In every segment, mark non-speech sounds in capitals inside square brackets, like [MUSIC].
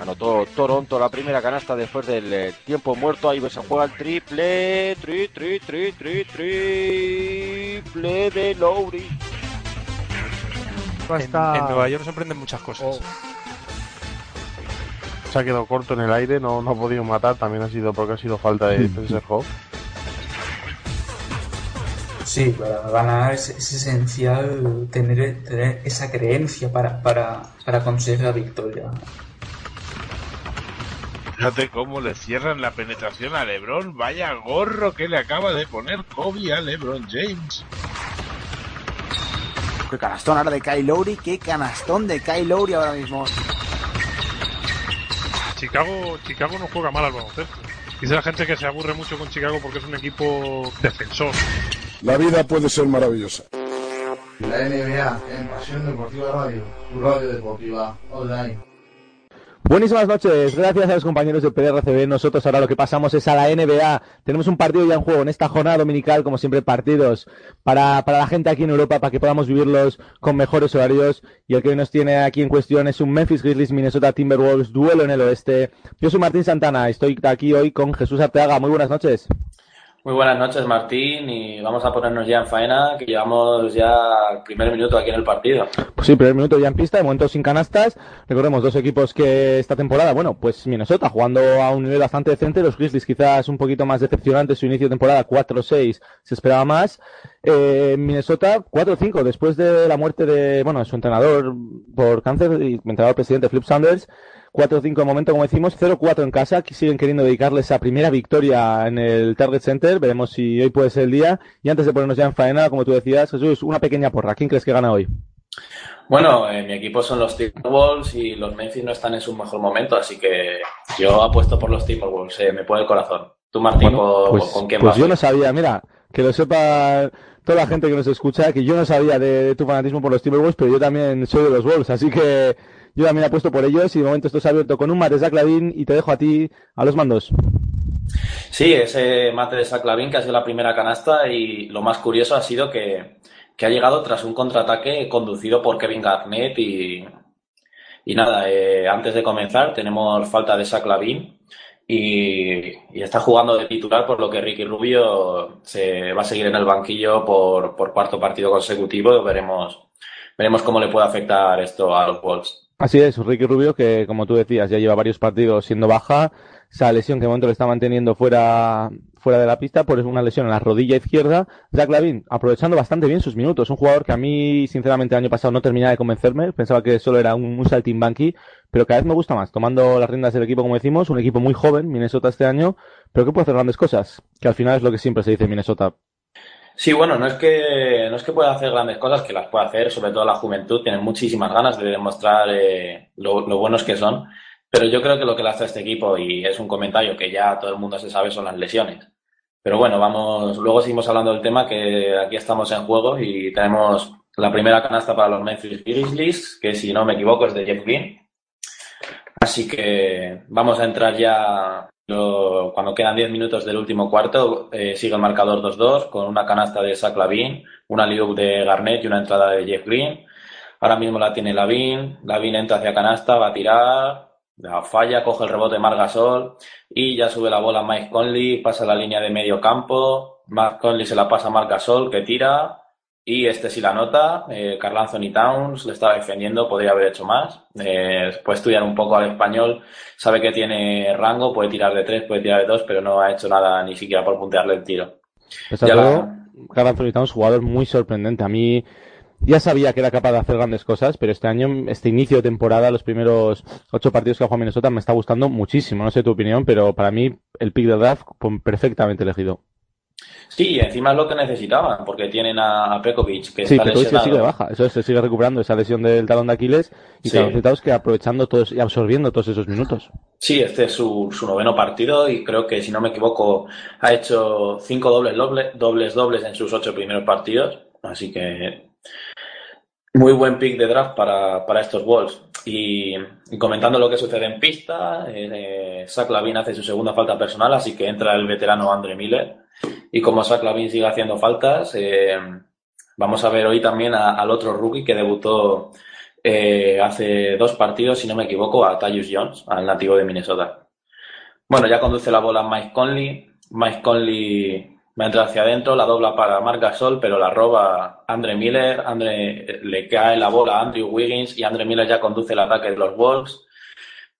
Anotó Toronto la primera canasta después del eh, tiempo muerto. Ahí se juega el triple. Tri, tri, tri, tri, triple de Lowry. En, Nueva York sorprenden muchas cosas. Oh. Se ha quedado corto en el aire, no, no ha podido matar. También ha sido porque ha sido falta de Spencer Hawk. Sí, para ganar es, esencial tener, tener, esa creencia para, para, para conseguir la victoria. Fíjate cómo le cierran la penetración a LeBron. Vaya gorro que le acaba de poner Kobe a LeBron James. Qué canastón ahora de Kyle Lowry. Qué canastón de Kyle Lowry ahora mismo. Chicago, Chicago no juega mal al baloncesto. Dice la gente que se aburre mucho con Chicago porque es un equipo defensor. La vida puede ser maravillosa. La NBA en Pasión Deportiva Radio, tu radio deportiva online. Buenísimas noches, gracias a los compañeros de PDRCB. Nosotros ahora lo que pasamos es a la NBA. Tenemos un partido ya en juego en esta jornada dominical, como siempre, partidos para, para la gente aquí en Europa, para que podamos vivirlos con mejores horarios. Y el que hoy nos tiene aquí en cuestión es un Memphis Grizzlies Minnesota Timberwolves, duelo en el oeste. Yo soy Martín Santana, estoy aquí hoy con Jesús Arteaga. Muy buenas noches. Muy buenas noches, Martín, y vamos a ponernos ya en faena, que llevamos ya el primer minuto aquí en el partido. Pues sí, primer minuto ya en pista, de momento sin canastas. Recordemos, dos equipos que esta temporada, bueno, pues Minnesota jugando a un nivel bastante decente, los Grizzlies quizás un poquito más decepcionante su inicio de temporada, 4-6, se esperaba más. Eh, Minnesota 4-5, después de la muerte de, bueno, su entrenador por cáncer y entrenador presidente Flip Sanders. 4-5 de momento, como decimos, 0-4 en casa, que siguen queriendo dedicarle esa primera victoria en el Target Center, veremos si hoy puede ser el día. Y antes de ponernos ya en faena, como tú decías, Jesús, una pequeña porra, ¿quién crees que gana hoy? Bueno, eh, mi equipo son los Timberwolves y los Memphis no están en su mejor momento, así que yo apuesto por los Timberwolves, eh, me puede el corazón. Tú, Martín, pues, ¿con quién Pues vas? yo no sabía, mira, que lo sepa toda la gente que nos escucha, que yo no sabía de, tu fanatismo por los Timberwolves, pero yo también soy de los Wolves, así que yo también apuesto por ellos y de momento esto se ha abierto con un mate de Saclavin y te dejo a ti a los mandos. Sí, ese mate de Saclavin que ha sido la primera canasta y lo más curioso ha sido que, que ha llegado tras un contraataque conducido por Kevin Garnett y, y nada, eh, antes de comenzar tenemos falta de Saclavin y, y, está jugando de titular por lo que Ricky Rubio se va a seguir en el banquillo por, por cuarto partido consecutivo veremos veremos cómo le puede afectar esto a los Wolves. Así es, Ricky Rubio, que como tú decías, ya lleva varios partidos siendo baja. Esa lesión que de momento le está manteniendo fuera, fuera de la pista, por una lesión en la rodilla izquierda. Jack Lavin, aprovechando bastante bien sus minutos. Un jugador que a mí, sinceramente, el año pasado no terminaba de convencerme. Pensaba que solo era un, un saltimbanqui, pero cada vez me gusta más. Tomando las riendas del equipo, como decimos, un equipo muy joven, Minnesota este año, pero que puede hacer grandes cosas. Que al final es lo que siempre se dice en Minnesota. Sí, bueno, no es que no es que pueda hacer grandes cosas, que las puede hacer, sobre todo la juventud, tienen muchísimas ganas de demostrar eh, lo, lo, buenos que son, pero yo creo que lo que le hace a este equipo, y es un comentario que ya todo el mundo se sabe, son las lesiones. Pero bueno, vamos, luego seguimos hablando del tema, que aquí estamos en juego y tenemos la primera canasta para los Memphis Grizzlies, que si no me equivoco es de Jeff Green. Así que vamos a entrar ya cuando quedan 10 minutos del último cuarto, eh, sigue el marcador 2-2 con una canasta de Zach Lavin, una liup de Garnett y una entrada de Jeff Green. Ahora mismo la tiene Lavin, Lavin entra hacia canasta, va a tirar, la falla, coge el rebote Margasol y ya sube la bola Mike Conley, pasa la línea de medio campo, Mike Conley se la pasa a Margasol que tira y este sí la nota, eh, Carl Anthony Towns le estaba defendiendo, podría haber hecho más. Eh, puede estudiar un poco al español, sabe que tiene rango, puede tirar de tres, puede tirar de dos, pero no ha hecho nada ni siquiera por puntearle el tiro. Pues todo, la... Carl Anthony Towns, jugador muy sorprendente. A mí ya sabía que era capaz de hacer grandes cosas, pero este año, este inicio de temporada, los primeros ocho partidos que ha jugado Minnesota, me está gustando muchísimo. No sé tu opinión, pero para mí el pick de draft perfectamente elegido. Sí, encima es lo que necesitaban, porque tienen a, Pekovic, que sí, está Pekovic lesionado. que sigue baja, eso es, se sigue recuperando esa lesión del talón de Aquiles y Sí. necesitamos que aprovechando todos y absorbiendo todos esos minutos. Sí, este es su, su noveno partido y creo que, si no me equivoco, ha hecho cinco dobles, dobles, dobles, dobles en sus ocho primeros partidos. Así que muy buen pick de draft para, para estos Wolves. Y, y comentando lo que sucede en pista, eh, Zach Lavin hace su segunda falta personal, así que entra el veterano Andre Miller. Y como Zach Lavin sigue haciendo faltas, eh, vamos a ver hoy también al otro rookie que debutó eh, hace dos partidos, si no me equivoco, a Tyus Jones, al nativo de Minnesota. Bueno, ya conduce la bola Mike Conley. Mike Conley va a entrar hacia adentro, la dobla para Marc Gasol, pero la roba Andre Miller. Andre, le cae la bola a Andrew Wiggins y Andre Miller ya conduce el ataque de los Wolves.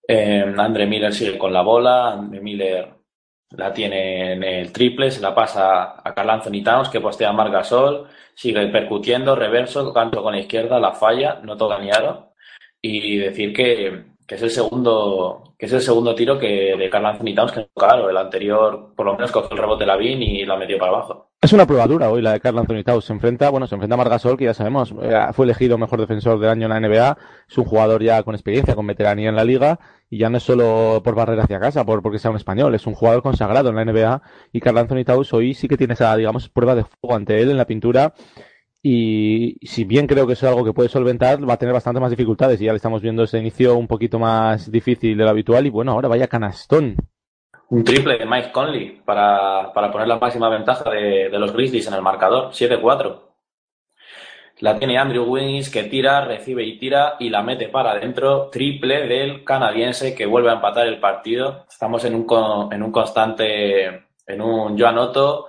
Eh, Andre Miller sigue con la bola. Andre Miller la tiene en el triple, se la pasa a Carl Anthony que postea a Marc Gasol, sigue percutiendo, reverso, canto con la izquierda, la falla, no toca ni. Y decir que, que es el segundo que es el segundo tiro que de Carl Anthony que claro, el anterior por lo menos cogió el rebote la Lavin y la metió para abajo. Es una prueba dura hoy la de Carl Anthony. Se enfrenta, bueno, se enfrenta a Margasol, que ya sabemos, eh, fue elegido mejor defensor del año en la NBA. Es un jugador ya con experiencia, con veteranía en la liga. Y ya no es solo por barrera hacia casa, por porque sea un español. Es un jugador consagrado en la NBA. Y Carl Anthony Towns hoy sí que tiene esa, digamos, prueba de fuego ante él en la pintura. Y si bien creo que es algo que puede solventar, va a tener bastante más dificultades. Y ya le estamos viendo ese inicio un poquito más difícil de lo habitual. Y bueno, ahora vaya canastón. Un triple de Mike Conley para, para poner la máxima ventaja de, de los Grizzlies en el marcador, 7-4. La tiene Andrew Wiggins que tira, recibe y tira y la mete para adentro. Triple del canadiense que vuelve a empatar el partido. Estamos en un, en un constante, en un yo anoto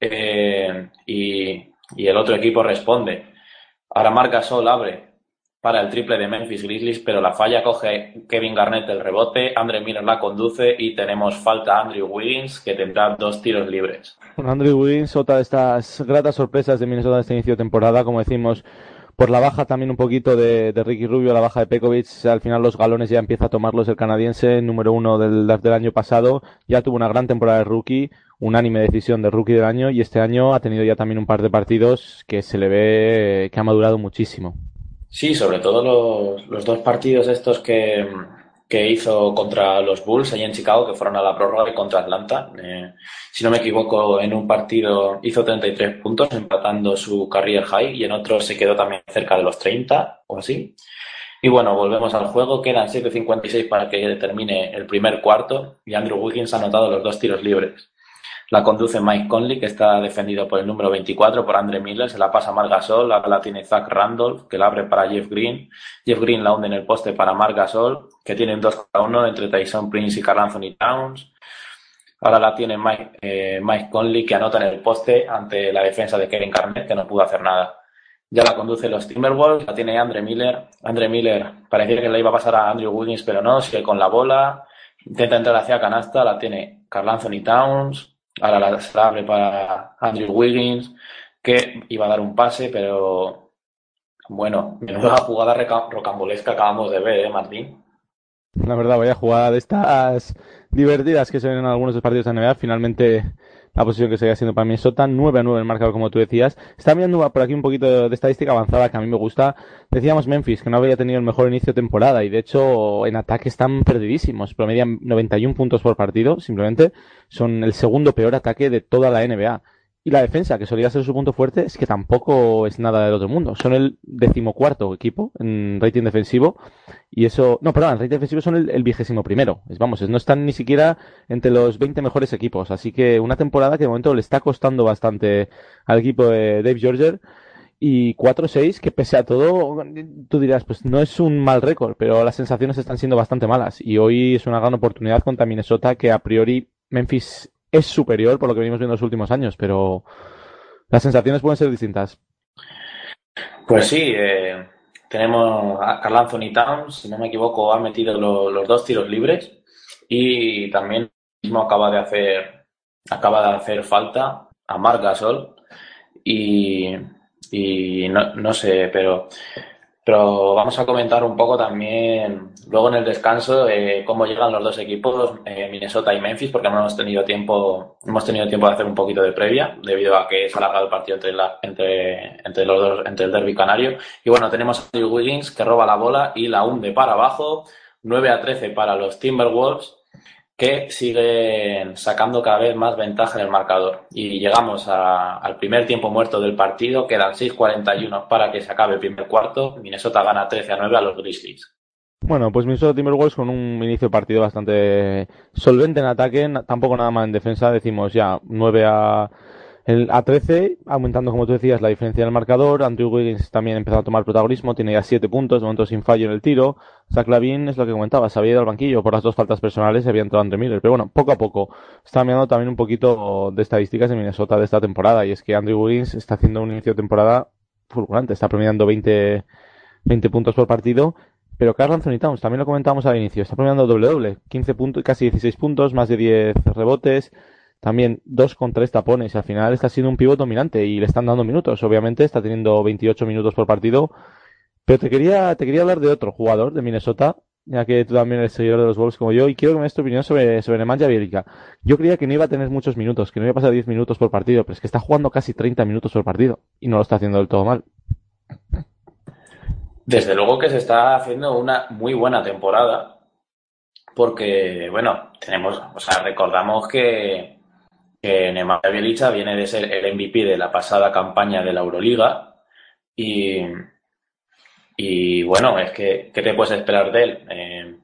eh, y, y el otro equipo responde. Ahora marca Sol abre para el triple de Memphis Grizzlies, pero la falla coge Kevin Garnett el rebote, Andre Miller la conduce y tenemos falta a Andrew Wiggins que tendrá dos tiros libres. Andrew Wiggins, otra de estas gratas sorpresas de Minnesota de este inicio de temporada, como decimos, por la baja también un poquito de, Ricky Rubio, la baja de Pekovic, al final los galones ya empieza a tomarlos el canadiense, número uno del del año pasado, ya tuvo una gran temporada de rookie, unánime decisión de rookie del año y este año ha tenido ya también un par de partidos que se le ve que ha madurado muchísimo. Sí, sobre todo los, los dos partidos estos que, que, hizo contra los Bulls allí en Chicago, que fueron a la prórroga y contra Atlanta. Eh, si no me equivoco, en un partido hizo 33 puntos, empatando su career high, y en otro se quedó también cerca de los 30 o así. Y bueno, volvemos al juego. Quedan 7.56 para que termine el primer cuarto y Andrew Wiggins ha anotado los dos tiros libres. La conduce Mike Conley, que está defendido por el número 24, por Andre Miller. Se la pasa a Marc Gasol. Ahora la tiene Zach Randolph, que la abre para Jeff Green. Jeff Green la hunde en el poste para Marc Gasol, que tiene un 2 contra 1 entre Tyson Prince y Carl Anthony Towns. Ahora la tiene Mike, eh, Mike Conley, que anota en el poste ante la defensa de Kevin Garnett, que no pudo hacer nada. Ya la conduce los Timberwolves, la tiene Andre Miller. Andre Miller parecía que le iba a pasar a Andrew Wiggins, pero no, sigue con la bola. Intenta entrar hacia canasta, la tiene Carl Anthony Towns. Ahora la, la abre para Andrew Wiggins, que iba a dar un pase, pero bueno, menuda jugada rocambolesca acabamos de ver, ¿eh, Martín? La verdad, vaya jugada de estas divertidas que se ven en algunos de los partidos de NBA. Finalmente, la posición que seguía siendo para Minnesota, 9 a 9 el marcador, como tú decías. Está viendo por aquí un poquito de estadística avanzada que a mí me gusta. Decíamos Memphis, que no había tenido el mejor inicio de temporada y de hecho en ataque están perdidísimos. Promedian 91 puntos por partido, simplemente. Son el segundo peor ataque de toda la NBA. Y la defensa, que solía ser su punto fuerte, es que tampoco es nada del otro mundo. Son el decimocuarto equipo en rating defensivo. Y eso, no, perdón, en rating defensivo son el, vigésimo primero. Es, vamos, no están ni siquiera entre los 20 mejores equipos. Así que una temporada que de momento le está costando bastante al equipo de Dave Georger. Y 4-6, que pese a todo, tú dirás, pues no es un mal récord, pero las sensaciones están siendo bastante malas. Y hoy es una gran oportunidad contra Minnesota, que a priori Memphis es superior por lo que venimos viendo en los últimos años, pero las sensaciones pueden ser distintas. Pues sí, eh, tenemos a Carl Anthony Towns, si no me equivoco, ha metido lo, los dos tiros libres y también mismo acaba de hacer acaba de hacer falta a Marc Gasol y, y no, no sé, pero pero vamos a comentar un poco también luego en el descanso eh, cómo llegan los dos equipos, eh, Minnesota y Memphis, porque no hemos tenido tiempo, hemos tenido tiempo de hacer un poquito de previa, debido a que se ha alargado el partido entre, la, entre, entre los dos, entre el derby canario. Y bueno, tenemos a Andrew Wiggins que roba la bola y la hunde para abajo, 9 a 13 para los Timberwolves que siguen sacando cada vez más ventaja en el marcador. Y llegamos a, al primer tiempo muerto del partido, quedan 6.41 para que se acabe el primer cuarto. Minnesota gana 13 a 9 a los Grizzlies. Bueno, pues Minnesota Timberwolves con un inicio de partido bastante solvente en ataque, tampoco nada más en defensa, decimos ya 9 a El A13, aumentando, como tú decías, la diferencia del marcador. Andrew Wiggins también empezó a tomar protagonismo, tiene ya 7 puntos, de momento sin fallo en el tiro. Zach Lavin es lo que comentaba, se había ido al banquillo por las dos faltas personales y había entrado Andrew Miller. Pero bueno, poco a poco está mirando también un poquito de estadísticas de Minnesota de esta temporada. Y es que Andrew Wiggins está haciendo un inicio de temporada fulgurante, está promediando 20, 20 puntos por partido. Pero Carl Anthony Towns, también lo comentábamos al inicio, está promediando doble doble, 15 puntos, casi 16 puntos, más de 10 rebotes, también dos con tres tapones. Al final está siendo un pivot dominante y le están dando minutos. Obviamente está teniendo 28 minutos por partido. Pero te quería, te quería hablar de otro jugador de Minnesota, ya que tú también eres seguidor de los Wolves como yo, y quiero que me des tu opinión sobre, sobre Nemanja Bjelica. Yo creía que no iba a tener muchos minutos, que no iba a pasar 10 minutos por partido, pero es que está jugando casi 30 minutos por partido y no lo está haciendo del todo mal. Desde luego que se está haciendo una muy buena temporada, porque, bueno, tenemos, o sea, recordamos que que Nemanja Bielica viene de ser el MVP de la pasada campaña de la Euroliga y, y bueno, es que, ¿qué te puedes esperar de él? Eh,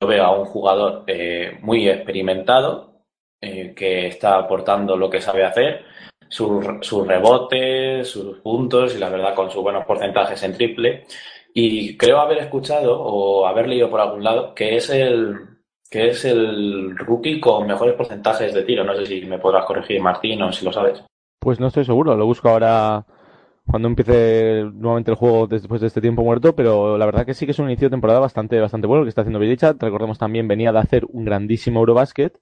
yo veo a un jugador eh, muy experimentado eh, que está aportando lo que sabe hacer, sus, sus rebotes, sus puntos y la verdad con sus buenos porcentajes en triple. Y creo haber escuchado o haber leído por algún lado que es el, que es el rookie con mejores porcentajes de tiro. No sé si me podrás corregir, Martín, o si lo sabes. Pues no estoy seguro, lo busco ahora cuando empiece nuevamente el juego después de este tiempo muerto, pero la verdad que sí que es un inicio de temporada bastante, bastante bueno que está haciendo Bilica. Recordemos también venía de hacer un grandísimo Eurobasket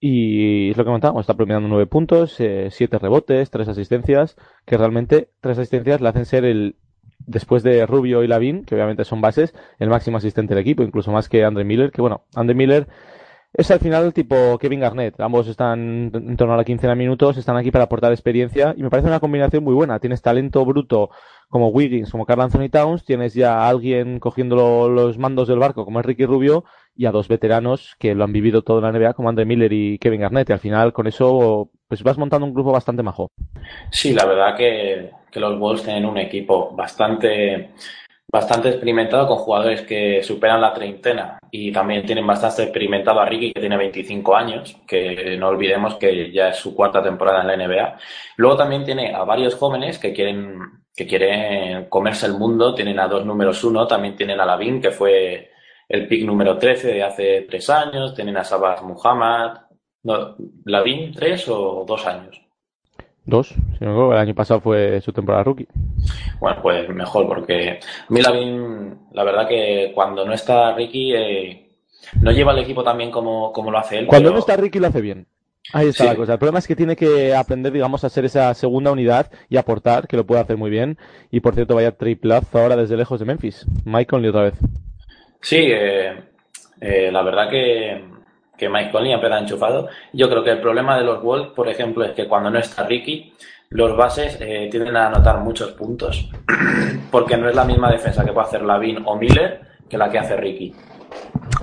y es lo que comentábamos, está promediando nueve puntos, eh, siete rebotes, tres asistencias, que realmente tres asistencias le hacen ser el después de Rubio y Lavin, que obviamente son bases, el máximo asistente del equipo, incluso más que Andre Miller, que bueno, Andre Miller es al final tipo Kevin Garnett. Ambos están en torno a la quincena de minutos, están aquí para aportar experiencia y me parece una combinación muy buena. Tienes talento bruto como Wiggins, como Carl Anthony Towns, tienes ya a alguien cogiendo los mandos del barco como es Ricky Rubio y a dos veteranos que lo han vivido todo en la NBA como Andre Miller y Kevin Garnett. Y al final con eso pues vas montando un grupo bastante majo. Sí, la verdad que, que los Wolves tienen un equipo bastante bastante experimentado con jugadores que superan la treintena y también tienen bastante experimentado a Ricky que tiene 25 años, que no olvidemos que ya es su cuarta temporada en la NBA. Luego también tiene a varios jóvenes que quieren que quieren comerse el mundo, tienen a dos números uno, también tienen a Lavin que fue el pick número 13 de hace tres años, tienen a Sabas Muhammad, no, Lavin tres o dos años. Dos, si no el año pasado fue su temporada rookie. Bueno, pues mejor, porque Milavin, la verdad que cuando no está Ricky, eh, no lleva el equipo también como, como lo hace él. Cuando no está Ricky lo hace bien. Ahí está la cosa. El problema es que tiene que aprender, digamos, a ser esa segunda unidad y aportar, que lo puede hacer muy bien. Y por cierto, vaya triplazo ahora desde lejos de Memphis. Mike Conley otra vez. Sí, eh, eh, la verdad que que Mike Conley ha enchufado. Yo creo que el problema de los Wolves, por ejemplo, es que cuando no está Ricky, los bases eh, tienden a anotar muchos puntos, [CLEARS THROAT] porque no es la misma defensa que puede hacer Lavin o Miller que la que hace Ricky.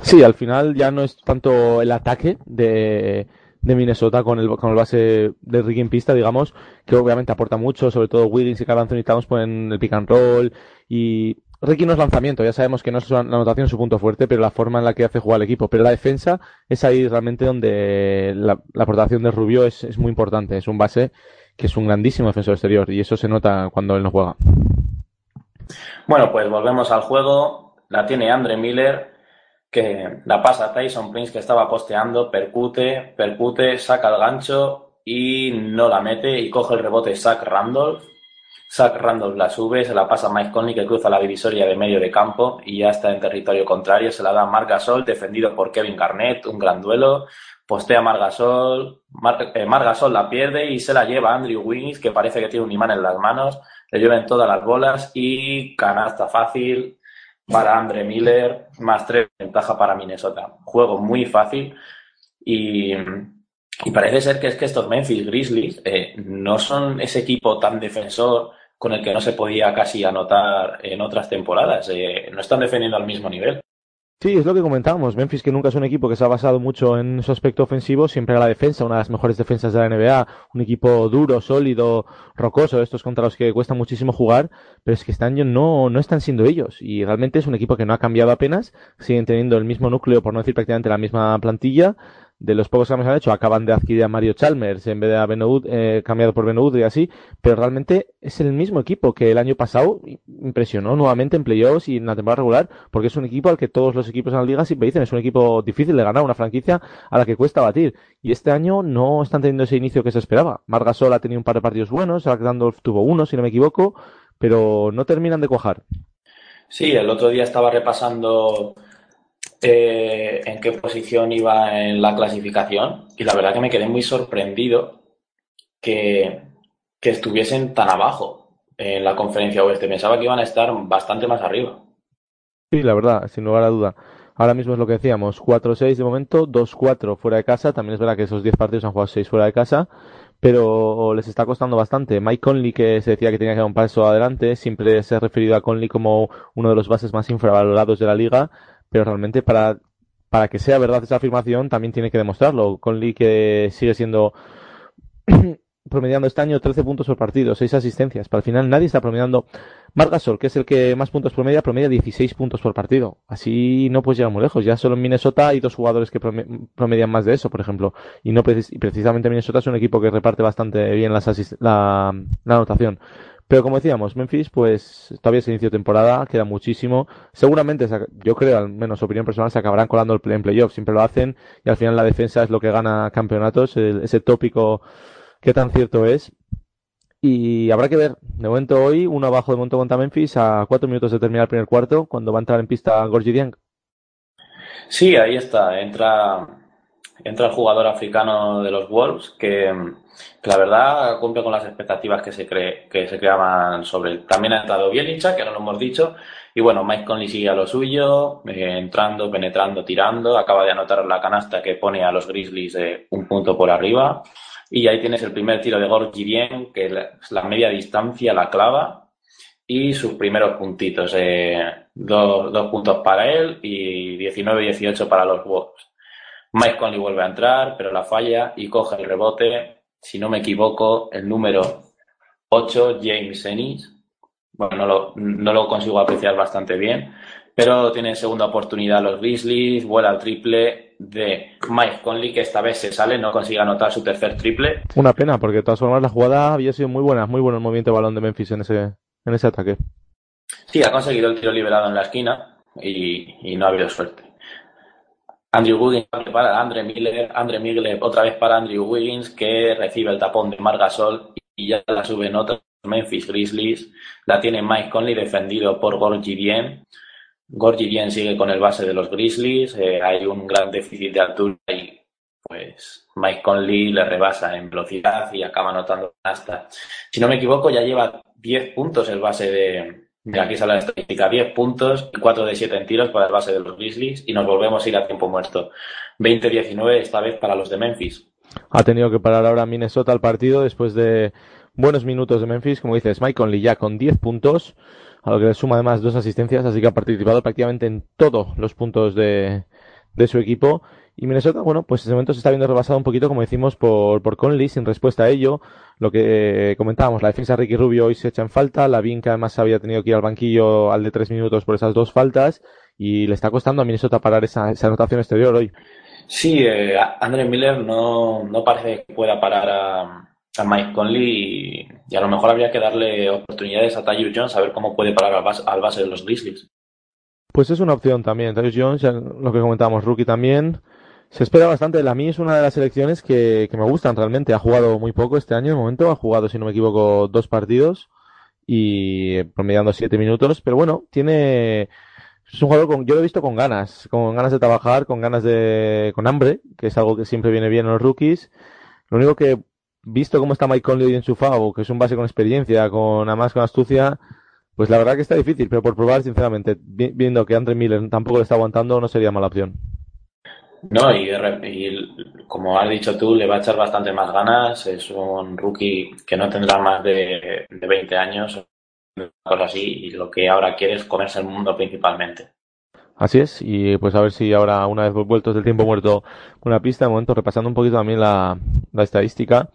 Sí, al final ya no es tanto el ataque de, de Minnesota con el, con el base de Ricky en pista, digamos, que obviamente aporta mucho, sobre todo Wiggins y Carl Anthony Towns ponen el pick and roll y Ricky no es lanzamiento, ya sabemos que no es la anotación su punto fuerte, pero la forma en la que hace jugar el equipo. Pero la defensa es ahí realmente donde la, aportación de Rubio es, es, muy importante. Es un base que es un grandísimo defensor exterior y eso se nota cuando él no juega. Bueno, pues volvemos al juego. La tiene Andre Miller, que la pasa a Tyson Prince, que estaba posteando, percute, percute, saca el gancho y no la mete y coge el rebote Zach Randolph Zach Randolph la sube, se la pasa a Mike Conley que cruza la divisoria de medio de campo y ya está en territorio contrario. Se la da Marc Gasol, defendido por Kevin Garnett, un gran duelo. Postea Marc Gasol, eh, Gasol la pierde y se la lleva Andrew Wiggins, que parece que tiene un imán en las manos. Le llevan todas las bolas y canasta fácil para Andre Miller, más tres ventaja para Minnesota. Juego muy fácil y y parece ser que es que estos Memphis Grizzlies eh, no son ese equipo tan defensor con el que no se podía casi anotar en otras temporadas. Eh, no están defendiendo al mismo nivel. Sí, es lo que comentábamos. Memphis, que nunca es un equipo que se ha basado mucho en su aspecto ofensivo, siempre a la defensa, una de las mejores defensas de la NBA, un equipo duro, sólido, rocoso, estos contra los que cuesta muchísimo jugar, pero es que este año no, no están siendo ellos. Y realmente es un equipo que no ha cambiado apenas, siguen teniendo el mismo núcleo, por no decir prácticamente la misma plantilla, de los pocos que han hecho, acaban de adquirir a Mario Chalmers en vez de a Benoud, eh, cambiado por Benoud y así, pero realmente es el mismo equipo que el año pasado impresionó nuevamente en playoffs y en la temporada regular, porque es un equipo al que todos los equipos en la liga siempre dicen, es un equipo difícil de ganar, una franquicia a la que cuesta batir. Y este año no están teniendo ese inicio que se esperaba. Margasol ha tenido un par de partidos buenos, Randolph tuvo uno, si no me equivoco, pero no terminan de cuajar. Sí, el otro día estaba repasando eh, en qué posición iba en la clasificación y la verdad que me quedé muy sorprendido que, que estuviesen tan abajo en la conferencia oeste. Pensaba que iban a estar bastante más arriba. Sí, la verdad, sin lugar a duda. Ahora mismo es lo que decíamos, 4-6 de momento, 2-4 fuera de casa. También es verdad que esos 10 partidos han jugado 6 fuera de casa, pero les está costando bastante. Mike Conley, que se decía que tenía que dar un paso adelante, siempre se ha referido a Conley como uno de los bases más infravalorados de la liga pero realmente para, para que sea verdad esa afirmación también tiene que demostrarlo. Conley que sigue siendo [CLEARS THROAT] promediando este año 13 puntos por partido, 6 asistencias. Para el final nadie está promediando. Margasol, que es el que más puntos promedia, promedia 16 puntos por partido. Así no puedes llegar muy lejos. Ya solo en Minnesota hay dos jugadores que promedian más de eso, por ejemplo. Y no precisamente Minnesota es un equipo que reparte bastante bien las la, la anotación. Pero como decíamos, Memphis, pues todavía es inicio de temporada, queda muchísimo. Seguramente, yo creo, al menos opinión personal, se acabarán colando en playoff. Siempre lo hacen y al final la defensa es lo que gana campeonatos, ese tópico que tan cierto es. Y habrá que ver, de momento hoy, uno abajo de Monto contra Memphis a cuatro minutos de terminar el primer cuarto, cuando va a entrar en pista Gorgi Dieng. Sí, ahí está, entra, entra el jugador africano de los Wolves, que la verdad cumple con las expectativas que se cree, que se creaban sobre él. También ha entrado Bielicha, que no lo hemos dicho, y bueno, Mike Conley sigue a lo suyo, eh, entrando, penetrando, tirando, acaba de anotar la canasta que pone a los Grizzlies un punto por arriba, y ahí tienes el primer tiro de Gorgi bien, que es la media distancia, la clava, y sus primeros puntitos, eh, dos, dos puntos para él y 19-18 para los Wolves. Mike Conley vuelve a entrar, pero la falla y coge el rebote si no me equivoco, el número 8, James Ennis. Bueno, no lo, no lo consigo apreciar bastante bien, pero tiene segunda oportunidad los Grizzlies, vuela al triple de Mike Conley, que esta vez se sale, no consigue anotar su tercer triple. Una pena, porque de todas formas la jugada había sido muy buena, muy bueno el movimiento de balón de Memphis en ese, en ese ataque. Sí, ha conseguido el tiro liberado en la esquina y, y no ha habido suerte. Andrew Wiggins para Andre Miller, Andre Miller otra vez para Andrew Wiggins que recibe el tapón de Margasol y ya la sube en otros Memphis Grizzlies. La tiene Mike Conley defendido por Gorgie Bien. Gorgie Bien sigue con el base de los Grizzlies. Eh, hay un gran déficit de altura y pues Mike Conley le rebasa en velocidad y acaba anotando hasta. Si no me equivoco, ya lleva 10 puntos el base de, aquí sale la estadística, 10 puntos y 4 de 7 en tiros para el base de los Grizzlies y nos volvemos a ir a tiempo muerto. 20-19 esta vez para los de Memphis. Ha tenido que parar ahora Minnesota el partido después de buenos minutos de Memphis, como dices, Mike Conley ya con 10 puntos, a lo que le suma además dos asistencias, así que ha participado prácticamente en todos los puntos de, de su equipo y Minnesota, bueno, pues en ese momento se está viendo rebasado un poquito, como decimos, por, por Conley, sin respuesta a ello. Lo que eh, comentábamos, la defensa de Ricky Rubio hoy se echa en falta, la que además había tenido que ir al banquillo al de tres minutos por esas dos faltas, y le está costando a Minnesota parar esa, esa anotación exterior hoy. Sí, eh, Miller no, no parece que pueda parar a, a Mike Conley y, a lo mejor habría que darle oportunidades a Tyus Jones a ver cómo puede parar al base, al base de los Grizzlies. Pues es una opción también. Tyus Jones, lo que comentábamos, rookie también. Se espera bastante. La mí es una de las selecciones que, que, me gustan realmente. Ha jugado muy poco este año, de momento. Ha jugado, si no me equivoco, dos partidos y promediando siete minutos. Pero bueno, tiene. Es un jugador con, yo lo he visto con ganas, con ganas de trabajar, con ganas de, con hambre, que es algo que siempre viene bien en los rookies. Lo único que, visto cómo está Mike Conley en su FAO, que es un base con experiencia, con, además con astucia, pues la verdad que está difícil, pero por probar, sinceramente, viendo que Andre Miller tampoco le está aguantando, no sería mala opción. No, y, como has dicho tú, le va a echar bastante más ganas. Es un rookie que no tendrá más de, de 20 años, cosas así, y lo que ahora quiere es comerse el mundo principalmente. Así es, y pues a ver si ahora, una vez vueltos del tiempo muerto una pista, de momento repasando un poquito también la, la estadística.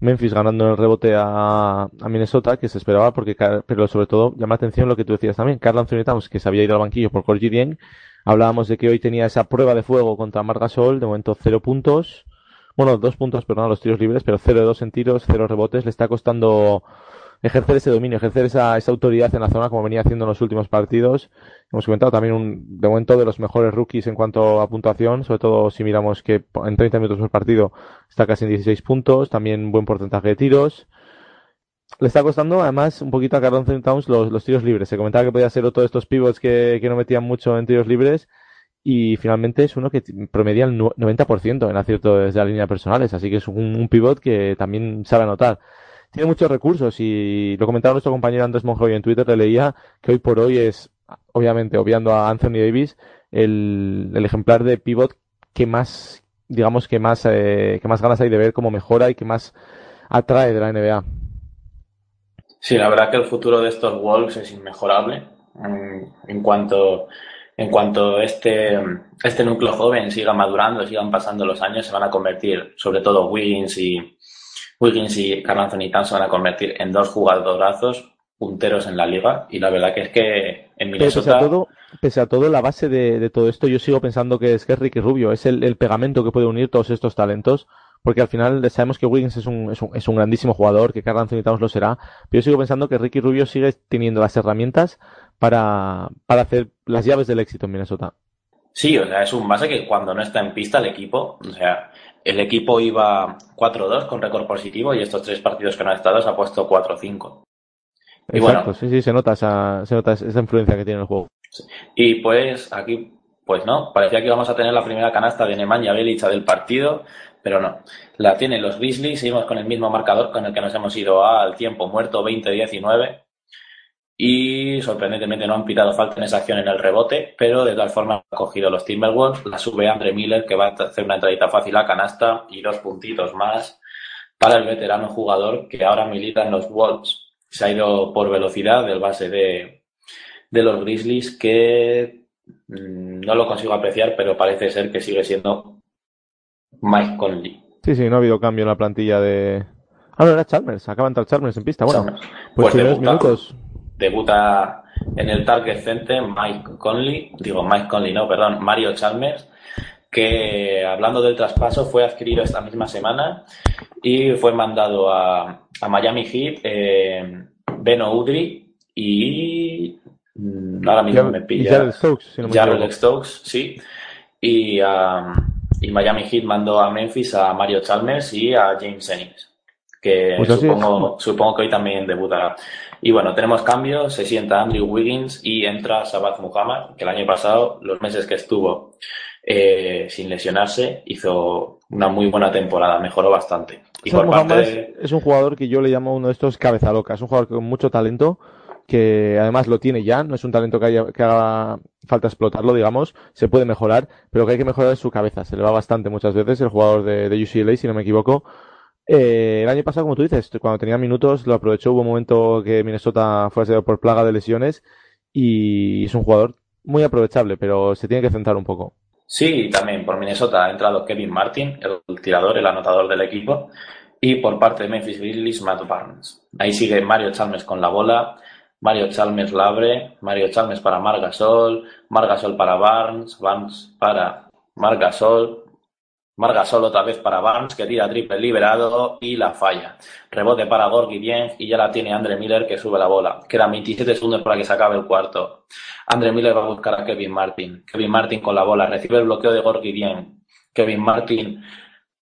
Memphis ganando el rebote a, a, Minnesota, que se esperaba, porque, pero sobre todo llama la atención lo que tú decías también. Carl Anthony que se había ido al banquillo por Corgi Dieng, Hablábamos de que hoy tenía esa prueba de fuego contra Margasol, de momento cero puntos. Bueno, dos puntos, perdón, los tiros libres, pero cero de dos en tiros, cero rebotes. Le está costando ejercer ese dominio, ejercer esa, esa autoridad en la zona como venía haciendo en los últimos partidos. Hemos comentado también un, de momento de los mejores rookies en cuanto a puntuación, sobre todo si miramos que en 30 minutos por partido está casi en 16 puntos, también buen porcentaje de tiros. Le está costando además un poquito a Carl Towns los, los tiros libres. Se comentaba que podía ser otro de estos pivots que, que no metían mucho en tiros libres y finalmente es uno que promedia el 90% en acierto desde la línea personales, así que es un, un pivot que también sabe anotar tiene muchos recursos y lo comentaba nuestro compañero Andrés Monjoy en Twitter, le leía que hoy por hoy es, obviamente, obviando a Anthony Davis, el, el ejemplar de pivot que más, digamos, que más, eh, que más ganas hay de ver cómo mejora y que más atrae de la NBA. Sí, la verdad que el futuro de estos Wolves es inmejorable en, en cuanto en cuanto este, este núcleo joven siga madurando, sigan pasando los años, se van a convertir, sobre todo Wiggins y, Wiggins y Carl Anthony Towns se van a convertir en dos jugadorazos punteros en la liga y la verdad que es que en Minnesota... Pese a todo, pese a todo la base de, de, todo esto, yo sigo pensando que es que es Ricky Rubio, es el, el, pegamento que puede unir todos estos talentos, porque al final sabemos que Wiggins es un, es un, es un grandísimo jugador, que Carl Anthony Towns lo será, pero yo sigo pensando que Ricky Rubio sigue teniendo las herramientas para, para hacer las llaves del éxito en Minnesota. Sí, o sea, es un base que cuando no está en pista el equipo, o sea, el equipo iba 4-2 con récord positivo y estos tres partidos que no ha estado se ha puesto 4-5. Y Exacto, bueno, sí, sí, se nota esa, se nota esa influencia que tiene el juego. Y pues aquí, pues no, parecía que íbamos a tener la primera canasta de Nemanja Belicha del partido, pero no. La tienen los Grizzlies, seguimos con el mismo marcador con el que nos hemos ido al tiempo muerto 20-19 y sorprendentemente no han pitado falta en esa acción en el rebote, pero de tal forma han cogido los Timberwolves, la sube Andre Miller que va a hacer una entradita fácil a canasta y dos puntitos más para el veterano jugador que ahora milita en los Wolves. Se ha ido por velocidad del base de, de los Grizzlies que mmm, no lo consigo apreciar, pero parece ser que sigue siendo Mike Conley. Sí, sí, no ha habido cambio en la plantilla de... Ah, no, era Chalmers, acaba de entrar Chalmers en pista. Bueno, Chalmers. pues, Pues debuta. minutos. debuta en el Target Center Mike Conley, digo Mike Conley, no, perdón, Mario Chalmers, que hablando del traspaso fue adquirido esta misma semana y fue mandado a, a Miami Heat eh, Beno Udry y mm, ahora mismo me Y pilla Jared Stokes, si no me Jarrell equivoco. Stokes, sí. Y, um, y Miami Heat mandó a Memphis a Mario Chalmers y a James Ennis, que Pues supongo, supongo que hoy también debutará. Y bueno, tenemos cambios, se sienta Andrew Wiggins y entra Sabat Muhammad, que el año pasado, los meses que estuvo eh, sin lesionarse, hizo una muy buena temporada, mejoró bastante. Y por parte de... es un jugador que yo le llamo uno de estos cabeza loca. Es un jugador con mucho talento, que además lo tiene ya. No es un talento que, haya, que haga falta explotarlo, digamos. Se puede mejorar, pero que hay que mejorar es su cabeza. Se le va bastante muchas veces el jugador de, de UCLA, si no me equivoco. Eh, el año pasado, como tú dices, cuando tenía minutos, lo aprovechó. Hubo un momento que Minnesota fue asediado por plaga de lesiones y es un jugador muy aprovechable, pero se tiene que centrar un poco. Sí, también por Minnesota ha entrado Kevin Martin, el tirador, el anotador del equipo, y por parte de Memphis Grizzlies, Matt Barnes. Ahí sigue Mario Chalmers con la bola, Mario Chalmers Labre, Mario Chalmers para Margasol, Margasol para Barnes, Barnes para Margasol, Margasol otra vez para Barnes, que tira triple liberado y la falla. Rebote para Gorgui Dieng y ya la tiene Andre Miller que sube la bola. Quedan 27 segundos para que se acabe el cuarto. Andre Miller va a buscar a Kevin Martin. Kevin Martin con la bola, recibe el bloqueo de Gorgui Dieng. Kevin Martin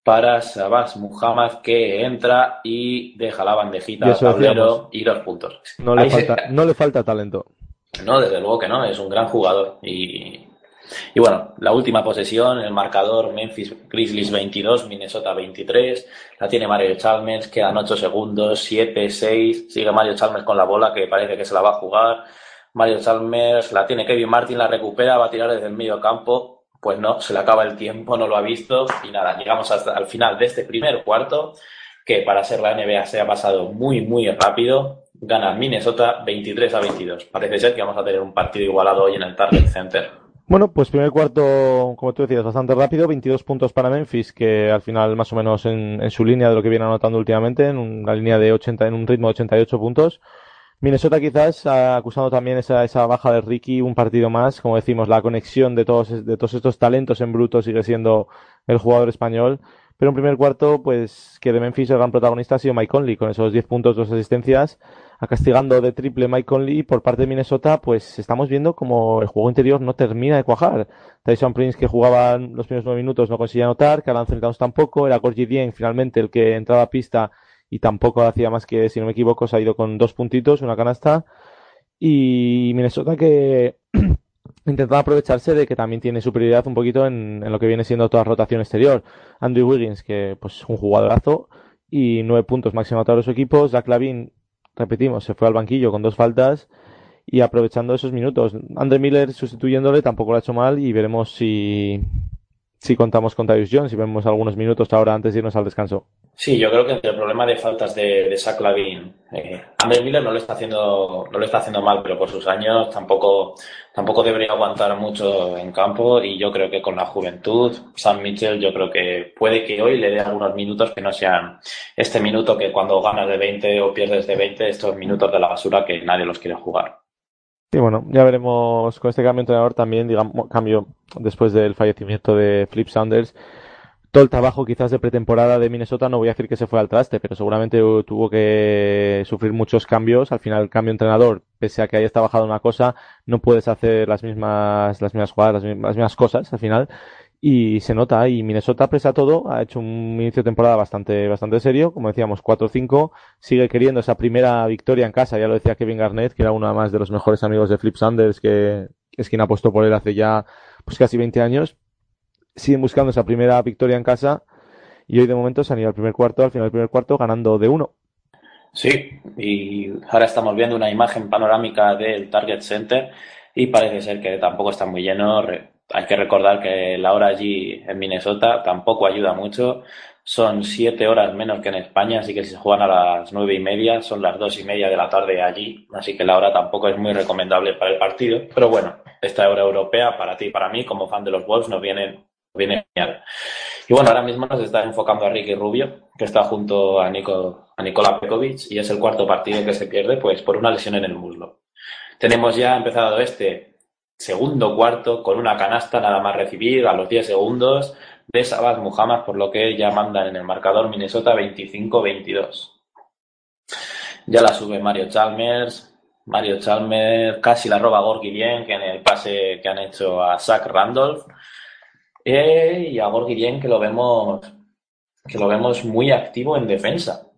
para Sabas Muhammad que entra y deja la bandejita al tablero y dos puntos. No le, Ahí se- falta, no le falta talento. no, desde luego que no, es un gran jugador. Y, y bueno, la última posesión, el marcador Memphis Grizzlies 22, Minnesota 23, la tiene Mario Chalmers, quedan 8 segundos, 7, 6, sigue Mario Chalmers con la bola que parece que se la va a jugar. Mario Chalmers la tiene Kevin Martin, la recupera, va a tirar desde el medio campo. Pues no, se le acaba el tiempo, no lo ha visto. Y nada, llegamos hasta al final de este primer cuarto, que para ser la NBA se ha pasado muy, muy rápido. Gana Minnesota 23 a 22. Parece ser que vamos a tener un partido igualado hoy en el Target Center. Bueno, pues primer cuarto, como tú decías, bastante rápido, 22 puntos para Memphis, que al final más o menos en, en su línea de lo que viene anotando últimamente, en una línea de 80, en un ritmo de 88 puntos. Minnesota quizás ha acusado también esa, esa baja de Ricky un partido más. Como decimos, la conexión de todos, de todos estos talentos en bruto sigue siendo el jugador español. Pero en primer cuarto, pues que de Memphis el gran protagonista ha sido Mike Conley, con esos 10 puntos, dos asistencias, a castigando de triple Mike Conley. Por parte de Minnesota, pues estamos viendo como el juego interior no termina de cuajar. Tyson Prince, que jugaba los primeros nueve minutos, no conseguía anotar, que Anthony Towns tampoco, era Gorgie Dien finalmente el que entraba a pista y tampoco hacía más que, si no me equivoco, se ha ido con dos puntitos, una canasta. Y Minnesota que [CLEARS THROAT] intentaba aprovecharse de que también tiene superioridad un poquito en, lo que viene siendo toda rotación exterior. Andrew Wiggins, que pues un jugadorazo y nueve puntos máximo a todos los equipos. Zach Lavin, repetimos, se fue al banquillo con dos faltas y aprovechando esos minutos. Andre Miller sustituyéndole tampoco lo ha hecho mal y veremos si, si contamos con Tyus Jones y vemos algunos minutos ahora antes de irnos al descanso. Sí, yo creo que el problema de faltas de, de Zach Lavin, eh, Miller no lo está haciendo, no lo está haciendo mal, pero por sus años tampoco, tampoco debería aguantar mucho en campo y yo creo que con la juventud, Sam Mitchell, yo creo que puede que hoy le dé algunos minutos que no sean este minuto que cuando ganas de 20 o pierdes de 20, estos minutos de la basura que nadie los quiere jugar. Y bueno, ya veremos con este cambio de entrenador también, digamos, cambio después del fallecimiento de Flip Saunders todo el trabajo quizás de pretemporada de Minnesota, no voy a decir que se fue al traste, pero seguramente tuvo que sufrir muchos cambios. Al final, el cambio de entrenador, pese a que hayas trabajado una cosa, no puedes hacer las mismas, las mismas jugadas, las mismas, cosas al final. Y se nota, y Minnesota, pese a todo, ha hecho un inicio de temporada bastante, bastante serio. Como decíamos, 4-5. Sigue queriendo esa primera victoria en casa. Ya lo decía Kevin Garnett, que era uno más de los mejores amigos de Flip Sanders, que es quien apostó por él hace ya, pues casi 20 años siguen buscando esa primera victoria en casa y hoy de momento se han ido al primer cuarto, al final del primer cuarto, ganando de uno. Sí, y ahora estamos viendo una imagen panorámica del Target Center y parece ser que tampoco está muy lleno. Hay que recordar que la hora allí en Minnesota tampoco ayuda mucho. Son siete horas menos que en España, así que si se juegan a las nueve y media, son las dos y media de la tarde allí, así que la hora tampoco es muy recomendable para el partido. Pero bueno, esta hora europea, para ti y para mí, como fan de los Wolves, nos viene viene genial. Y bueno, ahora mismo nos está enfocando a Ricky Rubio, que está junto a, Nico, a Nikola Pekovic y es el cuarto partido que se pierde pues por una lesión en el muslo. Tenemos ya empezado este segundo cuarto con una canasta nada más recibir a los 10 segundos de Sabaz Muhammad, por lo que ya mandan en el marcador Minnesota 25-22. Ya la sube Mario Chalmers. Mario Chalmers casi la roba Gorky bien, que en el pase que han hecho a Zach Randolph. Eh, y a Gorguillén que lo vemos que lo vemos muy activo en defensa.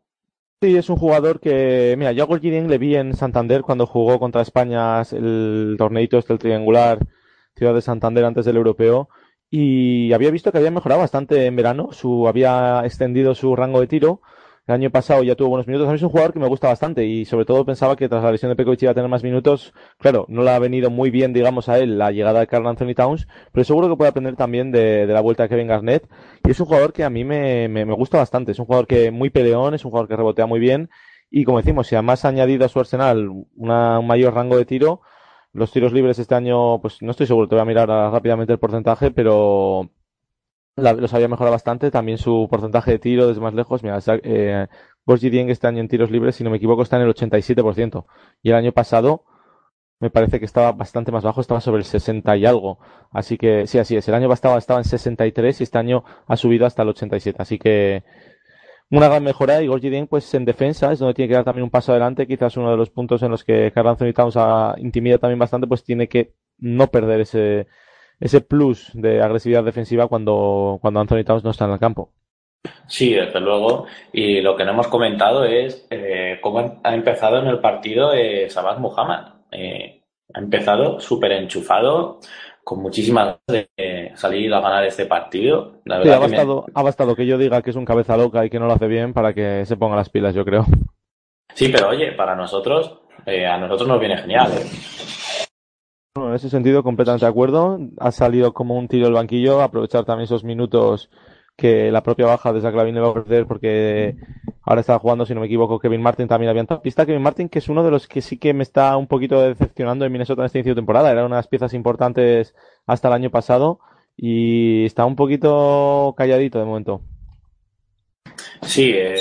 Sí, es un jugador que, mira, yo a Gorguillén le vi en Santander cuando jugó contra España el torneito este, el triangular Ciudad de Santander antes del europeo y había visto que había mejorado bastante en verano, su había extendido su rango de tiro el año pasado ya tuvo buenos minutos. A mí es un jugador que me gusta bastante y sobre todo pensaba que tras la lesión de Pekovic iba a tener más minutos. Claro, no le ha venido muy bien, digamos, a él la llegada de Carl Anthony Towns, pero seguro que puede aprender también de, de la vuelta de Kevin Garnett. Y es un jugador que a mí me, me, me, gusta bastante. Es un jugador que muy peleón, es un jugador que rebotea muy bien. Y como decimos, si además ha añadido a su arsenal una, un mayor rango de tiro, los tiros libres este año, pues no estoy seguro, te voy a mirar rápidamente el porcentaje, pero la, los había mejorado bastante. También su porcentaje de tiro desde más lejos. Mira, eh, Dieng este año en tiros libres, si no me equivoco, está en el 87%. Y el año pasado me parece que estaba bastante más bajo, estaba sobre el 60 y algo. Así que, sí, así es. El año pasado estaba en 63 y este año ha subido hasta el 87. Así que una gran mejora y Gorgie Dieng, pues en defensa es donde tiene que dar también un paso adelante. Quizás uno de los puntos en los que Carl Anthony Towns intimida también bastante, pues tiene que no perder ese, ese plus de agresividad defensiva cuando, cuando Anthony Towns no está en el campo. Sí, desde luego. Y lo que no hemos comentado es eh, cómo ha empezado en el partido eh, Sabaz Muhammad. Eh, ha empezado súper enchufado, con muchísimas ganas de salir a ganar este partido. La verdad sí, ha, bastado, me... ha bastado que yo diga que es un cabeza loca y que no lo hace bien para que se ponga las pilas, yo creo. Sí, pero oye, para nosotros, eh, a nosotros nos viene genial. ¿eh? En ese sentido, completamente de acuerdo. Ha salido como un tiro del banquillo, aprovechar también esos minutos que la propia baja de Zach Lavine va a perder porque ahora está jugando, si no me equivoco, Kevin Martin también había entrado pista. Kevin Martin, que es uno de los que sí que me está un poquito decepcionando en Minnesota en este inicio de temporada. Era unas piezas importantes hasta el año pasado y está un poquito calladito de momento. Sí, eh,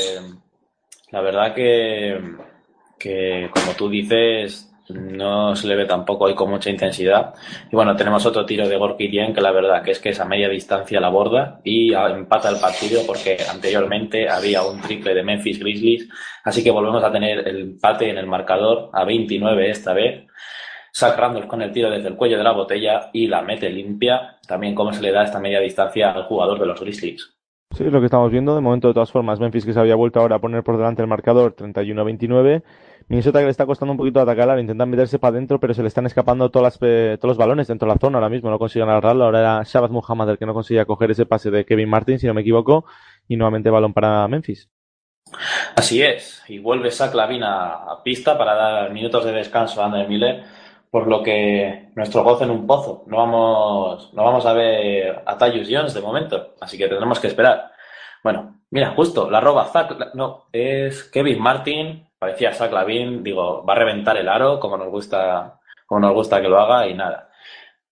la verdad que que como tú dices, no se le ve tampoco hoy con mucha intensidad. Y bueno, tenemos otro tiro de Gorky Dien que la verdad que es que es a media distancia la borda y empata el partido porque anteriormente había un triple de Memphis Grizzlies. Así que volvemos a tener el empate en el marcador a 29 esta vez. Zach con el tiro desde el cuello de la botella y la mete limpia. También cómo se le da esta media distancia al jugador de los Grizzlies. Sí, es lo que estamos viendo. De momento, de todas formas, Memphis que se había vuelto ahora a poner por delante el marcador 31-29 Minnesota le está costando un poquito atacar, intentan meterse para adentro, pero se le están escapando todas todos los balones dentro de la zona ahora mismo, no consiguen agarrarlo. Ahora era Shabbat Muhammad el que no conseguía coger ese pase de Kevin Martin, si no me equivoco, y nuevamente balón para Memphis. Así es, y vuelve Zach Lavin a, pista para dar minutos de descanso a André Miller, por lo que nuestro gozo en un pozo. No vamos, no vamos a ver a Tyus Jones de momento, así que tendremos que esperar. Bueno, mira, justo, la roba Zach, no, es Kevin Martin, parecía Zach Lavin, digo, va a reventar el aro como nos gusta, como nos gusta que lo haga y nada.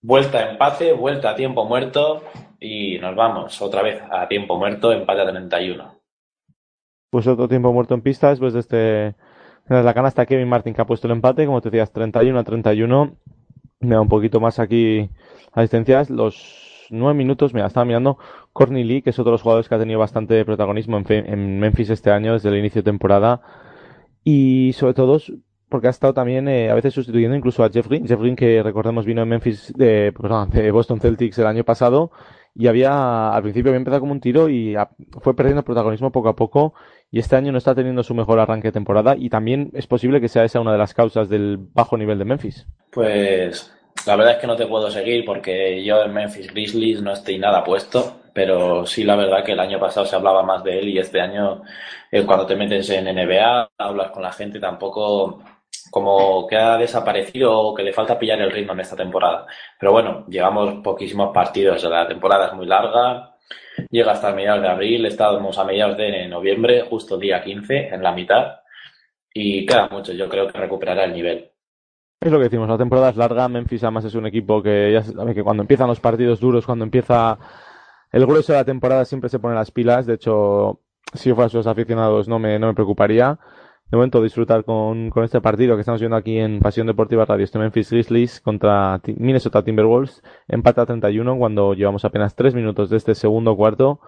Vuelta a empate, vuelta a tiempo muerto y nos vamos otra vez a tiempo muerto, empate a 31. Pues otro tiempo muerto en pista después de este la canasta Kevin Martin que ha puesto el empate, como te decías, 31 a 31. Me da un poquito más aquí a distancias. Los nueve minutos, mira, estaba mirando Corny Lee, que es otro de los jugadores que ha tenido bastante protagonismo en, en Memphis este año, desde el inicio de temporada y sobre todo porque ha estado también eh, a veces sustituyendo incluso a Jeff Green. Jeff Green que recordemos vino en Memphis de, de Boston Celtics el año pasado y había al principio había empezado como un tiro y fue perdiendo protagonismo poco a poco y este año no está teniendo su mejor arranque de temporada y también es posible que sea esa una de las causas del bajo nivel de Memphis. Pues la verdad es que no te puedo seguir porque yo en Memphis Grizzlies no estoy nada puesto pero sí la verdad que el año pasado se hablaba más de él y este año eh, cuando te metes en NBA, hablas con la gente, tampoco como que ha desaparecido o que le falta pillar el ritmo en esta temporada. Pero bueno, llevamos poquísimos partidos, la temporada es muy larga, llega hasta mediados de abril, estamos a mediados de noviembre, justo día 15, en la mitad, y queda mucho, yo creo que recuperará el nivel. Es lo que decimos, la temporada es larga, Memphis además es un equipo que ya que cuando empiezan los partidos duros, cuando empieza el grueso de la temporada siempre se pone las pilas. De hecho, si fuera sus aficionados no me, no me preocuparía. De momento disfrutar con, con este partido que estamos viendo aquí en Pasión Deportiva Radio. Este Memphis Grizzlies contra Minnesota Timberwolves. Empate a 31 cuando llevamos apenas 3 minutos de este segundo cuarto.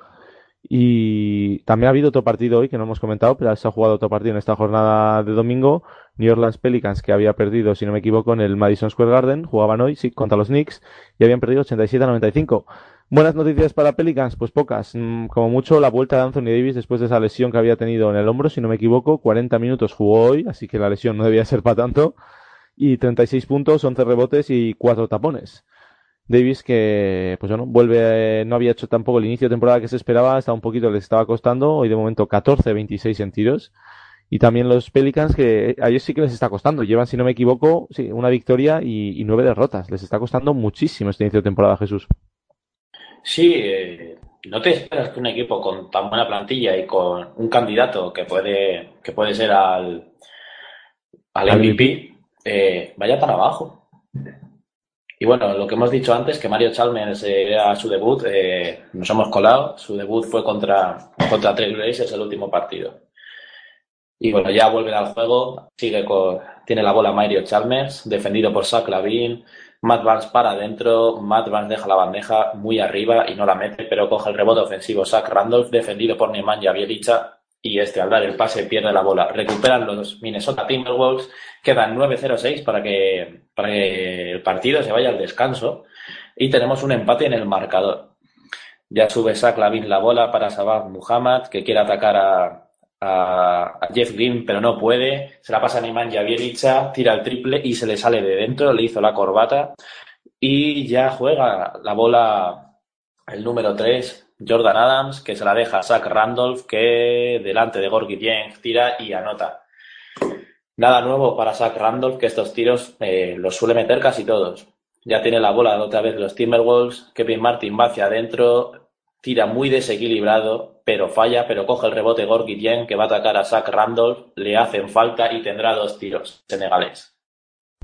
Y también ha habido otro partido hoy que no hemos comentado, pero se ha jugado otro partido en esta jornada de domingo. New Orleans Pelicans, que había perdido, si no me equivoco, en el Madison Square Garden, jugaban hoy, sí, contra los Knicks, y habían perdido 87 a 95. Buenas noticias para Pelicans, pues pocas. Mm, como mucho la vuelta de Anthony Davis después de esa lesión que había tenido en el hombro, si no me equivoco, 40 minutos jugó hoy, así que la lesión no debía ser para tanto. Y 36 puntos, 11 rebotes y 4 tapones. Davis que, pues bueno, vuelve, no había hecho tampoco el inicio de temporada que se esperaba, hasta un poquito les estaba costando, hoy de momento 14-26 en tiros. Y también los Pelicans que a ellos sí que les está costando, llevan, si no me equivoco, sí, una victoria y, y nueve derrotas. Les está costando muchísimo este inicio de temporada, Jesús. Sí, eh, no te esperas que un equipo con tan buena plantilla y con un candidato que puede, que puede ser al, al MVP eh, vaya para abajo. Y bueno, lo que hemos dicho antes, que Mario Chalmers eh, era su debut, nos hemos colado. Su debut fue contra, contra Trailblazers el último partido. Y bueno, ya vuelve al juego, sigue con, tiene la bola Mario Chalmers, defendido por Zach Lavin, Matt Barnes para adentro, Matt Barnes deja la bandeja muy arriba y no la mete, pero coge el rebote ofensivo Zach Randolph, defendido por Nemanja Bielicha, y este al dar el pase pierde la bola. Recuperan los Minnesota Timberwolves, quedan 9-0-6 para que, para que el partido se vaya al descanso y tenemos un empate en el marcador. Ya sube Zach Lavin la bola para Sabah Muhammad, que quiere atacar a, a, Jeff Green, pero no puede. Se la pasa a Nemanja Bielicha, tira el triple y se le sale de dentro, le hizo la corbata y ya juega la bola el número 3, Jordan Adams, que se la deja a Zach Randolph, que delante de Gorgie Jeng tira y anota. Nada nuevo para Zach Randolph, que estos tiros eh, los suele meter casi todos. Ya tiene la bola otra vez los Timberwolves. Kevin Martin va hacia adentro, tira muy desequilibrado, pero falla, pero coge el rebote Gorky que va a atacar a Zach Randolph, le hacen falta y tendrá dos tiros senegales.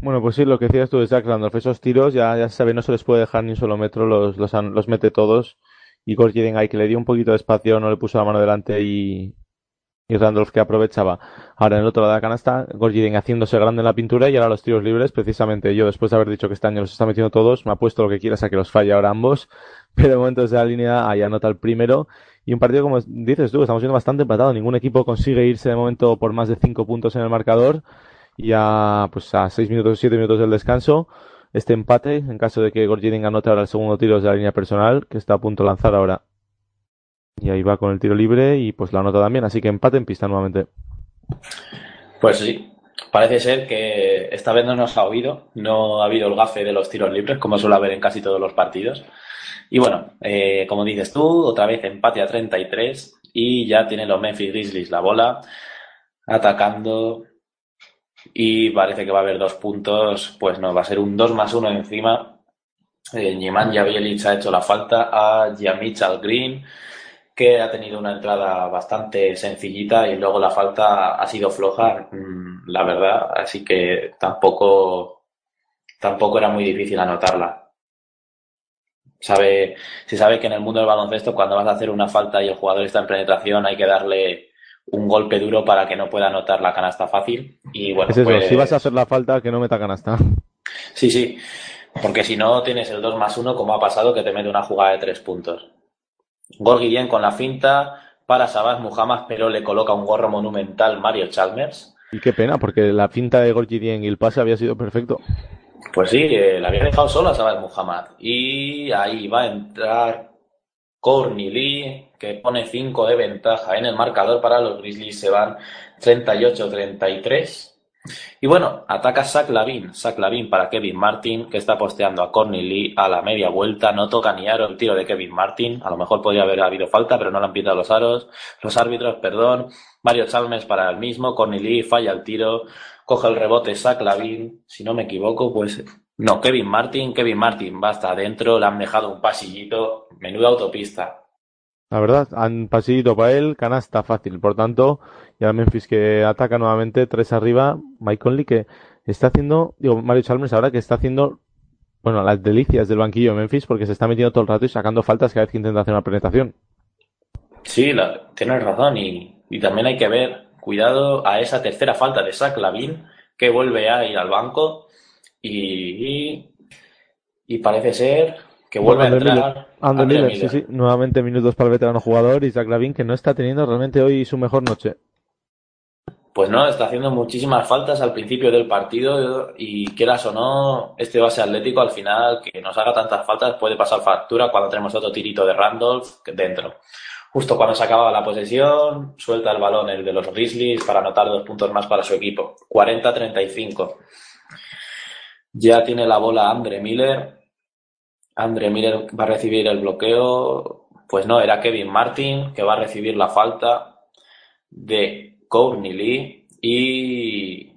Bueno, pues sí, lo que decías tú de Zach Randolph, esos tiros ya, ya se sabe, no se les puede dejar ni un solo metro, los, los, los mete todos. Y Gorky ahí que le dio un poquito de espacio, no le puso la mano delante y, y Randolph que aprovechaba. Ahora en el otro lado de la canasta, Gorgiden haciéndose grande en la pintura y ahora los tiros libres, precisamente yo después de haber dicho que este año los está metiendo todos, me ha puesto lo que quieras a que los falle ahora ambos, [LAUGHS] pero de momento desde la línea ahí anota el primero y un partido como dices tú, estamos viendo bastante empatado, ningún equipo consigue irse de momento por más de cinco puntos en el marcador y a pues a seis minutos, siete minutos del descanso este empate en caso de que Gorginen anote ahora el segundo tiro desde la línea personal que está a punto de lanzar ahora. Y ahí va con el tiro libre y pues la anota también, así que empate en pista nuevamente. Pues sí, parece ser que esta vez no nos ha oído, no ha habido el gafe de los tiros libres, como suele haber en casi todos los partidos. Y bueno, eh, como dices tú, otra vez empate a 33 y ya tienen los Memphis Grizzlies la bola, atacando y parece que va a haber dos puntos, pues no, va a ser un 2 más 1 encima. Eh, Niman ha hecho la falta a Yamichal Green que ha tenido una entrada bastante sencillita y luego la falta ha sido floja, mm, la verdad, así que tampoco, tampoco era muy difícil anotarla. Sabe, se sabe que en el mundo del baloncesto cuando vas a hacer una falta y el jugador está en penetración hay que darle un golpe duro para que no pueda anotar la canasta fácil. Y bueno, es eso, pues si vas a hacer la falta, que no meta canasta. Sí, sí, porque si no tienes el 2 más 1 como ha pasado que te mete una jugada de tres puntos. Gorgi bien con la finta para Sabas Muhammad, pero le coloca un gorro monumental Mario Chalmers. Y qué pena, porque la finta de Gorgi y el pase había sido perfecto. Pues sí, eh, la había dejado solo a Sabas Muhammad. Y ahí va a entrar Courtney Lee, que pone 5 de ventaja en el marcador para los Grizzlies. Se van 38-33. Y bueno, ataca Zach Lavin, Zach Lavin para Kevin Martin, que está posteando a Corny Lee a la media vuelta, no toca ni aro el tiro de Kevin Martin, a lo mejor podría haber habido falta, pero no le han pitado los aros, los árbitros, perdón, Mario Chalmers para el mismo, Corny Lee falla el tiro, coge el rebote Zach Lavin, si no me equivoco, pues no, Kevin Martin, Kevin Martin va hasta adentro, le han dejado un pasillito, menuda autopista. La verdad, han pasillito para él, canasta fácil, por tanto, y ahora Memphis que ataca nuevamente, tres arriba. Mike Conley que está haciendo, digo, Mario Chalmers ahora que está haciendo, bueno, las delicias del banquillo de Memphis porque se está metiendo todo el rato y sacando faltas cada vez que intenta hacer una penetración. Sí, la, tienes razón y, también hay que ver, cuidado a esa tercera falta de Zach Lavin que vuelve a ir al banco y, y, parece ser que vuelve a entrar. Miller, sí, sí, nuevamente minutos para el veterano jugador y Zach Lavin que no está teniendo realmente hoy su mejor noche pues no, está haciendo muchísimas faltas al principio del partido y quieras o no, este base atlético al final que nos haga tantas faltas puede pasar factura cuando tenemos otro tirito de Randolph dentro. Justo cuando se acababa la posesión, suelta el balón el de los Grizzlies para anotar dos puntos más para su equipo. 40-35. Ya tiene la bola Andre Miller. Andre Miller va a recibir el bloqueo. Pues no, era Kevin Martin que va a recibir la falta de Courtney Lee y,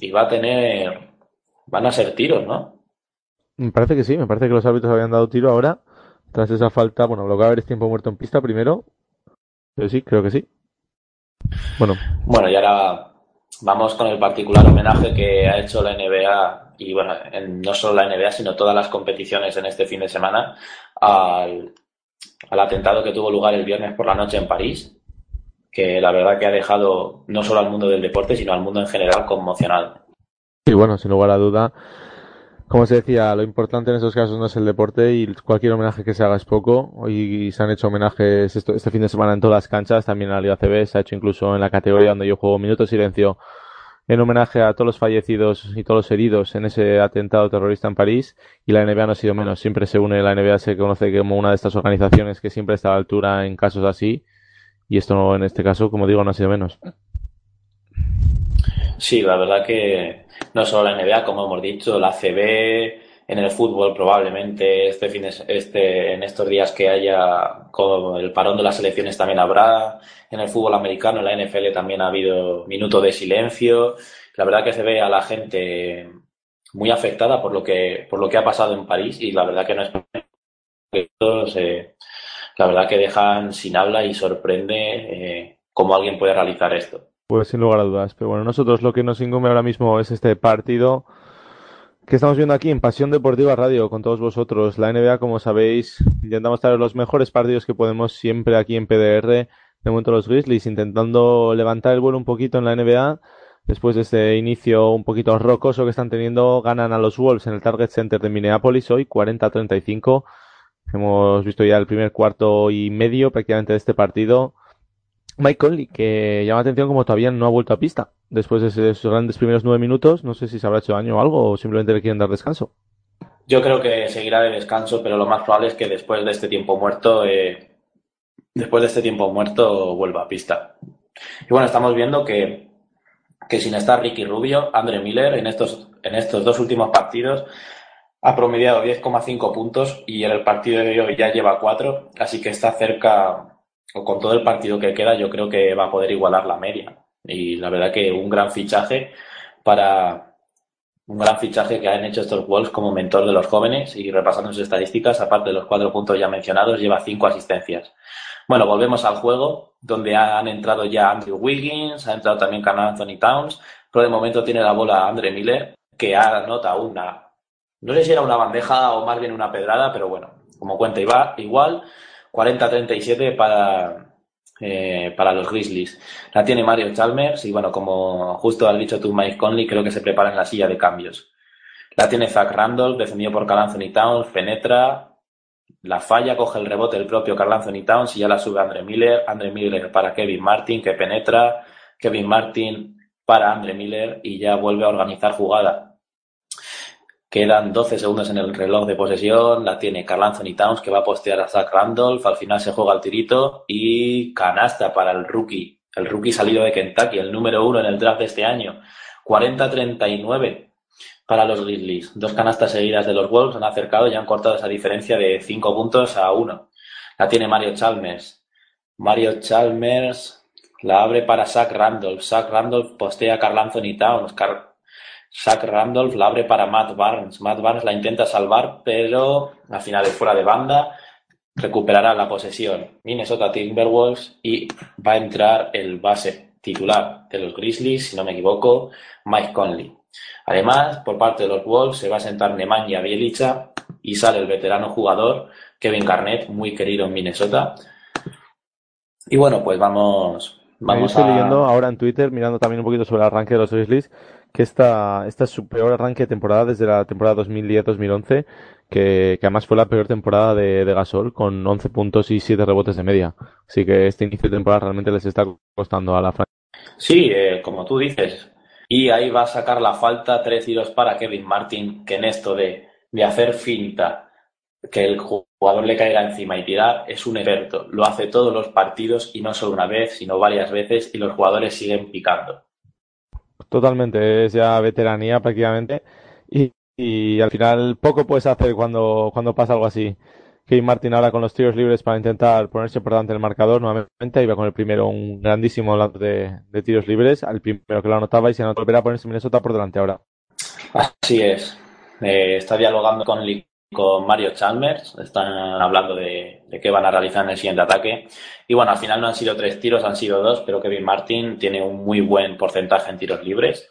y va a tener, van a ser tiros, ¿no? Me parece que sí, me parece que los árbitros habían dado tiro ahora, tras esa falta, bueno, lo que va a haber es tiempo muerto en pista primero, pero sí, creo que sí. Bueno. Bueno, y ahora vamos con el particular homenaje que ha hecho la NBA y bueno, no solo la NBA, sino todas las competiciones en este fin de semana al, al atentado que tuvo lugar el viernes por la noche en París que la verdad que ha dejado no solo al mundo del deporte, sino al mundo en general conmocionado. Y bueno, sin lugar a duda, como se decía, lo importante en esos casos no es el deporte y cualquier homenaje que se haga es poco. Hoy se han hecho homenajes este fin de semana en todas las canchas, también en la Liga CB, se ha hecho incluso en la categoría donde yo juego Minuto de Silencio en homenaje a todos los fallecidos y todos los heridos en ese atentado terrorista en París y la NBA no ha sido menos. Siempre se une, la NBA se conoce como una de estas organizaciones que siempre está a la altura en casos así y esto en este caso, como digo, no ha sido menos. Sí, la verdad que no solo la NBA, como hemos dicho, la CB, en el fútbol probablemente este fin este en estos días que haya con el parón de las elecciones también habrá en el fútbol americano en la NFL también ha habido minutos de silencio la verdad que se ve a la gente muy afectada por lo que por lo que ha pasado en París y la verdad que no es que todos la verdad que dejan sin habla y sorprende eh, cómo alguien puede realizar esto. Pues sin lugar a dudas. Pero bueno, nosotros lo que nos incumbe ahora mismo es este partido que estamos viendo aquí en Pasión Deportiva Radio con todos vosotros. La NBA, como sabéis, intentamos traer los mejores partidos que podemos siempre aquí en PDR De momento los Grizzlies intentando levantar el vuelo un poquito en la NBA. Después de este inicio un poquito rocoso que están teniendo, ganan a los Wolves en el Target Center de Minneapolis hoy 40-35. Hemos visto ya el primer cuarto y medio prácticamente de este partido. Mike Conley, que llama la atención como todavía no ha vuelto a pista después de esos grandes primeros nueve minutos. No sé si se habrá hecho daño o algo o simplemente le quieren dar descanso. Yo creo que seguirá de descanso, pero lo más probable es que después de este tiempo muerto, eh, después de este tiempo muerto, vuelva a pista. Y bueno, estamos viendo que, que sin estar Ricky Rubio, Andre Miller en estos, en estos dos últimos partidos ha promediado 10,5 puntos y en el partido de hoy ya lleva 4, así que está cerca, con todo el partido que queda, yo creo que va a poder igualar la media. Y la verdad que un gran fichaje para, un gran fichaje que han hecho estos Wolves como mentor de los jóvenes y repasando sus estadísticas, aparte de los cuatro puntos ya mencionados, lleva cinco asistencias. Bueno, volvemos al juego, donde han entrado ya Andrew Wiggins, ha entrado también Carl Anthony Towns, pero de momento tiene la bola Andre Miller, que anota una, no sé si era una bandeja o más bien una pedrada, pero bueno, como cuenta igual, 40-37 para, eh, para los Grizzlies. La tiene Mario Chalmers y bueno, como justo has dicho tú, Mike Conley, creo que se prepara en la silla de cambios. La tiene Zach Randolph, defendido por Carl Anthony Towns, penetra, la falla, coge el rebote el propio Carl Anthony Towns y ya la sube Andre Miller. Andre Miller para Kevin Martin, que penetra. Kevin Martin para Andre Miller y ya vuelve a organizar jugada. Quedan 12 segundos en el reloj de posesión. La tiene Carl Anthony Towns que va a postear a Zach Randolph. Al final se juega el tirito y canasta para el rookie. El rookie salido de Kentucky, el número uno en el draft de este año. 40-39 para los Grizzlies. Dos canastas seguidas de los Wolves han acercado y han cortado esa diferencia de 5 puntos a 1. La tiene Mario Chalmers. Mario Chalmers la abre para Zach Randolph. Zach Randolph postea a Carl Anthony Towns. Zach Randolph la abre para Matt Barnes. Matt Barnes la intenta salvar, pero al final es fuera de banda. Recuperará la posesión Minnesota Timberwolves y va a entrar el base titular de los Grizzlies, si no me equivoco, Mike Conley. Además, por parte de los Wolves se va a sentar Nemanja Bielicha y sale el veterano jugador Kevin Garnett, muy querido en Minnesota. Y bueno, pues vamos, vamos estoy leyendo ahora en Twitter, mirando también un poquito sobre el arranque de los Grizzlies, que esta, esta es su peor arranque de temporada desde la temporada 2010-2011, que, que, además fue la peor temporada de, de, Gasol, con 11 puntos y 7 rebotes de media. Así que este inicio de temporada realmente les está costando a la franquicia. Sí, eh, como tú dices. Y ahí va a sacar la falta, tres tiros para Kevin Martin, que en esto de, de hacer finta, que el jugador le caiga encima y tirar, es un experto. Lo hace todos los partidos y no solo una vez, sino varias veces y los jugadores siguen picando. Totalmente, es ya veteranía prácticamente y, y al final poco puedes hacer cuando, cuando pasa algo así. Kevin Martin ahora con los tiros libres para intentar ponerse por delante del marcador nuevamente. Iba con el primero un grandísimo lance de, tiros libres, al primero que lo anotaba y se anotó, volverá a ponerse Minnesota por delante ahora. Así es. Eh, está dialogando con, con Mario Chalmers. Están hablando de, qué van a realizar en el siguiente ataque. Y bueno, al final no han sido tres tiros, han sido dos, pero Kevin Martin tiene un muy buen porcentaje en tiros libres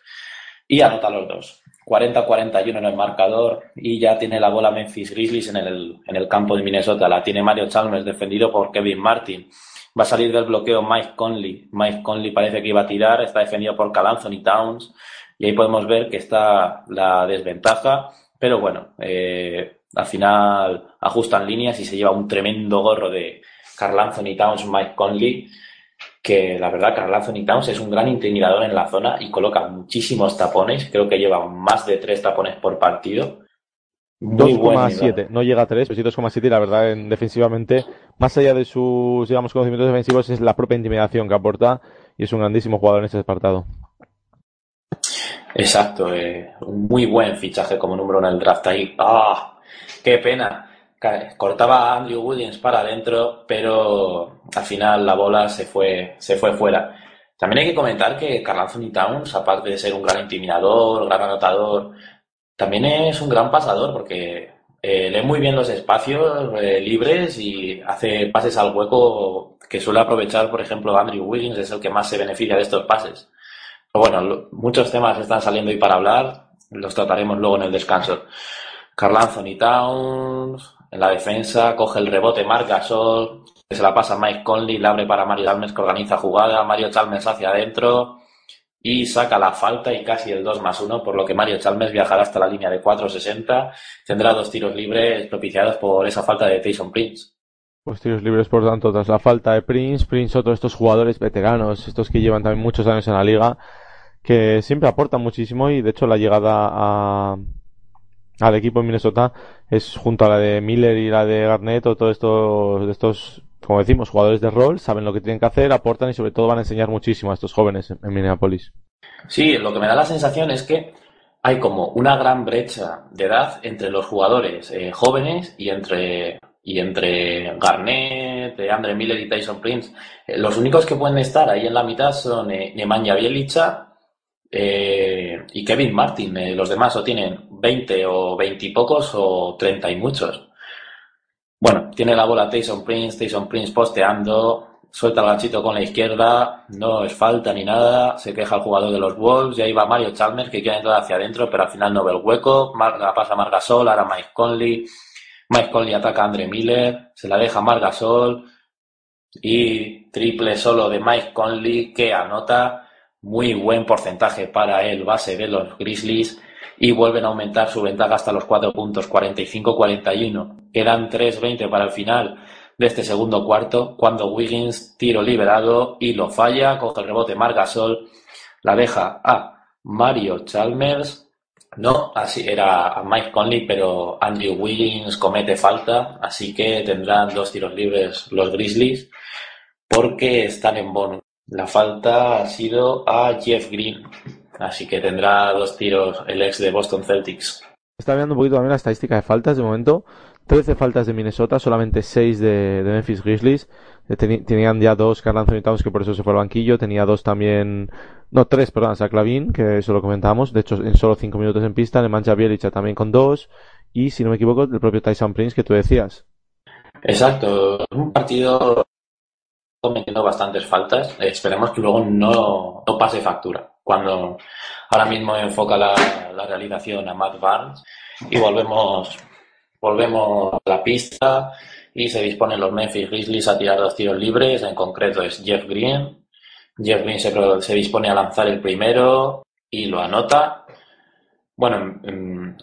y anota los dos. 40-41 en el marcador y ya tiene la bola Memphis Grizzlies en el, en el campo de Minnesota. La tiene Mario Chalmers defendido por Kevin Martin. Va a salir del bloqueo Mike Conley. Mike Conley parece que iba a tirar, está defendido por Cal Anthony Towns y ahí podemos ver que está la desventaja. Pero bueno, eh, al final ajustan líneas y se lleva un tremendo gorro de Carl Anthony Towns, Mike Conley que la verdad Carl Anthony Towns es un gran intimidador en la zona y coloca muchísimos tapones, creo que lleva más de tres tapones por partido. 2,7, no llega a 3, pero sí 2,7 y la verdad en, defensivamente, más allá de sus digamos conocimientos defensivos, es la propia intimidación que aporta y es un grandísimo jugador en este apartado. Exacto, eh, un muy buen fichaje como número uno en el draft ahí. ¡Ah! ¡Qué pena! cortaba a Andrew Williams para adentro, pero al final la bola se fue, se fue fuera. También hay que comentar que Carl Anthony Towns, aparte de ser un gran intimidador, gran anotador, también es un gran pasador porque eh, lee muy bien los espacios eh, libres y hace pases al hueco que suele aprovechar, por ejemplo, Andrew Wiggins, es el que más se beneficia de estos pases. Pero bueno, muchos temas están saliendo ahí para hablar, los trataremos luego en el descanso. Carl Anthony Towns, en la defensa, coge el rebote, marca Sol, se la pasa a Mike Conley, le abre para Mario Chalmers que organiza jugada, Mario Chalmers hacia adentro y saca la falta y casi el 2 más 1, por lo que Mario Chalmers viajará hasta la línea de 4.60, tendrá dos tiros libres propiciados por esa falta de Tyson Prince. Pues tiros libres, por tanto, tras la falta de Prince, Prince, otro de estos jugadores veteranos, estos que llevan también muchos años en la liga, que siempre aportan muchísimo y de hecho la llegada a, al equipo en Minnesota es junto a la de Miller y la de Garnett o todos estos, de estos, como decimos, jugadores de rol, saben lo que tienen que hacer, aportan y sobre todo van a enseñar muchísimo a estos jóvenes en, Minneapolis. Sí, lo que me da la sensación es que hay como una gran brecha de edad entre los jugadores eh, jóvenes y entre y entre Garnett, Andre Miller y Tyson Prince. Eh, los únicos que pueden estar ahí en la mitad son eh, Nemanja Bielica eh, y Kevin Martin. Eh, los demás o tienen 20 o 20 y pocos o 30 y muchos. Bueno, tiene la bola Tyson Prince, Tyson Prince posteando, suelta el ganchito con la izquierda, no es falta ni nada, se queja el jugador de los Wolves, y ahí va Mario Chalmers que quiere entrar hacia adentro, pero al final no ve el hueco, la pasa Margasol, ahora Mike Conley, Mike Conley ataca a Andre Miller, se la deja Margasol y triple solo de Mike Conley que anota muy buen porcentaje para el base de los Grizzlies y vuelven a aumentar su ventaja hasta los 4 puntos, 45-41. Quedan 3-20 para el final de este segundo cuarto, cuando Wiggins tiro liberado y lo falla, coge el rebote Margasol, la deja a Mario Chalmers, no, así era a Mike Conley, pero Andrew Wiggins comete falta, así que tendrán dos tiros libres los Grizzlies porque están en bonus. La falta ha sido a Jeff Green, así que tendrá dos tiros el ex de Boston Celtics. Está viendo un poquito también la estadística de faltas de momento. 13 faltas de Minnesota, solamente 6 de, Memphis Grizzlies. Eh, tenían ya dos Carl Anthony Towns, que por eso se fue al banquillo. Tenía dos también, no, tres, perdón, Zach Lavin, que eso lo comentábamos. De hecho, en solo 5 minutos en pista. Le mancha Bielicha también con dos. Y, si no me equivoco, el propio Tyson Prince que tú decías. Exacto. Un partido cometiendo bastantes faltas. esperemos que luego no, no, pase factura. Cuando ahora mismo enfoca la, realización a Matt Barnes y volvemos, volvemos a la pista y se disponen los Memphis Grizzlies a tirar dos tiros libres. En concreto es Jeff Green. Jeff Green se, se dispone a lanzar el primero y lo anota. Bueno,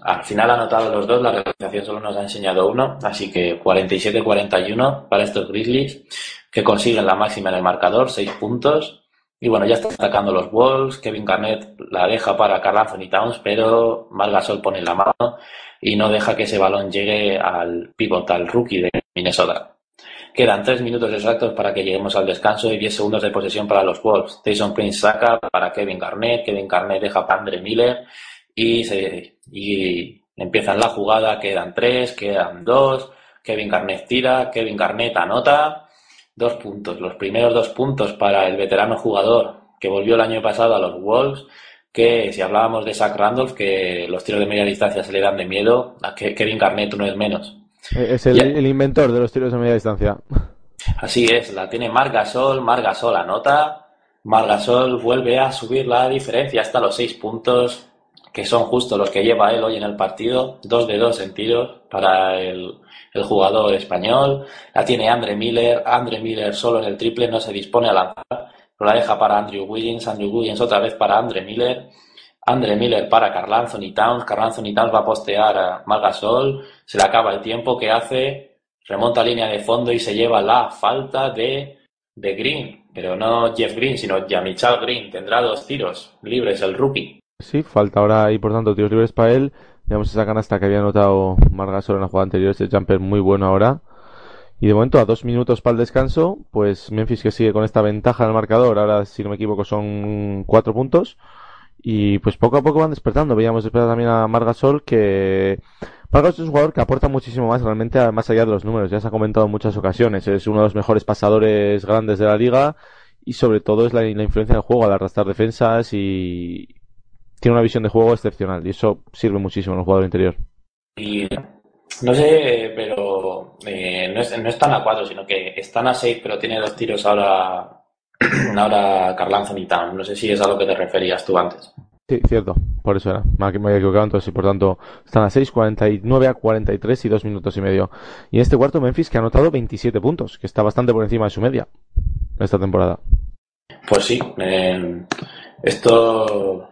al final ha anotado los dos, la realización solo nos ha enseñado uno, así que 47-41 para estos Grizzlies que consiguen la máxima en el marcador, seis puntos. Y bueno, ya están atacando los Wolves. Kevin Garnett la deja para Carl Anthony Towns, pero Margasol pone la mano y no deja que ese balón llegue al pivot, al rookie de Minnesota. Quedan tres minutos exactos para que lleguemos al descanso y diez segundos de posesión para los Wolves. Tyson Prince saca para Kevin Garnett, Kevin Garnett deja para Andre Miller y, se, y empiezan la jugada, quedan tres, quedan dos, Kevin Garnett tira, Kevin Garnett anota Dos puntos. Los primeros dos puntos para el veterano jugador que volvió el año pasado a los Wolves, que si hablábamos de Zach Randolph, que los tiros de media distancia se le dan de miedo, a que Kevin Garnett no es menos. Eh, es el, inventor de los tiros de media distancia. Así es, la tiene Margasol, Margasol anota, Margasol vuelve a subir la diferencia hasta los seis puntos, que son justo los que lleva él hoy en el partido, dos de dos en tiros para el, el jugador español. La tiene Andre Miller. Andre Miller solo en el triple no se dispone a lanzar, pero la deja para Andrew Wiggins. Andrew Wiggins otra vez para Andre Miller. Andre Miller para Carl Anthony Towns. Carl Anthony Towns va a postear a Margasol. Se le acaba el tiempo que hace. Remonta línea de fondo y se lleva la falta de, de Green. Pero no Jeff Green, sino Jamichal Green. Tendrá dos tiros libres el rookie. Sí, falta ahora y por tanto tiros libres para él. Veamos esa canasta que había anotado Margasol en la jugada anterior, ese jumper muy bueno ahora. Y de momento, a dos minutos para el descanso, pues Memphis que sigue con esta ventaja en el marcador. Ahora, si no me equivoco, son cuatro puntos. Y pues poco a poco van despertando. Veíamos despertar también a Margasol, que Margasol es un jugador que aporta muchísimo más realmente, más allá de los números. Ya se ha comentado en muchas ocasiones. Es uno de los mejores pasadores grandes de la liga. Y sobre todo es la, la influencia del juego al arrastrar defensas y, tiene una visión de juego excepcional y eso sirve muchísimo en el jugador interior. Y no sé, pero eh, no, es, no, están a cuatro, sino que están a seis, pero tiene dos tiros ahora, [CLEARS THROAT] ahora Carl Anthony Town. No sé si es a lo que te referías tú antes. Sí, cierto, por eso era. Me había equivocado, entonces, y por tanto, están a 6, 49 a 43 y 2 minutos y medio. Y en este cuarto, Memphis que ha anotado 27 puntos, que está bastante por encima de su media esta temporada. Pues sí, eh, esto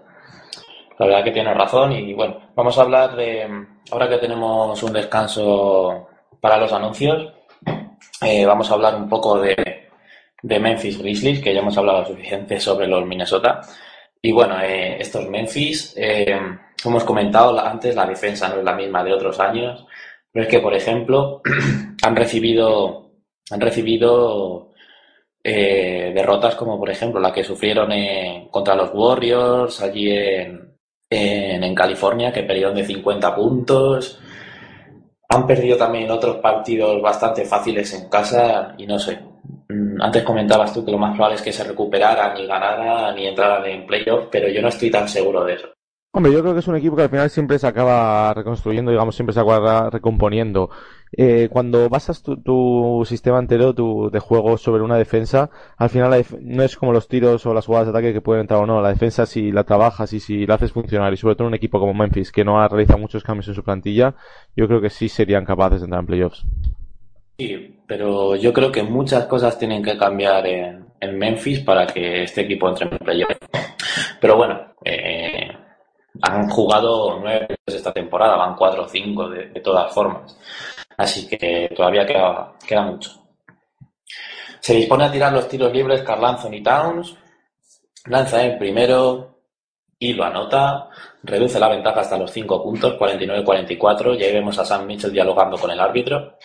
la verdad que tiene razón y bueno, vamos a hablar de, ahora que tenemos un descanso para los anuncios, eh, vamos a hablar un poco de, de Memphis Grizzlies, que ya hemos hablado suficiente sobre los Minnesota. Y bueno, eh, estos Memphis, eh, como hemos comentado antes, la defensa no es la misma de otros años, pero es que, por ejemplo, [CLEARS THROAT] han recibido, han recibido derrotas como, por ejemplo, la que sufrieron contra los Warriors allí en, en, en California, que perdieron de 50 puntos. Han perdido también otros partidos bastante fáciles en casa y no sé, Mm, antes comentabas tú que lo más probable es que se recuperaran y ganaran y entraran en playoff, pero yo no estoy tan seguro de eso. Hombre, yo creo que es un equipo que al final siempre se acaba reconstruyendo, digamos, siempre se acaba recomponiendo. Eh, cuando basas tu, sistema entero tu, de juego sobre una defensa, al final no es como los tiros o las jugadas de ataque que pueden entrar o no. La defensa, si la trabajas y si la haces funcionar, y sobre todo un equipo como Memphis, que no ha realizado muchos cambios en su plantilla, yo creo que sí serían capaces de entrar en playoffs. Sí, pero yo creo que muchas cosas tienen que cambiar en, Memphis para que este equipo entre en playoff. [LAUGHS] Pero bueno, eh, han jugado nueve esta temporada, van cuatro o cinco de, todas formas. Así que todavía queda, queda mucho. Se dispone a tirar los tiros libres Carl Anthony Towns, lanza el primero y lo anota, reduce la ventaja hasta los cinco puntos, 49-44, y ahí vemos a Sam Mitchell dialogando con el árbitro.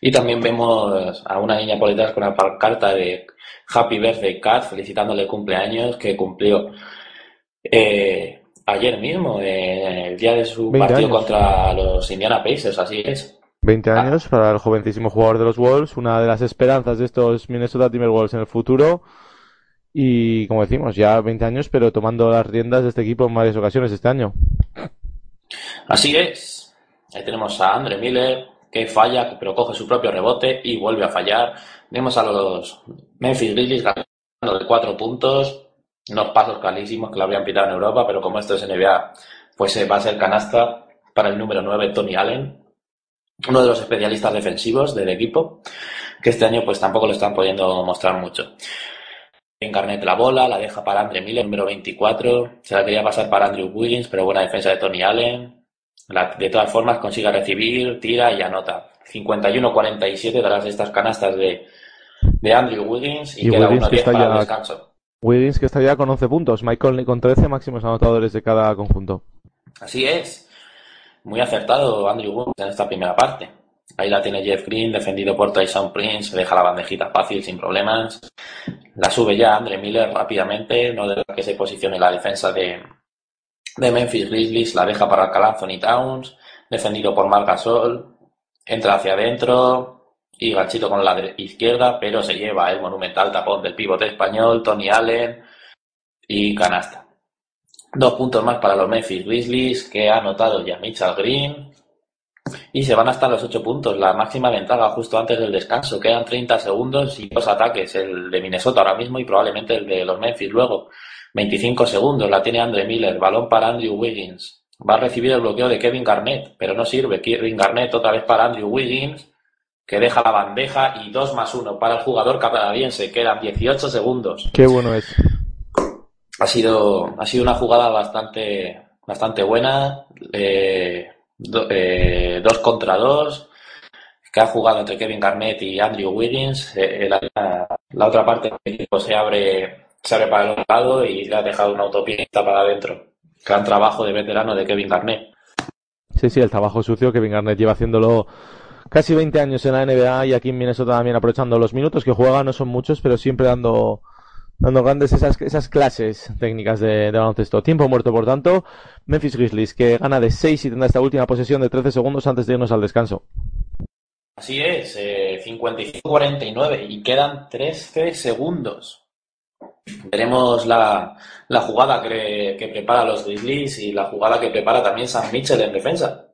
Y también vemos a una niña por detrás con una carta de Happy Birthday Cat felicitándole el cumpleaños que cumplió eh, ayer mismo, eh, el día de su partido contra los Indiana Pacers, así es. 20 ah. años para el jovencísimo jugador de los Wolves, una de las esperanzas de estos Minnesota Timberwolves en el futuro. Y como decimos, ya 20 años, pero tomando las riendas de este equipo en varias ocasiones este año. Así es. Ahí tenemos a Andre Miller, que falla, pero coge su propio rebote y vuelve a fallar. Vemos a los Memphis Grizzlies ganando de cuatro puntos, unos pasos clarísimos que lo habrían pitado en Europa, pero como esto es NBA, pues eh, va a ser canasta para el número 9, Tony Allen, uno de los especialistas defensivos del equipo, que este año pues tampoco lo están pudiendo mostrar mucho. En Garnett la bola, la deja para Andre Miller, número 24, se la quería pasar para Andrew Wiggins, pero buena defensa de Tony Allen, de todas formas consigue recibir, tira y anota. 51-47 tras estas canastas de, de Andrew Wiggins y, queda Wiggins 1 para el descanso. Wiggins que está ya con 11 puntos, Michael con 13 máximos anotadores de cada conjunto. Así es. Muy acertado Andrew Wiggins en esta primera parte. Ahí la tiene Jeff Green, defendido por Tyson Prince, deja la bandejita fácil, sin problemas. La sube ya Andre Miller rápidamente, no deja que se posicione la defensa de, de Memphis Grizzlies la deja para Cal Anthony Towns, defendido por Marc Gasol, entra hacia adentro y ganchito con la izquierda, pero se lleva el monumental tapón del pivote español, Tony Allen y canasta. Dos puntos más para los Memphis Grizzlies que ha anotado ya Mitchell Green y se van hasta los ocho puntos, la máxima ventaja justo antes del descanso. Quedan 30 segundos y dos ataques, el de Minnesota ahora mismo y probablemente el de los Memphis luego. 25 segundos, la tiene Andre Miller, balón para Andrew Wiggins. Va a recibir el bloqueo de Kevin Garnett, pero no sirve. Kevin Garnett otra vez para Andrew Wiggins, que deja la bandeja y 2 más 1 para el jugador canadiense. Quedan 18 segundos. Qué bueno es. Ha sido, ha sido una jugada bastante, bastante buena. Eh, eh, dos contra dos que ha jugado entre Kevin Garnett y Andrew Wiggins. Eh, la, la, otra parte del equipo se abre sale para el otro lado y le ha dejado una autopista para adentro. Gran trabajo de veterano de Kevin Garnett. Sí, sí, el trabajo sucio. Kevin Garnett lleva haciéndolo casi 20 años en la NBA y aquí en Minnesota también aprovechando los minutos que juega, no son muchos, pero siempre dando dando grandes esas, esas clases técnicas de, baloncesto. Tiempo muerto, por tanto, Memphis Grizzlies, que gana de 6 y tendrá esta última posesión de 13 segundos antes de irnos al descanso. Así es, eh, 55-49 y quedan 13 segundos. Veremos la, la jugada que, que, prepara los Grizzlies y la jugada que prepara también Sam Mitchell en defensa.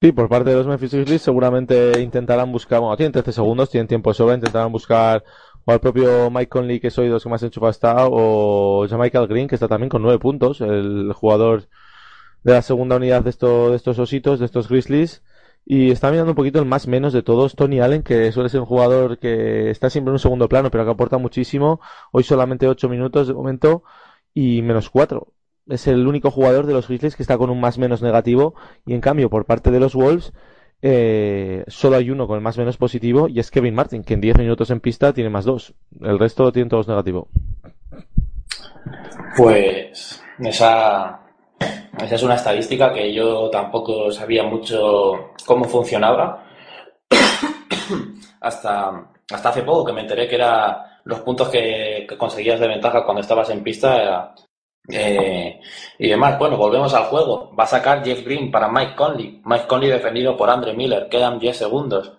Sí, por parte de los Memphis Grizzlies seguramente intentarán buscar, bueno, tienen 13 segundos, tienen tiempo de sobra, intentarán buscar o al propio Mike Conley, que soy dos que más enchufado está, o Michael Green, que está también con nueve puntos, el jugador de la segunda unidad de, esto, de estos ositos, de estos Grizzlies. Y está mirando un poquito el más menos de todos, Tony Allen, que suele ser un jugador que está siempre en un segundo plano, pero que aporta muchísimo. Hoy solamente 8 minutos de momento y menos 4. Es el único jugador de los Grizzlies que está con un más menos negativo. Y en cambio, por parte de los Wolves, eh, solo hay uno con el más menos positivo y es Kevin Martin, que en 10 minutos en pista tiene más 2. El resto tienen todos negativo. Pues esa esa es una estadística que yo tampoco sabía mucho cómo funcionaba. [COUGHS] hasta, hasta hace poco que me enteré que era los puntos que, conseguías de ventaja cuando estabas en pista eh, y demás. Bueno, volvemos al juego. Va a sacar Jeff Green para Mike Conley. Mike Conley defendido por Andre Miller. Quedan 10 segundos.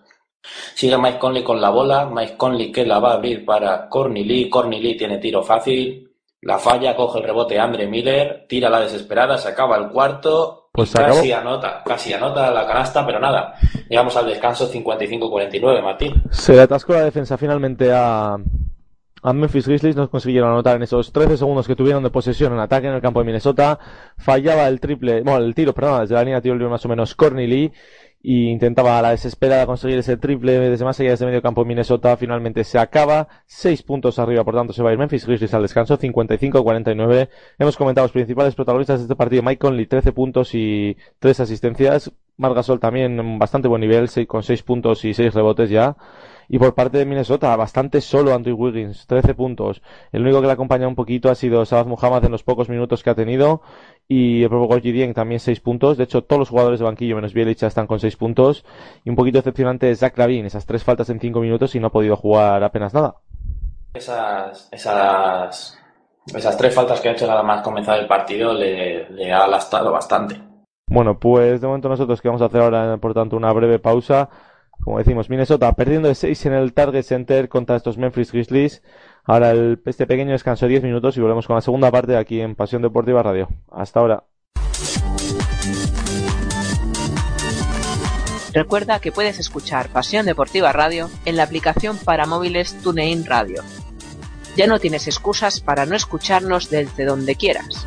Sigue Mike Conley con la bola. Mike Conley que la va a abrir para Corny Lee. Corny Lee tiene tiro fácil. La falla, coge el rebote Andre Miller, tira la desesperada, se acaba el cuarto. Pues casi anota, casi anota la canasta, pero nada. Llegamos al descanso 55-49, Martín. Se le atascó la defensa finalmente a, a Memphis Grizzlies no consiguieron anotar en esos 13 segundos que tuvieron de posesión en ataque en el campo de Minnesota. Fallaba el triple, bueno, el tiro, perdón, desde la línea de tiro libre más o menos Corny Lee y intentaba a la desesperada conseguir ese triple desde más allá de ese medio campo Minnesota. Finalmente se acaba. Seis puntos arriba, por tanto se va a ir Memphis Grizzlies al descanso. 55-49. Hemos comentado los principales protagonistas de este partido. Mike Conley, 13 puntos y 3 asistencias. Margasol también bastante buen nivel, con 6 puntos y 6 rebotes ya. Y por parte de Minnesota, bastante solo Andrew Wiggins, 13 puntos. El único que le acompaña un poquito ha sido Sabaz Muhammad en los pocos minutos que ha tenido. Y el propio Gorgie Dieng también 6 puntos. De hecho, todos los jugadores de banquillo menos Bielich están con 6 puntos. Y un poquito decepcionante es Zach Lavin, esas tres faltas en 5 minutos y no ha podido jugar apenas nada. Esas, esas, esas tres faltas que ha hecho nada más comenzar el partido le, le ha lastrado bastante. Bueno, pues de momento nosotros que vamos a hacer ahora, por tanto, una breve pausa como decimos, Minnesota perdiendo de 6 en el Target Center contra estos Memphis Grizzlies. Ahora este pequeño descanso de 10 minutos y volvemos con la segunda parte aquí en Pasión Deportiva Radio. Hasta ahora. Recuerda que puedes escuchar Pasión Deportiva Radio en la aplicación para móviles TuneIn Radio. Ya no tienes excusas para no escucharnos desde donde quieras.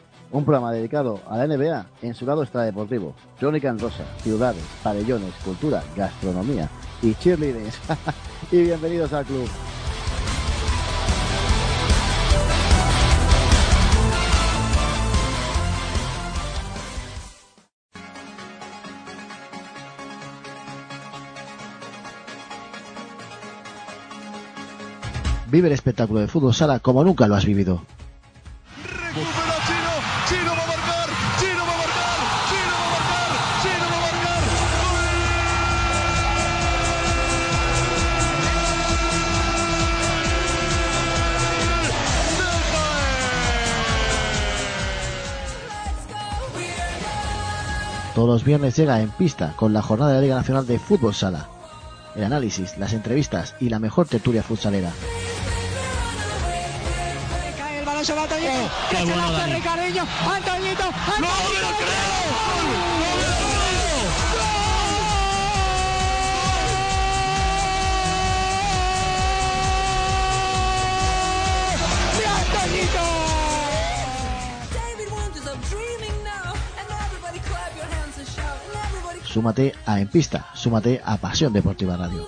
Un programa dedicado a la NBA en su lado extradeportivo. Crónica en rosa, ciudades, pabellones, cultura, gastronomía y cheerleaders. [LAUGHS] y bienvenidos al club. Vive el espectáculo de fútbol sala como nunca lo has vivido. Todos los viernes llega en pista con la jornada de la Liga Nacional de Fútbol Sala. El análisis, las entrevistas y la mejor tertulia futsalera. Cae el balón sobre Antoñito. que se la hace Ricardiño. Antoñito. Antoñito. ¡De Súmate a En Pista, súmate a Pasión Deportiva Radio.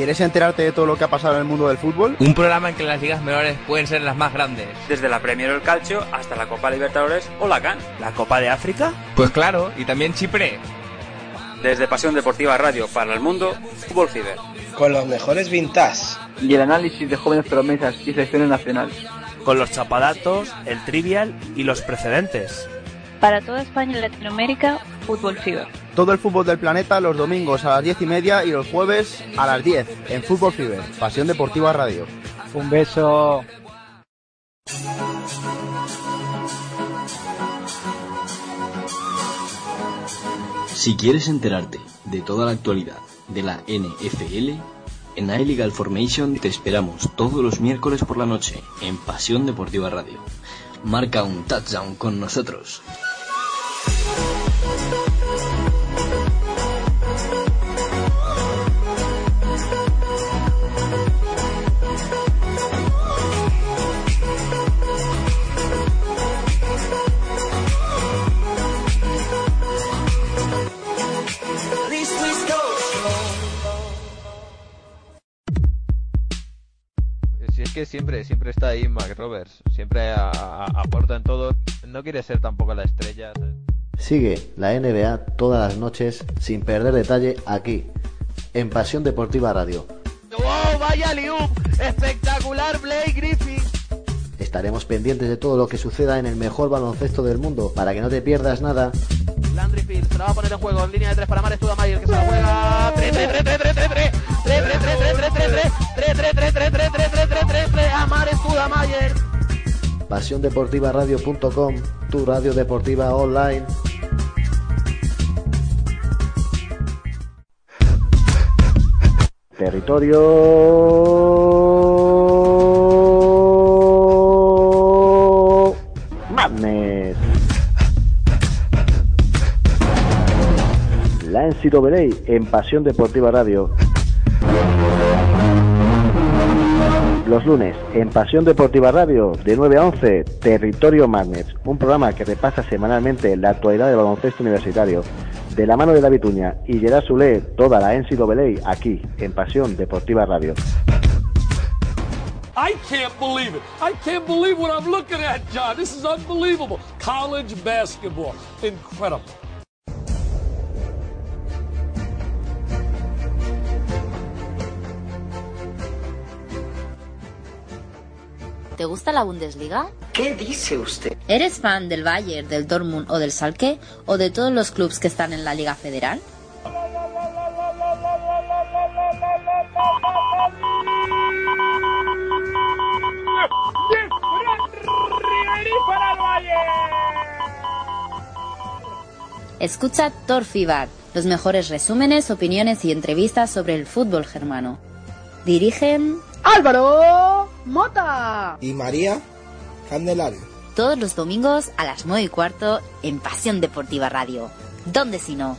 ¿Quieres enterarte de todo lo que ha pasado en el mundo del fútbol? Un programa en que las ligas menores pueden ser las más grandes. Desde la Premier o el Calcio hasta la Copa Libertadores o la CAN. ¿La Copa de África? Pues claro, y también Chipre. Desde Pasión Deportiva Radio para el mundo, Fútbol Fever. Con los mejores vintage. Y el análisis de jóvenes promesas y selecciones nacionales. Con los chapadatos, el trivial y los precedentes. Para toda España y Latinoamérica, Fútbol Fever. Todo el fútbol del planeta los domingos a las 10 y media y los jueves a las 10 en Fútbol Fever, Pasión Deportiva Radio. Un beso. Si quieres enterarte de toda la actualidad de la NFL, en iLegal Formation te esperamos todos los miércoles por la noche en Pasión Deportiva Radio. Marca un touchdown con nosotros. Que siempre, siempre está ahí Mac Roberts, siempre a- a- aporta en todo, no quiere ser tampoco la estrella. ¿sabes? Sigue la NBA todas las noches sin perder detalle aquí, en Pasión Deportiva Radio. ¡Wow! ¡Vaya liup! ¡Espectacular Blake Griffin! Estaremos pendientes de todo lo que suceda en el mejor baloncesto del mundo para que no te pierdas nada. Landry Field se la va a poner en juego en línea de tres para Mares Tudamayer que se la juega. 3 3 3 3 3 3 3 3 3 3 3 3 3 3 3 3 3 3 3 3 3 3 3 a Mares Tudamayer. pasiondeportivaradio.com, tu radio deportiva online. Territorio La NCAA en Pasión Deportiva Radio. Los lunes, en Pasión Deportiva Radio, de 9 a 11, Territorio Madness, un programa que repasa semanalmente la actualidad del baloncesto universitario. De la mano de David Uña y Gerard Soule, toda la NCAA aquí, en Pasión Deportiva Radio. I can't believe it. I can't believe what I'm looking at, John. This is unbelievable. College basketball. Incredible. ¿Te gusta la Bundesliga? ¿Qué dice usted? ¿Eres fan del Bayern, del Dortmund o del Schalke o de todos los clubes que están en la Liga Federal? Escucha Torfibar, los mejores resúmenes, opiniones y entrevistas sobre el fútbol germano. Dirigen Álvaro Mota. Y María Candelario. todos los domingos a las 9 y cuarto en Pasión Deportiva Radio. ¿Dónde si no?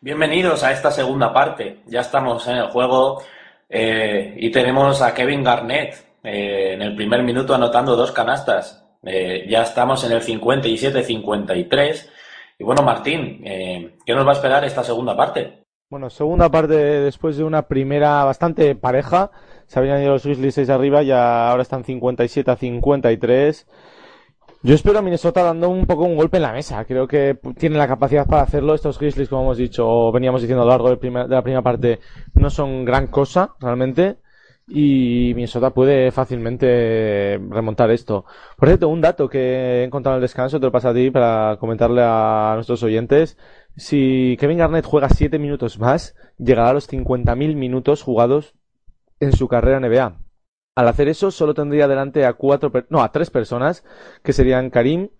Bienvenidos a esta segunda parte. Ya estamos en el juego eh, y tenemos a Kevin Garnett eh, en el primer minuto anotando dos canastas. Eh, ya estamos en el 57-53. Y bueno, Martín, eh, ¿qué nos va a esperar esta segunda parte? Bueno, segunda parte después de una primera bastante pareja. Se habían ido los Grizzlies 6 arriba y ahora están 57 a 53. Yo espero a Minnesota dando un poco un golpe en la mesa. Creo que tienen la capacidad para hacerlo. Estos Grizzlies, como hemos dicho, o veníamos diciendo a lo largo de la primera parte, no son gran cosa realmente. Y Minnesota puede fácilmente remontar esto. Por cierto, un dato que he encontrado en el descanso, te lo paso a ti para comentarle a nuestros oyentes. Si Kevin Garnett juega 7 minutos más, llegará a los 50.000 minutos jugados en su carrera en NBA. Al hacer eso, solo tendría delante a cuatro, no, a tres personas, que serían Karim,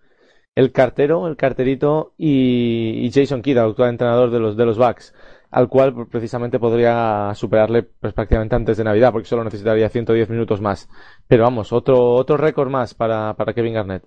el cartero, el carterito y, Jason Kidd, actual entrenador de los, de los Bucks, al cual precisamente podría superarle pues, prácticamente antes de Navidad, porque solo necesitaría 110 minutos más. Pero vamos, otro, otro récord más para, Kevin Garnett.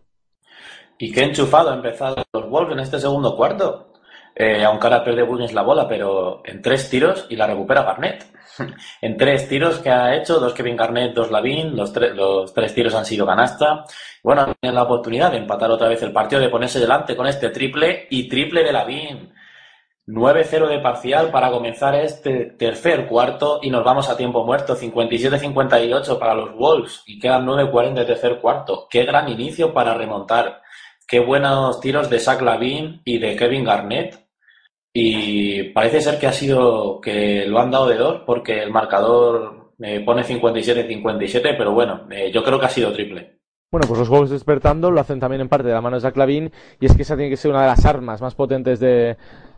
Y qué enchufado ha empezado los Wolves en este segundo cuarto. Eh, aunque ahora pierde Wiggins la bola, pero en tres tiros y la recupera Garnett. [LAUGHS] en tres tiros que ha hecho, dos Kevin Garnett, dos Lavin, los, tre- los tres tiros han sido canasta. Bueno, tiene la oportunidad de empatar otra vez el partido, de ponerse delante con este triple y triple de Lavin. 9-0 de parcial para comenzar este tercer cuarto y nos vamos a tiempo muerto, 57-58 para los Wolves y quedan 9-40 de tercer cuarto. Qué gran inicio para remontar. Qué buenos tiros de Zach Lavin y de Kevin Garnett. Y parece ser que ha sido que lo han dado de dos porque el marcador eh, pone 57-57, pero bueno, eh, yo creo que ha sido triple. Bueno, pues los Wolves despertando lo hacen también en parte de la mano de Zach Lavin y es que esa tiene que ser una de las armas más potentes de,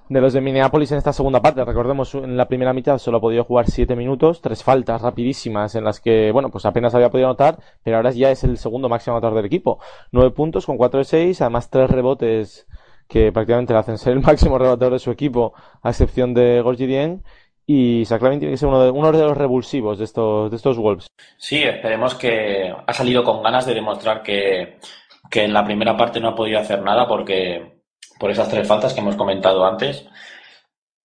de los de Minneapolis en esta segunda parte. Recordemos, en la primera mitad solo ha podido jugar 7 minutos, tres faltas rapidísimas en las que, bueno, pues apenas había podido anotar, pero ahora ya es el segundo máximo anotador del equipo. 9 puntos con 4 de 6, además 3 rebotes que prácticamente le hacen ser el [LAUGHS] máximo rebotador de su equipo, a excepción de Gorgie Dieng. Y Zach Lavin tiene que ser uno de, uno de los revulsivos de estos, de estos Wolves. Sí, esperemos que ha salido con ganas de demostrar que, que en la primera parte no ha podido hacer nada porque por esas tres faltas que hemos comentado antes.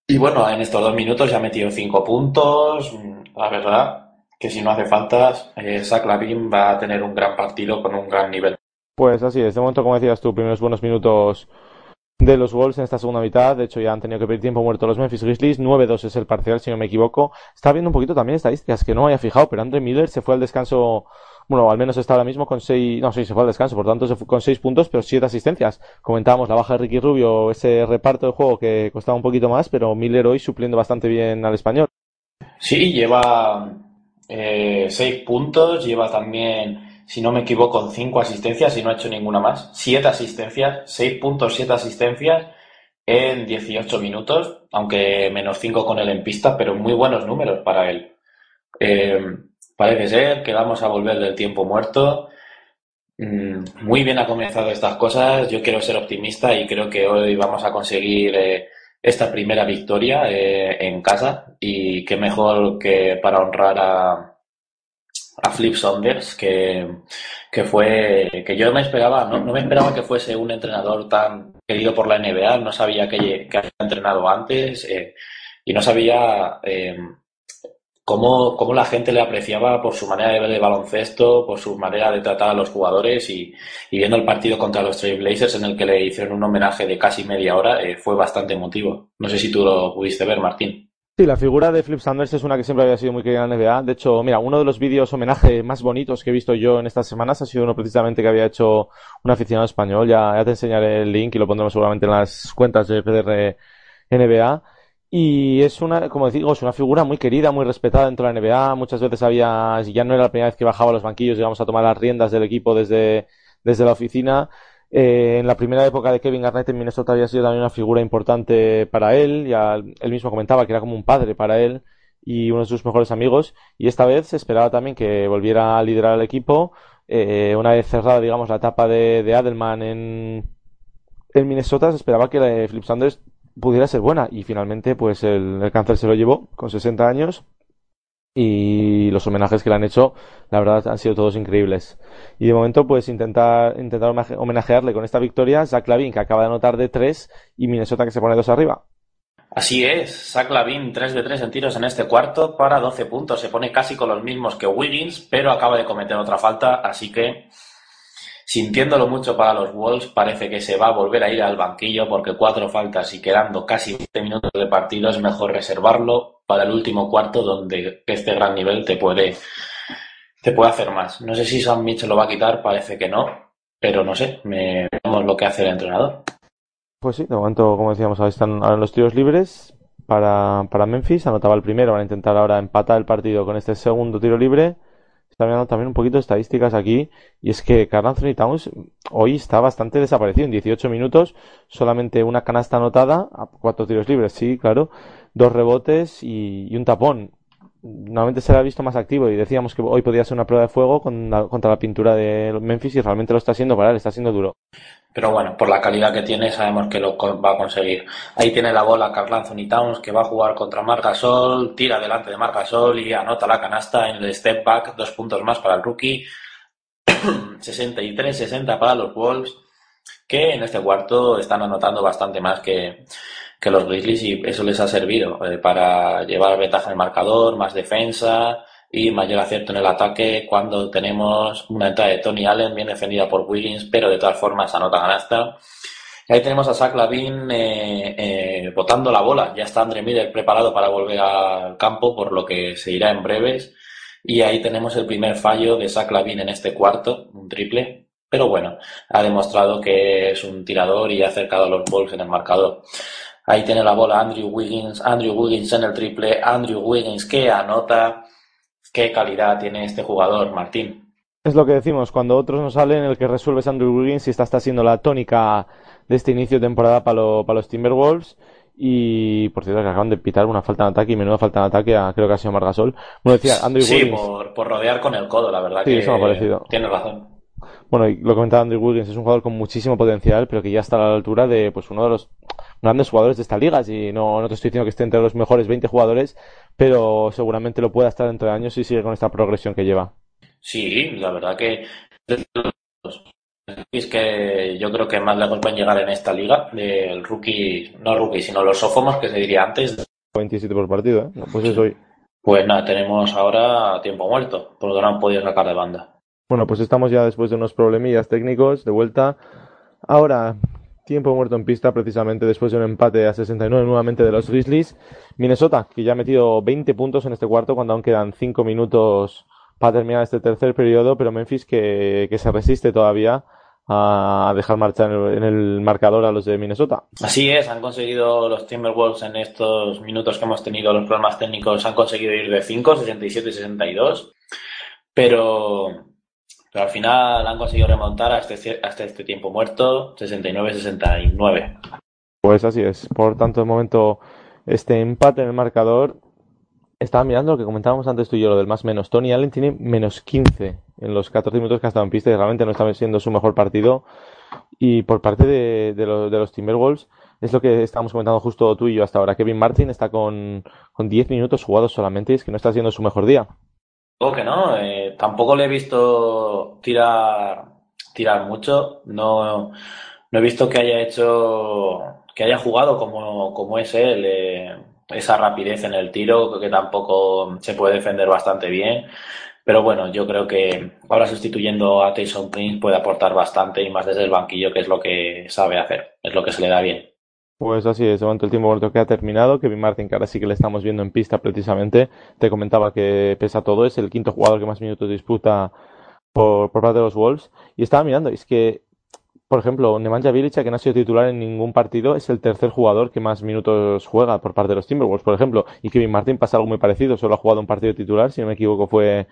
Y bueno, en estos dos minutos ya ha metido cinco puntos. La verdad que si no hace faltas, eh, Zach Lavin va a tener un gran partido con un gran nivel. Pues así es, de momento, como decías tú, primeros buenos minutos de los Wolves en esta segunda mitad. De hecho, ya han tenido que pedir tiempo muerto los Memphis Grizzlies. 9-2 es el parcial, si no me equivoco. Estaba viendo un poquito también estadísticas que no me había fijado, pero Andre Miller se fue al descanso. Bueno, al menos está ahora mismo con seis, no, sí, se fue al descanso, por tanto se fue con seis puntos, pero siete asistencias. Comentábamos la baja de Ricky Rubio, ese reparto de juego que costaba un poquito más, pero Miller hoy supliendo bastante bien al español. Sí, lleva eh, seis puntos, lleva también, si no me equivoco, cinco asistencias y no ha hecho ninguna más. Siete asistencias, seis puntos, siete asistencias en 18 minutos, aunque menos cinco con él en pista, pero muy buenos números para él. Eh, parece ser que vamos a volver del tiempo muerto. Mm, Muy bien ha comenzado estas cosas. Yo quiero ser optimista y creo que hoy vamos a conseguir eh, esta primera victoria eh, en casa. Y qué mejor que para honrar a, a Flip Saunders, que, que fue, que yo me esperaba, no, no me esperaba que fuese un entrenador tan querido por la NBA, no sabía que, que había entrenado antes, eh, y no sabía cómo, la gente le apreciaba por su manera de ver el baloncesto, por su manera de tratar a los jugadores y, viendo el partido contra los Trailblazers en el que le hicieron un homenaje de casi media hora, eh, fue bastante emotivo. No sé si tú lo pudiste ver, Martín. Sí, la figura de Flip Sanders es una que siempre había sido muy querida en NBA. De hecho, mira, uno de los vídeos homenaje más bonitos que he visto yo en estas semanas ha sido uno precisamente que había hecho un aficionado español. Ya, ya te enseñaré el link y lo pondremos seguramente en las cuentas de PDR NBA. Y es una, como digo, es una figura muy querida, muy respetada dentro de la NBA. Muchas veces había, ya no era la primera vez que bajaba a los banquillos, digamos, a tomar las riendas del equipo desde, desde la oficina. Eh, en la primera época de Kevin Garnett en Minnesota había sido también una figura importante para él. Ya él mismo comentaba que era como un padre para él y uno de sus mejores amigos. Y esta vez se esperaba también que volviera a liderar el equipo. Eh, una vez cerrada, digamos, la etapa de, de Adelman en, en Minnesota, se esperaba que Flip Sanders pudiera ser buena. Y finalmente, pues el, cáncer se lo llevó con 60 años y los homenajes que le han hecho, la verdad, han sido todos increíbles. Y de momento, pues intentar, intentar homenajearle con esta victoria, Zach Lavin, que acaba de anotar de 3 y Minnesota que se pone 2 arriba. Así es, Zach Lavin 3 de 3 en tiros en este cuarto para 12 puntos. Se pone casi con los mismos que Wiggins, pero acaba de cometer otra falta, así que sintiéndolo mucho para los Wolves, parece que se va a volver a ir al banquillo porque cuatro faltas y quedando casi 20 minutos de partido es mejor reservarlo para el último cuarto donde este gran nivel te puede, te puede hacer más. No sé si Sam Mitchell lo va a quitar, parece que no, pero no sé, me vemos lo que hace el entrenador. Pues sí, de momento, como decíamos, ahí están ahora los tiros libres para, para Memphis, anotaba el primero, van a intentar ahora empatar el partido con este segundo tiro libre también un poquito de estadísticas aquí y es que Carl Anthony Towns hoy está bastante desaparecido en 18 minutos solamente una canasta anotada cuatro tiros libres sí claro dos rebotes y, y un tapón normalmente se le ha visto más activo y decíamos que hoy podía ser una prueba de fuego con la, contra la pintura de Memphis y realmente lo está haciendo para él, está siendo duro. Pero bueno, por la calidad que tiene sabemos que lo va a conseguir. Ahí tiene la bola Carl Towns que va a jugar contra Marc Gasol, tira delante de Marc Gasol y anota la canasta en el step back, dos puntos más para el rookie. [CLEARS THROAT] 63-60 para los Wolves que en este cuarto están anotando bastante más que, que los Grizzlies y eso les ha servido eh, para llevar ventaja en el marcador, más defensa y mayor acierto en el ataque cuando tenemos una entrada de Tony Allen bien defendida por Wiggins, pero de todas formas anota ganasta. Y ahí tenemos a Zach Lavin eh, eh, botando la bola. Ya está Andre Miller preparado para volver al campo, por lo que se irá en breves. Y ahí tenemos el primer fallo de Zach Lavin en este cuarto, un triple. Pero bueno, ha demostrado que es un tirador y ha acercado a los Bulls en el marcador. Ahí tiene la bola Andrew Wiggins, Andrew Wiggins en el triple, Andrew Wiggins que anota. ¿Qué calidad tiene este jugador, Martín? Es lo que decimos, cuando otros no salen, el que resuelve es Andrew Wiggins y esta está siendo la tónica de este inicio de temporada para, lo, para los Timberwolves. Y por cierto, que acaban de pitar una falta de ataque y menuda falta de ataque a creo que ha sido Margasol. Bueno, decía Andrew sí, por rodear con el codo, la verdad Sí, que eso me ha parecido. tiene razón. Bueno, y lo comentaba Andrew Wiggins, es un jugador con muchísimo potencial, pero que ya está a la altura de pues uno de los grandes jugadores de esta liga. Y no, no te estoy diciendo que esté entre los mejores 20 jugadores, pero seguramente lo pueda estar dentro de años si sigue con esta progresión que lleva. Sí, la verdad que es que yo creo que más lejos pueden llegar en esta liga del rookie, no rookie, sino los sófomos que se diría antes. 27 por partido, ¿eh? No, pues eso hoy. Pues nada, tenemos ahora tiempo muerto, porque no han podido sacar de banda. Bueno, pues estamos ya después de unos problemillas técnicos de vuelta. Ahora, tiempo muerto en pista, precisamente después de un empate a 69 nuevamente de los Grizzlies. Minnesota, que ya ha metido 20 puntos en este cuarto cuando aún quedan 5 minutos para terminar este tercer periodo, pero Memphis que, que se resiste todavía a dejar marchar en el, marcador a los de Minnesota. Así es, han conseguido los Timberwolves en estos minutos que hemos tenido los problemas técnicos, han conseguido ir de 5, 67 y 62, pero, pero al final han conseguido remontar hasta este, hasta este tiempo muerto, 69-69. Pues así es. Por tanto, de momento, este empate en el marcador. Estaba mirando lo que comentábamos antes tú y yo, lo del más menos. Tony Allen tiene menos 15 en los 14 minutos que ha estado en pista y realmente no está siendo su mejor partido. Y por parte de, de, los, de los Timberwolves, es lo que estábamos comentando justo tú y yo hasta ahora. Kevin Martin está con, con 10 minutos jugados solamente y es que no está siendo su mejor día. O que no, eh, tampoco le he visto tirar, tirar mucho. No, no he visto que haya hecho, que haya jugado como, como es él. Eh, esa rapidez en el tiro, que tampoco se puede defender bastante bien. Pero bueno, yo creo que ahora sustituyendo a Tyson Prince puede aportar bastante y más desde el banquillo, que es lo que sabe hacer, es lo que se le da bien. Pues así es, de momento el tiempo muerto que ha terminado. Kevin Martin, que ahora sí que le estamos viendo en pista precisamente, te comentaba que pesa todo, es el quinto jugador que más minutos disputa por, parte de los Wolves. Y estaba mirando, es que, por ejemplo, Nemanja Bilic, que no ha sido titular en ningún partido, es el tercer jugador que más minutos juega por parte de los Timberwolves, por ejemplo. Y Kevin Martin pasa algo muy parecido, solo ha jugado un partido titular, si no me equivoco fue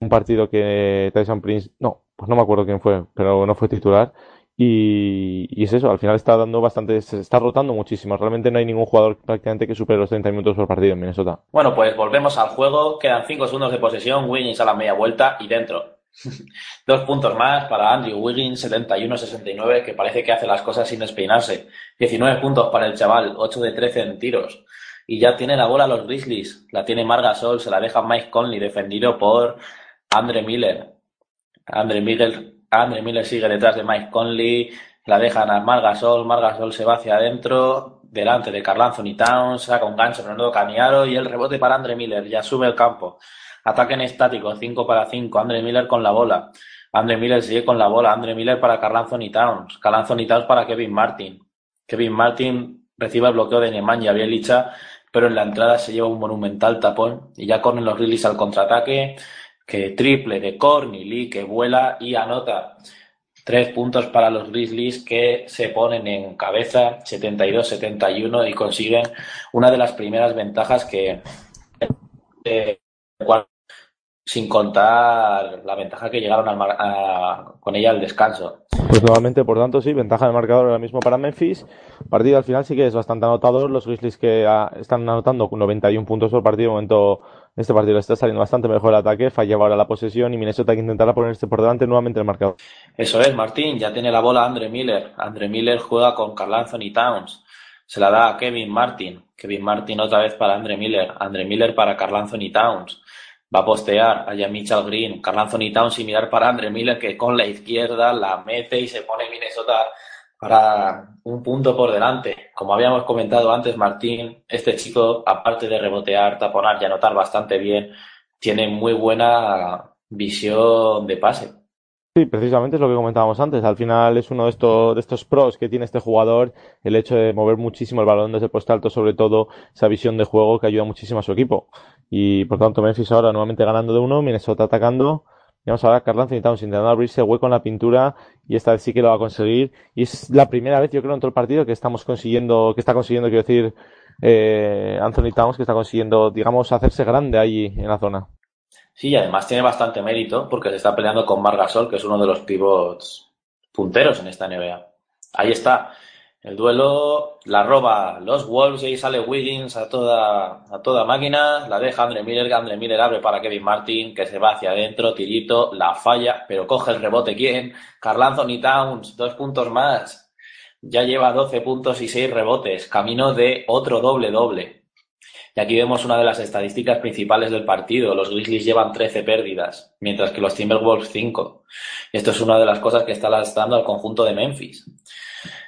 un partido que Tyson Prince, no, pues no me acuerdo quién fue, pero no fue titular. Y, es eso, al final está dando bastante, se está rotando muchísimo. Realmente no hay ningún jugador prácticamente que supere los 30 minutos por partido en Minnesota. Bueno, pues volvemos al juego. Quedan 5 segundos de posesión. Wiggins a la media vuelta y dentro. [LAUGHS] Dos puntos más para Andrew Wiggins, 71-69, que parece que hace las cosas sin despeinarse. 19 puntos para el chaval, 8 de 13 en tiros. Y ya tiene la bola los Grizzlies. La tiene Marga Sol, se la deja Mike Conley, defendido por Andre Miller. Andre Miller, Andre Miller sigue detrás de Mike Conley, la dejan a Margasol, Margasol se va hacia adentro, delante de Carl Anthony Towns, saca un gancho Fernando Caniaro y el rebote para Andre Miller, ya sube el campo. Ataque en estático, 5 para 5, Andre Miller con la bola. Andre Miller sigue con la bola, Andre Miller para Carl Anthony Towns, Carl Towns para Kevin Martin. Kevin Martin recibe el bloqueo de Nemanja Bielicha, pero en la entrada se lleva un monumental tapón y ya corren los Grizzlies al contraataque que triple de Lee que vuela y anota. Tres puntos para los Grizzlies que se ponen en cabeza 72-71 y consiguen una de las primeras ventajas que eh, sin contar la ventaja que llegaron con ella al descanso. Pues nuevamente, por tanto, sí, ventaja del marcador ahora mismo para Memphis. Partido al final sí que es bastante anotador. Los Grizzlies que ah, están anotando con 91 puntos por partido, de momento este partido está saliendo bastante mejor el ataque, fallaba ahora la posesión y Minnesota que intentará ponerse por delante nuevamente el marcador. Eso es, Martín, ya tiene la bola Andre Miller. Andre Miller juega con Carl Anthony Towns. Se la da a Kevin Martin. Kevin Martin otra vez para Andre Miller. Andre Miller para Carl Anthony Towns. Va a postear allá Mitchell Green. Carl Anthony Towns y mirar para Andre Miller que con la izquierda la mete y se pone Minnesota para un punto por delante. Como habíamos comentado antes, Martín, este chico, aparte de rebotear, taponar y anotar bastante bien, tiene muy buena visión de pase. Sí, precisamente es lo que comentábamos antes. Al final es uno de estos, de estos pros que tiene este jugador, el hecho de mover muchísimo el balón desde el poste alto, sobre todo esa visión de juego que ayuda muchísimo a su equipo. Y por tanto, Memphis ahora nuevamente ganando de uno, Minnesota atacando vamos a ver a Carl Anthony Towns intentando abrirse hueco en la pintura y esta vez sí que lo va a conseguir. Y es la primera vez, yo creo, en todo el partido que estamos consiguiendo, que está consiguiendo, quiero decir, eh, Anthony Towns, que está consiguiendo, digamos, hacerse grande ahí en la zona. Sí, y además tiene bastante mérito porque se está peleando con Margasol, que es uno de los pivots punteros en esta NBA. Ahí está. El duelo la roba los Wolves y ahí sale Wiggins a toda, a toda máquina, la deja Andre Miller, Andre Miller abre para Kevin Martin, que se va hacia adentro, tirito, la falla, pero coge el rebote quién, Carl Anthony Towns, dos puntos más, ya lleva 12 puntos y 6 rebotes, camino de otro doble doble. Y aquí vemos una de las estadísticas principales del partido. Los Grizzlies llevan 13 pérdidas, mientras que los Timberwolves 5. Esto es una de las cosas que está lastrando al conjunto de Memphis.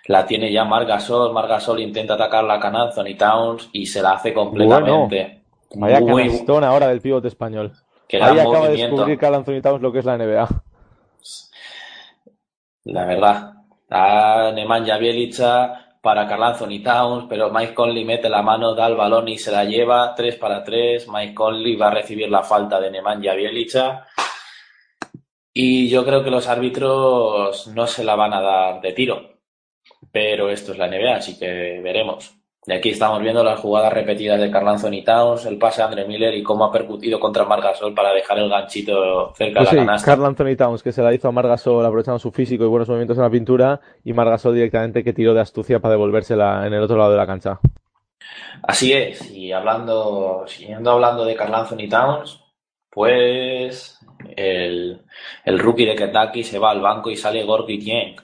La tiene ya Margasol. Margasol intenta atacar la Can Anthony Towns y se la hace completamente. Vaya Muy... canastón ahora del pivote español. Ahí acaba de descubrir Carl Anthony Towns lo que es la NBA. La verdad. A Nemanja Bielicha para Carl Anthony Towns, pero Mike Conley mete la mano, da el balón y se la lleva. 3 para 3. Mike Conley va a recibir la falta de Nemanja Bielicha. Y yo creo que los árbitros no se la van a dar de tiro pero esto es la NBA, así que veremos. Y aquí estamos viendo las jugadas repetidas de Carl Anthony Towns, el pase a Andre Miller y cómo ha percutido contra Margasol para dejar el ganchito cerca de la pues canasta. Carl Anthony Towns que se la hizo a Margasol aprovechando su físico y buenos movimientos en la pintura y Margasol directamente que tiró de astucia para devolvérsela en el otro lado de la cancha. Así es, y hablando, siguiendo hablando de Carl Anthony Towns, pues el, el rookie de Kentucky se va al banco y sale Gorky Dieng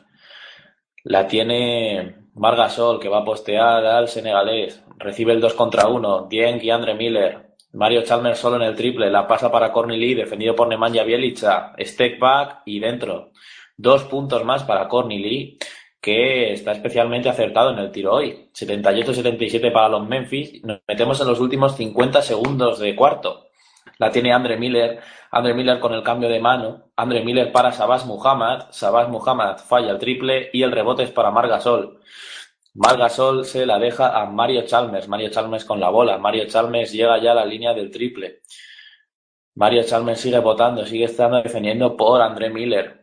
la tiene Margasol, que va a postear al senegalés. Recibe el 2 contra 1. Dieng y Andre Miller. Mario Chalmers solo en el triple. La pasa para Lee, defendido por Nemanja Bielica. Step back y dentro. Dos puntos más para Lee. que está especialmente acertado en el tiro hoy. 78-77 para los Memphis. Nos metemos en los últimos 50 segundos de cuarto. La tiene Andre Miller. Andre Miller con el cambio de mano. Andre Miller para Sabas Muhammad. Sabas Muhammad falla el triple y el rebote es para Margasol. Margasol se la deja a Mario Chalmers. Mario Chalmers con la bola. Mario Chalmers llega ya a la línea del triple. Mario Chalmers sigue votando, sigue estando defendiendo por Andre Miller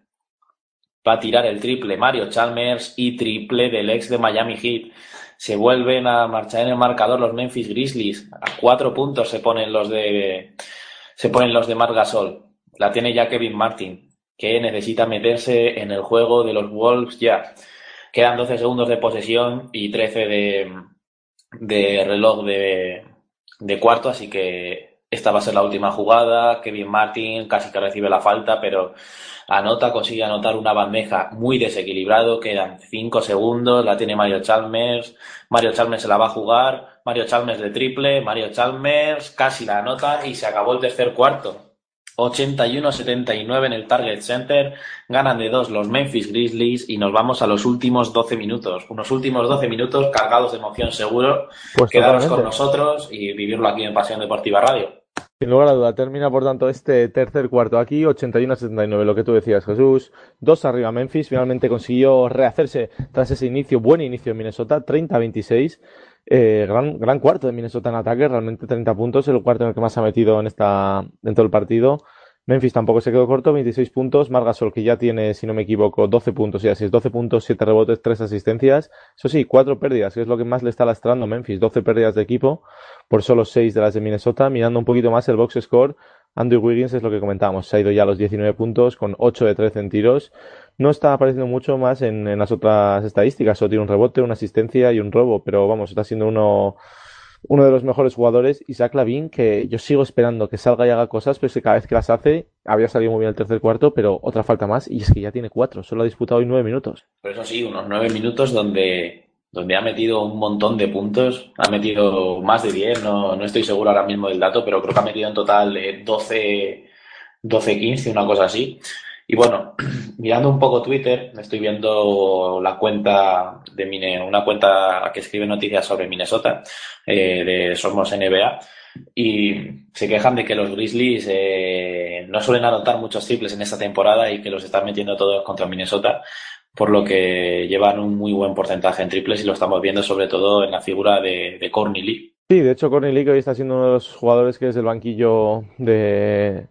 va a tirar el triple Mario Chalmers y triple del ex de Miami Heat. Se vuelven a marchar en el marcador los Memphis Grizzlies. A cuatro puntos se ponen los de se ponen los de Marc Gasol. La tiene ya Kevin Martin, que necesita meterse en el juego de los Wolves ya. Quedan 12 segundos de posesión y 13 de, de reloj de, de cuarto, así que esta va a ser la última jugada. Kevin Martin casi que recibe la falta, pero anota, consigue anotar una bandeja muy desequilibrado, quedan 5 segundos, la tiene Mario Chalmers, Mario Chalmers se la va a jugar, Mario Chalmers de triple, Mario Chalmers casi la anota y se acabó el tercer cuarto. 81-79 en el Target Center, ganan de dos los Memphis Grizzlies y nos vamos a los últimos 12 minutos. Unos últimos 12 minutos cargados de emoción seguro. Pues Quedaros totalmente. con nosotros y vivirlo aquí en Pasión Deportiva Radio. Sin lugar a duda, termina por tanto este tercer cuarto aquí, 81-79, lo que tú decías, Jesús. Dos arriba Memphis, finalmente consiguió rehacerse tras ese inicio, buen inicio en Minnesota, 30-26. Eh, gran, gran cuarto de Minnesota en ataque, realmente 30 puntos, el cuarto en el que más ha metido en esta, dentro del partido. Memphis tampoco se quedó corto, 26 puntos. Margasol, que ya tiene, si no me equivoco, 12 puntos y así es 12 puntos, 7 rebotes, 3 asistencias. Eso sí, 4 pérdidas, que es lo que más le está lastrando Memphis. 12 pérdidas de equipo por solo 6 de las de Minnesota. Mirando un poquito más el box score, Andrew Wiggins es lo que comentábamos. Se ha ido ya a los 19 puntos con 8 de 13 en tiros. No está apareciendo mucho más en, las otras estadísticas. Solo tiene un rebote, una asistencia y un robo, pero vamos, está siendo uno uno de los mejores jugadores, Isaac Lavin, que yo sigo esperando que salga y haga cosas, pero es que cada vez que las hace, había salido muy bien el tercer cuarto, pero otra falta más, y es que ya tiene cuatro, solo ha disputado hoy nueve minutos. Pero eso sí, unos nueve minutos donde, donde ha metido un montón de puntos, ha metido más de 10, no, no estoy seguro ahora mismo del dato, pero creo que ha metido en total eh, 12, 12, 15, una cosa así. Y bueno, [CLEARS THROAT] mirando un poco Twitter, estoy viendo la cuenta de Mine, una cuenta que escribe noticias sobre Minnesota, eh, de Somos NBA, y se quejan de que los Grizzlies eh, no suelen anotar muchos triples en esta temporada y que los están metiendo todos contra Minnesota, por lo que llevan un muy buen porcentaje en triples y lo estamos viendo sobre todo en la figura de, de Courtney Lee. Sí, de hecho, Courtney Lee, que hoy está siendo uno de los jugadores que desde el banquillo de,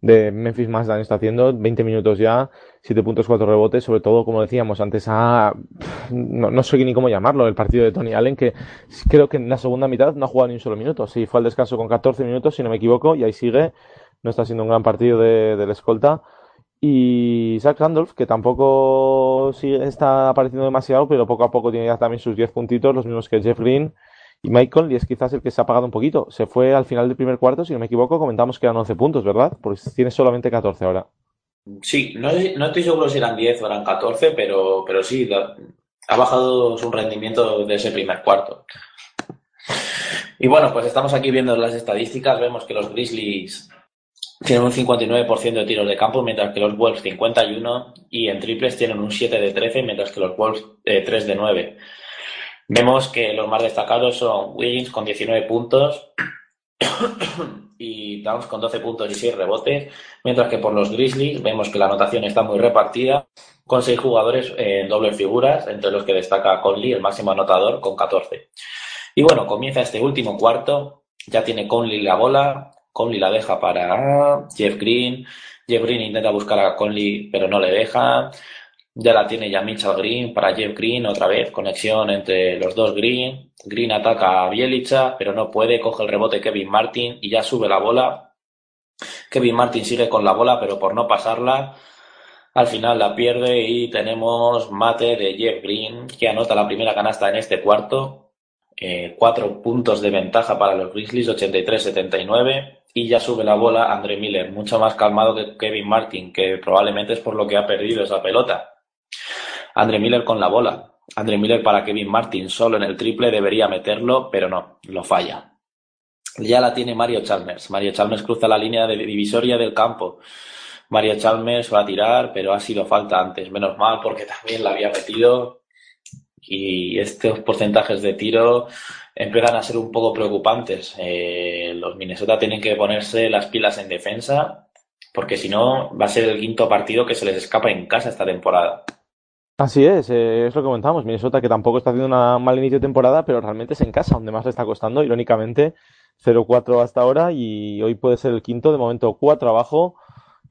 Memphis más daño está haciendo, 20 minutos ya, 7 puntos, 4 rebotes, sobre todo, como decíamos antes, a, no, no sé ni cómo llamarlo, el partido de Tony Allen, que creo que en la segunda mitad no ha jugado ni un solo minuto, sí, fue al descanso con 14 minutos, si no me equivoco, y ahí sigue, no está siendo un gran partido de, del escolta. Y Zach Randolph, que tampoco sigue, está apareciendo demasiado, pero poco a poco tiene ya también sus 10 puntitos, los mismos que Jeff Green. Y Michael, y es quizás el que se ha apagado un poquito. Se fue al final del primer cuarto, si no me equivoco, comentamos que eran 11 puntos, ¿verdad? Porque tiene solamente 14 ahora. Sí, no, no estoy seguro si eran 10 o eran 14, pero, pero sí, ha bajado su rendimiento de ese primer cuarto. Y bueno, pues estamos aquí viendo las estadísticas, vemos que los Grizzlies tienen un 59% de tiros de campo, mientras que los Wolves 51, y en triples tienen un 7 de 13, mientras que los Wolves eh, 3 de 9. Vemos que los más destacados son Wiggins con 19 puntos [COUGHS] y Towns con 12 puntos y 6 rebotes, mientras que por los Grizzlies vemos que la anotación está muy repartida, con 6 jugadores en dobles figuras, entre los que destaca Conley, el máximo anotador, con 14. Y bueno, comienza este último cuarto, ya tiene Conley la bola, Conley la deja para Jeff Green, Jeff Green intenta buscar a Conley pero no le deja, ya la tiene ya Mitchell Green para Jeff Green, otra vez conexión entre los dos Green. Green ataca a Bielicha, pero no puede, coge el rebote Kevin Martin y ya sube la bola. Kevin Martin sigue con la bola, pero por no pasarla, al final la pierde y tenemos mate de Jeff Green, que anota la primera canasta en este cuarto. Eh, cuatro puntos de ventaja para los Grizzlies, 83-79. Y ya sube la bola Andre Miller, mucho más calmado que Kevin Martin, que probablemente es por lo que ha perdido esa pelota. Andre Miller con la bola. Andre Miller para Kevin Martin solo en el triple debería meterlo, pero no, lo falla. Ya la tiene Mario Chalmers. Mario Chalmers cruza la línea de divisoria del campo. Mario Chalmers va a tirar, pero ha sido falta antes. Menos mal porque también la había metido. y estos porcentajes de tiro empiezan a ser un poco preocupantes. Eh, los Minnesota tienen que ponerse las pilas en defensa porque si no va a ser el quinto partido que se les escapa en casa esta temporada. Así es, eh, es lo que comentamos. Minnesota que tampoco está haciendo una mal inicio de temporada, pero realmente es en casa donde más le está costando, irónicamente, 0-4 hasta ahora y hoy puede ser el quinto, de momento 4 abajo.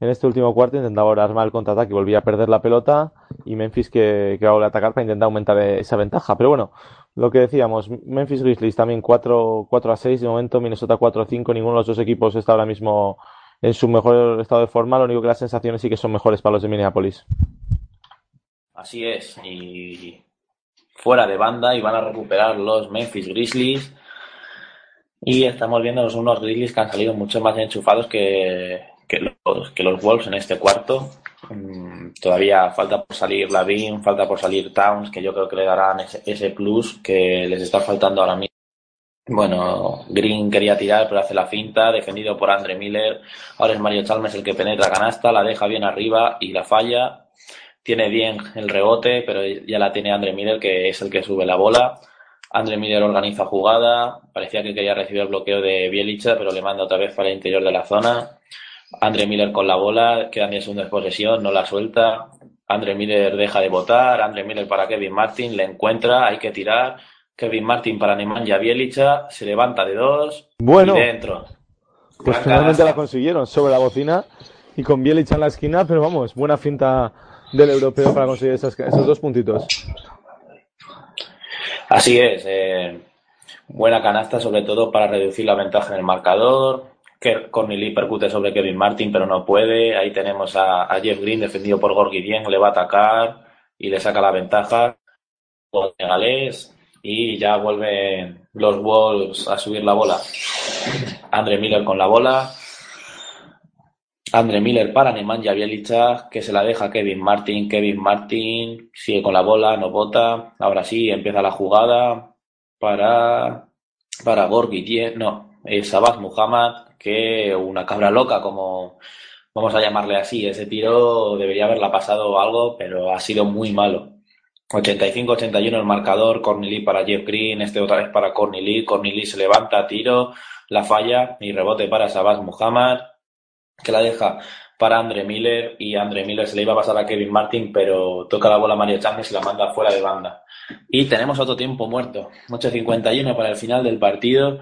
En este último cuarto intentaba ahora armar el contraataque y volvía a perder la pelota y Memphis que, que va a atacar para intentar aumentar esa ventaja. Pero bueno, lo que decíamos, Memphis Grizzlies también 4, 4 a 6 de momento, Minnesota 4 a 5, ninguno de los dos equipos está ahora mismo en su mejor estado de forma, lo único que las sensaciones sí que son mejores para los de Minneapolis. Así es, y fuera de banda y van a recuperar los Memphis Grizzlies y estamos viendo unos Grizzlies que han salido mucho más enchufados que, que, los, que los Wolves en este cuarto. Mm, todavía falta por salir Lavin, falta por salir Towns, que yo creo que le darán ese, ese plus que les está faltando ahora mismo. Bueno, Green quería tirar, pero hace la finta, defendido por Andre Miller. Ahora es Mario Chalmers el que penetra canasta, la deja bien arriba y la falla. Tiene bien el rebote, pero ya la tiene Andre Miller, que es el que sube la bola. Andre Miller organiza jugada, parecía que quería recibir el bloqueo de Bielicha, pero le manda otra vez para el interior de la zona. Andre Miller con la bola, quedan 10 segundos de posesión, no la suelta. Andre Miller deja de votar, Andre Miller para Kevin Martin, le encuentra, hay que tirar. Kevin Martin para Nemanja Bielicha, se levanta de dos bueno, y dentro. Pues finalmente la consiguieron sobre la bocina y con Bielicha en la esquina, pero vamos, buena finta del europeo para conseguir esas, esos dos puntitos. Así es, eh, buena canasta sobre todo para reducir la ventaja en el marcador. Que Corneli percute sobre Kevin Martin, pero no puede. Ahí tenemos a, Jeff Green defendido por Gorgi Dien, le va a atacar y le saca la ventaja. Galés y ya vuelven los Wolves a subir la bola. Andre Miller con la bola. Andre Miller para Nemanja Bielicha, que se la deja Kevin Martin. Kevin Martin sigue con la bola, no bota. Ahora sí, empieza la jugada para, para Gorgi, no, es Sabaz Muhammad, que una cabra loca, como vamos a llamarle así. Ese tiro debería haberla pasado algo, pero ha sido muy malo. 85-81 el marcador, Cornely para Jeff Green, este otra vez para Cornely, Cornely se levanta, tiro, la falla y rebote para Sabaz Muhammad que la deja para Andre Miller y Andre Miller se le iba a pasar a Kevin Martin, pero toca la bola a Mario Chávez y la manda fuera de banda. Y tenemos otro tiempo muerto, 8.51 para el final del partido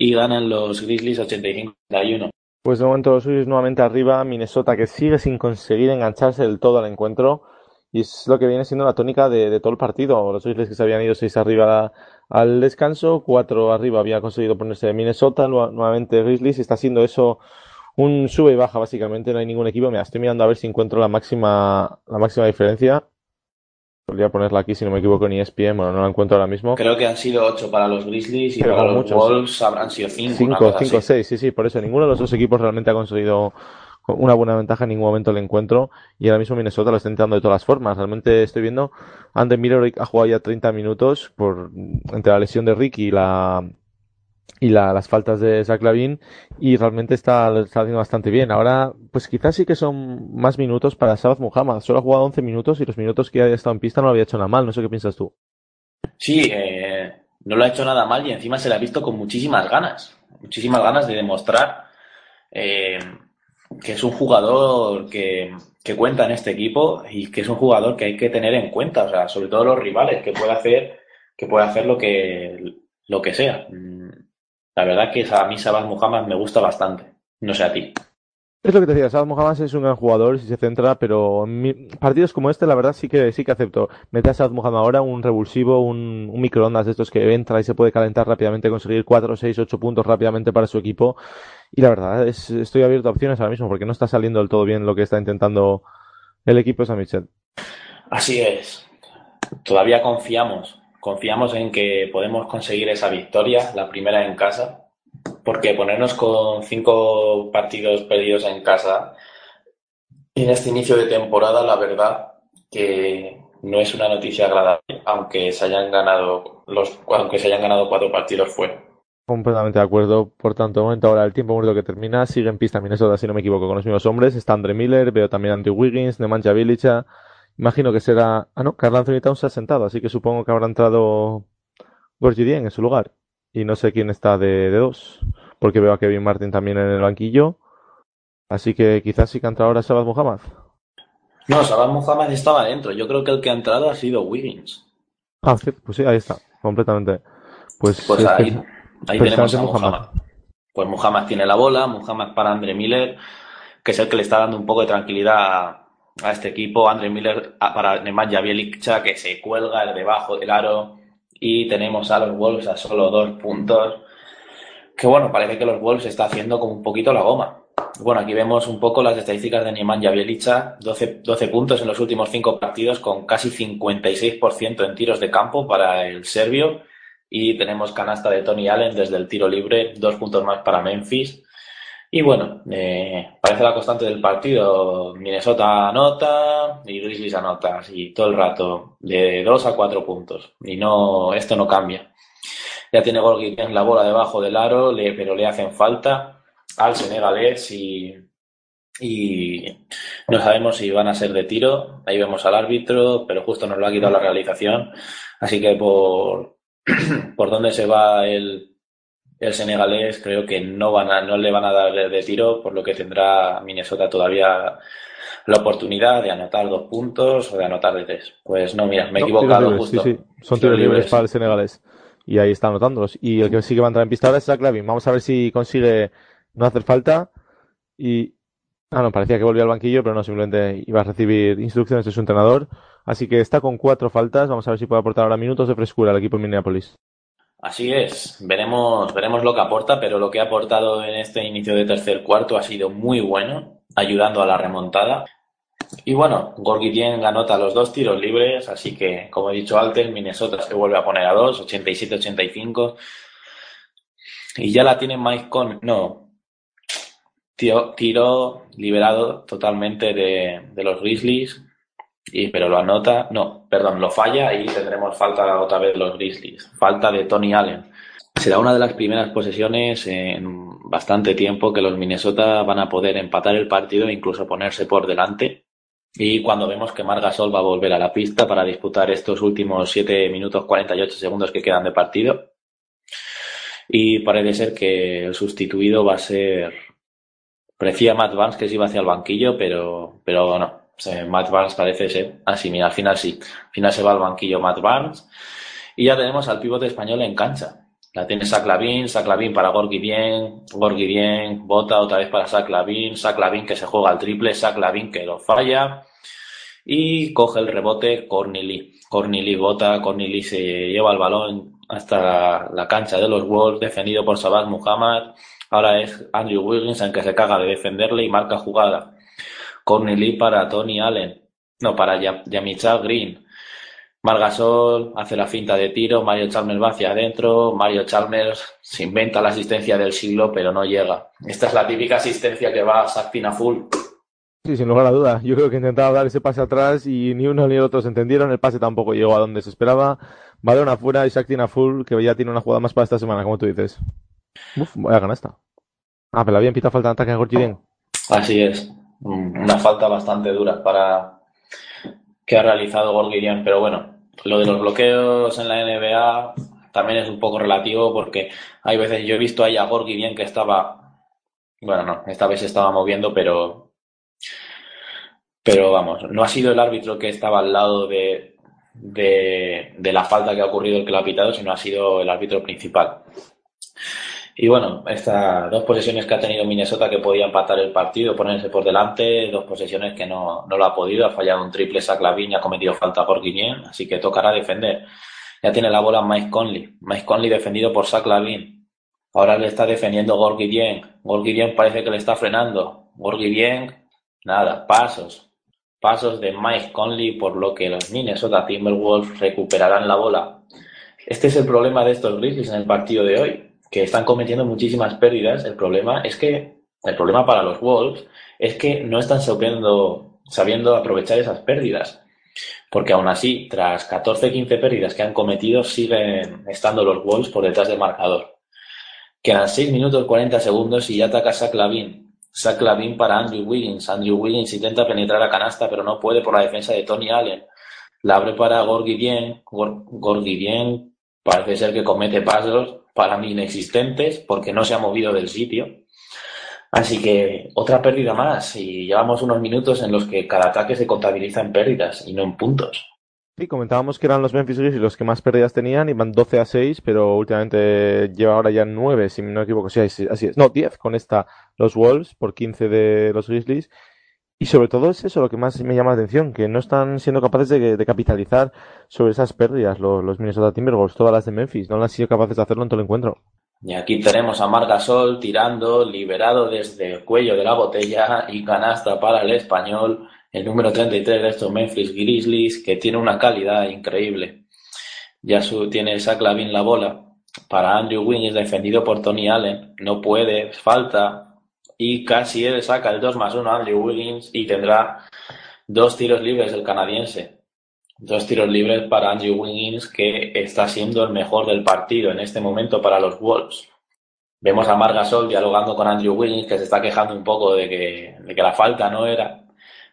y ganan los Grizzlies 85-51. Pues de momento los Grizzlies nuevamente arriba, Minnesota que sigue sin conseguir engancharse del todo al encuentro y es lo que viene siendo la tónica de, de todo el partido. Los Grizzlies que se habían ido 6 arriba al descanso, 4 arriba había conseguido ponerse Minnesota, nuevamente Grizzlies y está siendo eso un sube y baja básicamente, no hay ningún equipo. Mira, estoy mirando a ver si encuentro la máxima, la máxima diferencia. Podría ponerla aquí si no me equivoco en ESPN, bueno, no la encuentro ahora mismo. Creo que han sido 8 para los Grizzlies y para los muchos, Wolves habrán sido 5. 5, 5, 6, sí, sí, por eso ninguno de los dos equipos realmente ha conseguido una buena ventaja en ningún momento el encuentro y ahora mismo Minnesota lo está intentando de todas las formas. Realmente estoy viendo, Andre Miller ha jugado ya 30 minutos por entre la lesión de Ricky y la y la, las faltas de Zach Lavin y realmente está, haciendo bastante bien. Ahora, pues quizás sí que son más minutos para Sabbath Muhammad. Solo ha jugado 11 minutos y los minutos que ha estado en pista no lo había hecho nada mal. No sé qué piensas tú. Sí, eh, no lo ha hecho nada mal y encima se le ha visto con muchísimas ganas. Muchísimas ganas de demostrar eh, que es un jugador que, que cuenta en este equipo y que es un jugador que hay que tener en cuenta. O sea, sobre todo los rivales, que puede hacer, que puede hacer lo que, lo que sea la verdad que a mí Sabaz Muhammad me gusta bastante. No sé a ti. Es lo que te decía, Sabaz Muhammad es un gran jugador si se centra, pero en partidos como este, la verdad sí que sí que acepto. Mete a Sabaz Muhammad ahora un revulsivo, un, un, microondas de estos que entra y se puede calentar rápidamente, conseguir 4, 6, 8 puntos rápidamente para su equipo. Y la verdad es, estoy abierto a opciones ahora mismo porque no está saliendo del todo bien lo que está intentando el equipo de San Michel. Así es. Todavía confiamos confiamos en que podemos conseguir esa victoria, la primera en casa, porque ponernos con cinco partidos perdidos en casa en este inicio de temporada, la verdad que no es una noticia agradable, aunque se hayan ganado los, aunque se hayan ganado cuatro partidos fuera. Completamente de acuerdo. Por tanto, momento ahora el tiempo muerto que termina. Sigue en pista Minnesota, si no me equivoco, con los mismos hombres. Está Andre Miller, veo también a Andrew Wiggins, Nemanja Bilica Imagino que será. Ah, no, Carl Anthony Towns se ha sentado, así que supongo que habrá entrado Gorgie Dieng en su lugar. Y no sé quién está de, de dos, porque veo a Kevin Martin también en el banquillo. Así que quizás sí que ha entrado ahora Sabas Muhammad. No, Sabas Muhammad estaba dentro. Yo creo que el que ha entrado ha sido Wiggins. Ah, sí, pues sí, ahí está, completamente. Pues, Pues es ahí, que- ahí precisamente tenemos a Muhammad. Pues Muhammad tiene la bola, Muhammad para Andre Miller, que es el que le está dando un poco de tranquilidad a, a este equipo. Andre Miller para Nemanja Bjelica, que se cuelga debajo del aro. Y tenemos a los Wolves a solo dos puntos. Que bueno, parece que los Wolves está haciendo como un poquito la goma. Bueno, aquí vemos un poco las estadísticas de Nemanja Bjelica, 12, 12 puntos en los últimos cinco partidos con casi 56% en tiros de campo para el serbio y tenemos canasta de Tony Allen desde el tiro libre, dos puntos más para Memphis. Y bueno, eh, parece la constante del partido. Minnesota anota y Grizzlies anota, así todo el rato, de dos a cuatro puntos. Y no, esto no cambia. Ya tiene Gorgui en la bola debajo del aro, le- pero le hacen falta al senegalés y, y no sabemos si van a ser de tiro. Ahí vemos al árbitro, pero justo nos lo ha quitado la realización. Así que por, [CLEARS THROAT] por dónde se va el, el senegalés, creo que no van a, no le van a dar de, tiro, por lo que tendrá Minnesota todavía la oportunidad de anotar dos puntos o de anotar de tres. Pues no, mira, me he No, equivocado tiros libres, justo. Sí, sí, son tiros libres para el senegalés. Y ahí está anotándolos. Y el que sí que va a entrar en pista ahora es Zach Lavin. Vamos a ver si consigue no hacer falta. Y. Ah, no, parecía que volvía al banquillo, pero no, simplemente iba a recibir instrucciones de su entrenador. Así que está con cuatro faltas. Vamos a ver si puede aportar ahora minutos de frescura al equipo de Minneapolis. Así es, veremos, veremos lo que aporta, pero lo que ha aportado en este inicio de tercer cuarto ha sido muy bueno, ayudando a la remontada. Y bueno, Gorgui Dieng anota los dos tiros libres, así que, como he dicho antes, Minnesota se vuelve a poner a dos, 87-85. Y ya la tiene Mike Con, no, tiro, tiro liberado totalmente de, de los Grizzlies, y, pero lo anota, no, perdón, lo falla y tendremos falta otra vez los Grizzlies. Falta de Tony Allen. Será una de las primeras posesiones en bastante tiempo que los Minnesota van a poder empatar el partido e incluso ponerse por delante. Y cuando vemos que Margasol va a volver a la pista para disputar estos últimos 7 minutos 48 segundos que quedan de partido. Y parece ser que el sustituido va a ser. Parecía Matt Vance que se iba hacia el banquillo, pero, pero no. Matt Barnes parece ser así, mira, al final sí. Al final se va al banquillo Matt Barnes. Y ya tenemos al pivote español en cancha. La tiene Saclavin, Saclavin para Gorgui Dieng, Gorgui Dieng, bota otra vez para Saclavin, Saclavin que se juega al triple, Saclavin que lo falla. Y coge el rebote Corneli. Corneli bota, Corneli se lleva el balón hasta la, cancha de los Wolves, defendido por Sabaz Muhammad. Ahora es Andrew Wiggins en que se caga de defenderle y marca jugada. Corneli para Tony Allen. No, para Yamichal Green. Margasol hace la finta de tiro, Mario Chalmers va hacia adentro, Mario Chalmers se inventa la asistencia del siglo, pero no llega. Esta es la típica asistencia que va a Saktina Full. Sí, sin lugar a duda. Yo creo que intentaba dar ese pase atrás y ni uno ni el otro se entendieron. El pase tampoco llegó a donde se esperaba. Balón afuera y Saktina Full, que ya tiene una jugada más para esta semana, como tú dices. Uf, voy a ganar esta. Ah, pero había pitado falta de ataque a Gorgidien. Así es. Una falta bastante dura para que ha realizado Gorgirian, pero bueno, lo de los bloqueos en la NBA también es un poco relativo porque hay veces yo he visto ahí a Gorgirian que estaba, bueno, no, esta vez se estaba moviendo, pero, pero vamos, no ha sido el árbitro que estaba al lado de, de, de la falta que ha ocurrido el que lo ha pitado, sino ha sido el árbitro principal. Y bueno, estas dos posesiones que ha tenido Minnesota que podía empatar el partido, ponerse por delante, dos posesiones que no, no lo ha podido, ha fallado un triple Saclavin y ha cometido falta por Guillén, así que tocará defender. Ya tiene la bola Mike Conley, Mike Conley defendido por Saclavin. Ahora le está defendiendo Gorgidien. Gorgidien parece que le está frenando. Gorgidien, nada, pasos. Pasos de Mike Conley, por lo que los Minnesota Timberwolves recuperarán la bola. Este es el problema de estos Grizzlies en el partido de hoy que están cometiendo muchísimas pérdidas. El problema es que, el problema para los Wolves es que no están sabiendo, sabiendo aprovechar esas pérdidas. Porque aún así, tras 14-15 pérdidas que han cometido, siguen estando los Wolves por detrás del marcador. Quedan 6 minutos 40 segundos y ya ataca Saclavin. Zach Lavin para Andrew Wiggins. Andrew Wiggins intenta penetrar a canasta, pero no puede por la defensa de Tony Allen. La abre para Gorgidien. Gorgidien parece ser que comete pasos para mí inexistentes porque no se ha movido del sitio. Así que otra pérdida más y llevamos unos minutos en los que cada ataque se contabiliza en pérdidas y no en puntos. Sí, comentábamos que eran los Memphis Grizzlies los que más pérdidas tenían, iban 12 a 6, pero últimamente lleva ahora ya 9, si no me equivoco, sí, así es. No, 10 con esta los Wolves por 15 de los Grizzlies. Y sobre todo es eso lo que más me llama la atención, que no están siendo capaces de, capitalizar sobre esas pérdidas los, Minnesota Timberwolves, todas las de Memphis, no han sido capaces de hacerlo en todo el encuentro. Y aquí tenemos a Margasol tirando, liberado desde el cuello de la botella y canasta para el español el número 33 de estos Memphis Grizzlies, que tiene una calidad increíble. Ya su, tiene Zach Lavin la bola para Andrew Wiggins, defendido por Tony Allen. No puede, falta. Y casi él saca el 2 más 1 a Andrew Wiggins y tendrá dos tiros libres el canadiense. Dos tiros libres para Andrew Wiggins, que está siendo el mejor del partido en este momento para los Wolves. Vemos a Margasol dialogando con Andrew Wiggins, que se está quejando un poco de que, de que la falta no era.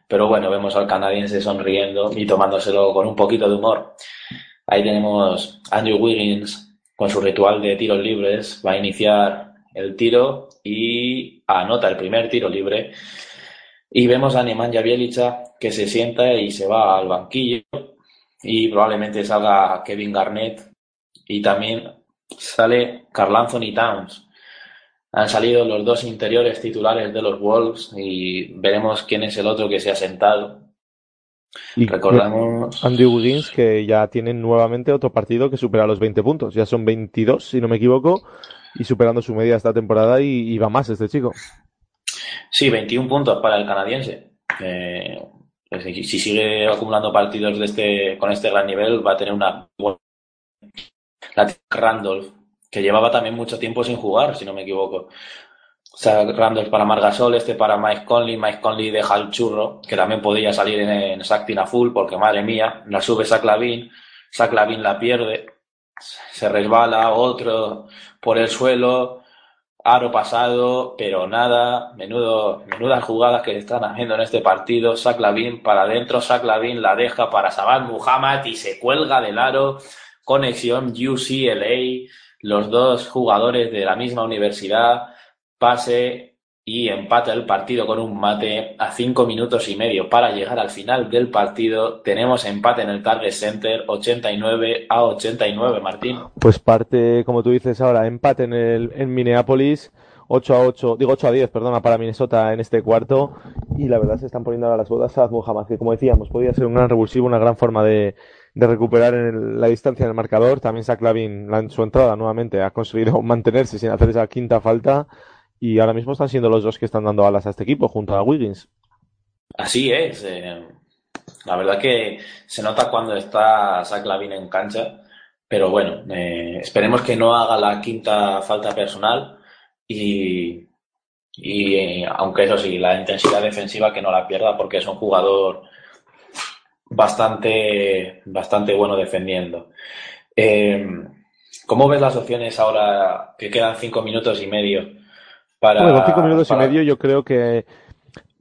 Pero bueno, vemos al canadiense sonriendo y tomándoselo con un poquito de humor. Ahí tenemos Andrew Wiggins con su ritual de tiros libres. Va a iniciar el tiro y anota el primer tiro libre. Y vemos a Nemanja Bielica que se sienta y se va al banquillo. Y probablemente salga Kevin Garnett. Y también sale Carl Anthony Towns, han salido los dos interiores titulares de los Wolves y veremos quién es el otro que se ha sentado. Y Recordamos. Andy Wiggins que ya tiene nuevamente otro partido que supera los 20 puntos. Ya son 22, si no me equivoco, y superando su media esta temporada y, va más este chico. Sí, 21 puntos para el canadiense. Eh, si sigue acumulando partidos de este, con este gran nivel, va a tener una buena. Randolph que llevaba también mucho tiempo sin jugar, si no me equivoco. O sea, Randolph para Margasol, este para Mike Conley, Mike Conley deja el churro, que también podría salir en, en Sactina Full, porque madre mía, la sube Saclavin, Saclavin la pierde, se resbala, otro por el suelo, aro pasado, pero nada, menudo, menudas jugadas que están haciendo en este partido, Saclavin para adentro, Saclavin la deja para Sabat Muhammad y se cuelga del aro, conexión UCLA, los dos jugadores de la misma universidad, pase y empate el partido con un mate a cinco minutos y medio para llegar al final del partido. Tenemos empate en el Target Center, 89 a 89, Martín. Pues parte, como tú dices ahora, empate en, el, en Minneapolis. 8 a 8, digo 8 a 10, perdona, para Minnesota en este cuarto. Y la verdad se están poniendo ahora las bodas a Muhammad, que como decíamos, podía ser un gran revulsivo, una gran forma de, de recuperar en la distancia en el marcador. También Zach Lavin en su entrada nuevamente ha conseguido [LAUGHS] mantenerse sin hacer esa quinta falta y ahora mismo están siendo los dos que están dando alas a este equipo junto a Wiggins. Así es. Eh, la verdad que se nota cuando está Zach Lavin en cancha, pero bueno, eh, esperemos que no haga la quinta falta personal y, y eh, aunque eso sí, la intensidad defensiva que no la pierda porque es un jugador bastante, bastante bueno defendiendo. ¿Cómo ves las opciones ahora que quedan cinco minutos y medio? Para, bueno, cinco minutos y medio yo creo que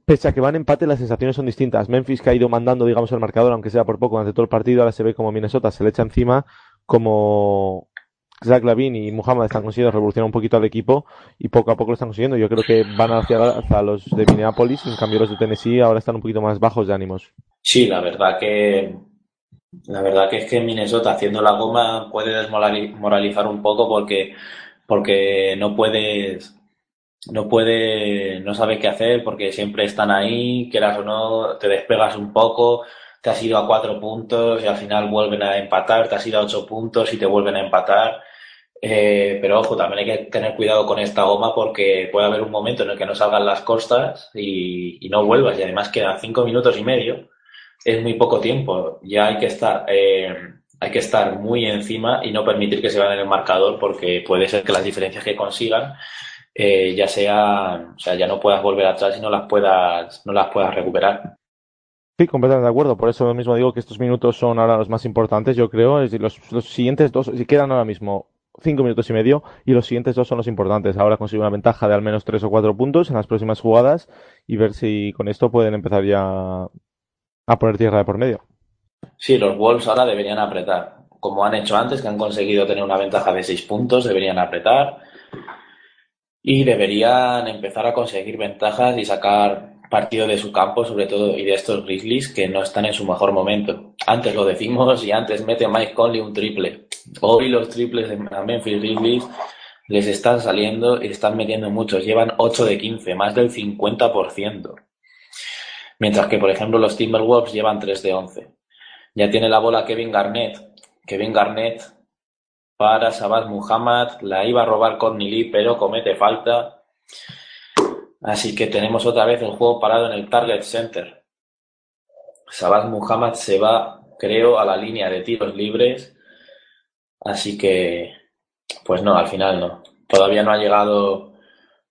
pese a que van empate, las sensaciones son distintas. Memphis que ha ido mandando, digamos, el marcador, aunque sea por poco, durante todo el partido, ahora se ve como Minnesota se le echa encima, como Zach Lavin y Muhammad están consiguiendo revolucionar un poquito al equipo y poco a poco lo están consiguiendo. Yo creo que van hacia, hacia los de Minneapolis, en cambio los de Tennessee ahora están un poquito más bajos de ánimos. Sí, la verdad que la verdad que es que Minnesota haciendo la goma puede desmoralizar un poco porque porque no puedes no puede no sabes qué hacer porque siempre están ahí, quieras o no, te despegas un poco, te has ido a cuatro puntos y al final vuelven a empatar, te has ido a ocho puntos y te vuelven a empatar. Eh, pero ojo, también hay que tener cuidado con esta goma porque puede haber un momento en el que no salgan las costas y, no vuelvas. Y además quedan cinco minutos y medio es muy poco tiempo. Ya hay que estar, eh, hay que estar muy encima y no permitir que se vayan en el marcador porque puede ser que las diferencias que consigan eh, ya sean, o sea, ya no puedas volver atrás y no las puedas, no las puedas recuperar. Sí, completamente de acuerdo. Por eso mismo digo que estos minutos son ahora los más importantes, yo creo. Es decir, los, los siguientes dos, si quedan ahora mismo cinco minutos y medio y los siguientes dos son los importantes. Ahora consigue una ventaja de al menos tres o cuatro puntos en las próximas jugadas y ver si con esto pueden empezar ya a poner tierra de por medio. Sí, los Wolves ahora deberían apretar. Como han hecho antes, que han conseguido tener una ventaja de seis puntos, deberían apretar y deberían empezar a conseguir ventajas y sacar partido de su campo, sobre todo, y de estos Grizzlies que no están en su mejor momento. Antes lo decimos y antes mete Mike Conley un triple. Hoy los triples de Memphis Grizzlies les están saliendo y están metiendo muchos. Llevan 8 de 15, más del 50%. Mientras que, por ejemplo, los Timberwolves llevan 3 de 11. Ya tiene la bola Kevin Garnett. Kevin Garnett para Sabad Muhammad. La iba a robar Lee, pero comete falta. Así que tenemos otra vez el juego parado en el Target Center. Sabad Muhammad se va, creo, a la línea de tiros libres. Así que, pues no, al final no. Todavía no ha llegado,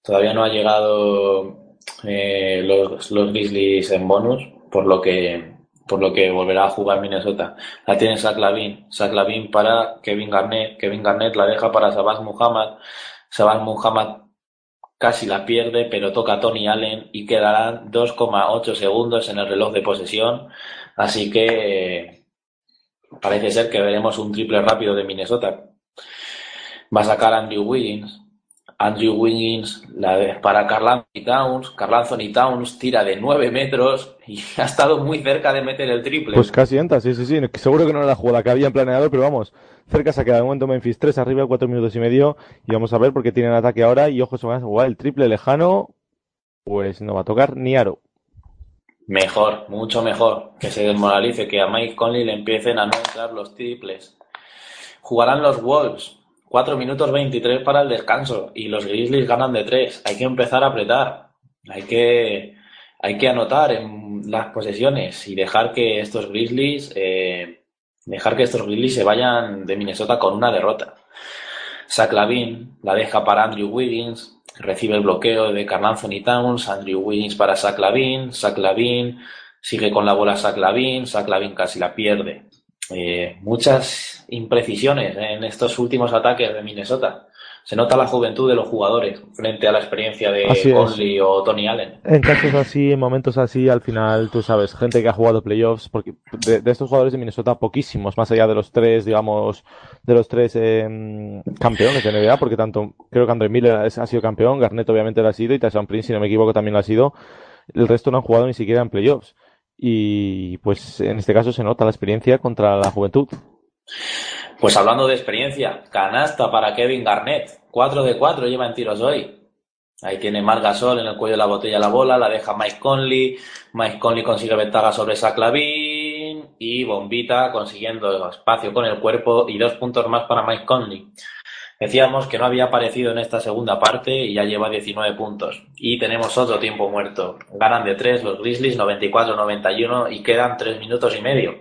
todavía no ha llegado eh, los, los Grizzlies en bonus, por lo que, por lo que volverá a jugar Minnesota. La tiene Zach Lavin, Zach Lavin para Kevin Garnett, Kevin Garnett la deja para Sabaz Muhammad, Sabaz Muhammad casi la pierde, pero toca a Tony Allen y quedarán 2,8 segundos en el reloj de posesión. Así que parece ser que veremos un triple rápido de Minnesota. Va a sacar Andrew Wiggins. Andrew Wiggins la para Carl Anthony Towns. Carl Anthony Towns tira de 9 metros y [LAUGHS] ha estado muy cerca de meter el triple. Pues casi entra, sí, sí, sí. Seguro que no era la jugada que habían planeado, pero vamos, cerca se ha quedado. De momento Memphis 3 arriba, 4 minutos y medio. Y vamos a ver porque tienen ataque ahora. Y ojo, se van a jugar el triple lejano. Pues no va a tocar ni aro. Mejor, mucho mejor. Que se desmoralice, que a Mike Conley le empiecen a no entrar los triples. Jugarán los Wolves. 4 minutos 23 para el descanso. Y los Grizzlies ganan de 3. Hay que empezar a apretar. Hay que, hay que anotar en las posesiones y dejar que estos Grizzlies eh, dejar que estos Grizzlies se vayan de Minnesota con una derrota. Zach Lavin la deja para Andrew Wiggins, recibe el bloqueo de Carl Anthony Towns, Andrew Wiggins para Zach Lavin, Zach Lavin sigue con la bola Zach Lavin, Zach Lavin casi la pierde. Eh, muchas imprecisiones en estos últimos ataques de Minnesota se nota la juventud de los jugadores frente a la experiencia de Conley o Tony Allen. En casos así, en momentos así, al final, tú sabes, gente que ha jugado playoffs, porque de, estos jugadores de Minnesota, poquísimos, más allá de los tres, digamos, de los tres eh, campeones de NBA, porque tanto, creo que Andre Miller ha sido campeón, Garnett obviamente lo ha sido, y Tyson Prince, si no me equivoco, también lo ha sido. El resto no han jugado ni siquiera en playoffs. Y pues en este caso se nota la experiencia contra la juventud. Pues hablando de experiencia, canasta para Kevin Garnett. 4 de 4 lleva en tiros hoy. Ahí tiene Marc Gasol en el cuello de la botella la bola, la deja Mike Conley. Mike Conley consigue ventaja sobre Saclavin y Bombita consiguiendo espacio con el cuerpo y dos puntos más para Mike Conley. Decíamos que no había aparecido en esta segunda parte y ya lleva 19 puntos. Y tenemos otro tiempo muerto. Ganan de 3 los Grizzlies 94-91 y quedan 3 minutos y medio.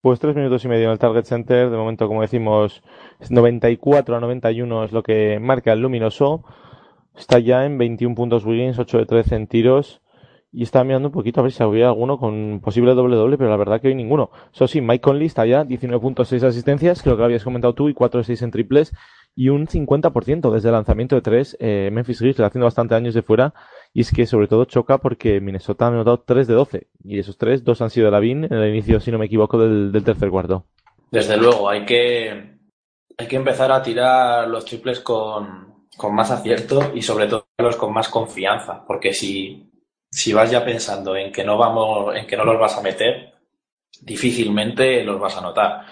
Pues tres minutos y medio en el Target Center. De momento, como decimos, 94 a 91 es lo que marca el luminoso. Está ya en 21 puntos Wiggins, 8 de 13 en tiros. Y está mirando un poquito a ver si había alguno con posible doble doble, pero la verdad que hay ninguno. Eso sí, Mike Conley está ya 19.6 asistencias, creo que lo habías comentado tú, y 4 de 6 en triples y un 50% desde el lanzamiento de 3. Eh, Memphis Grizzlies haciendo bastante años de fuera y es que sobre todo choca porque Minnesota ha anotado 3 de 12 y esos 3, dos han sido de Lavin en el inicio, si no me equivoco, del, tercer cuarto. Desde luego, hay que, hay que empezar a tirar los triples con, con más acierto y sobre todo los con más confianza, porque si, si vas ya pensando en que no vamos, en que no los vas a meter, difícilmente los vas a anotar.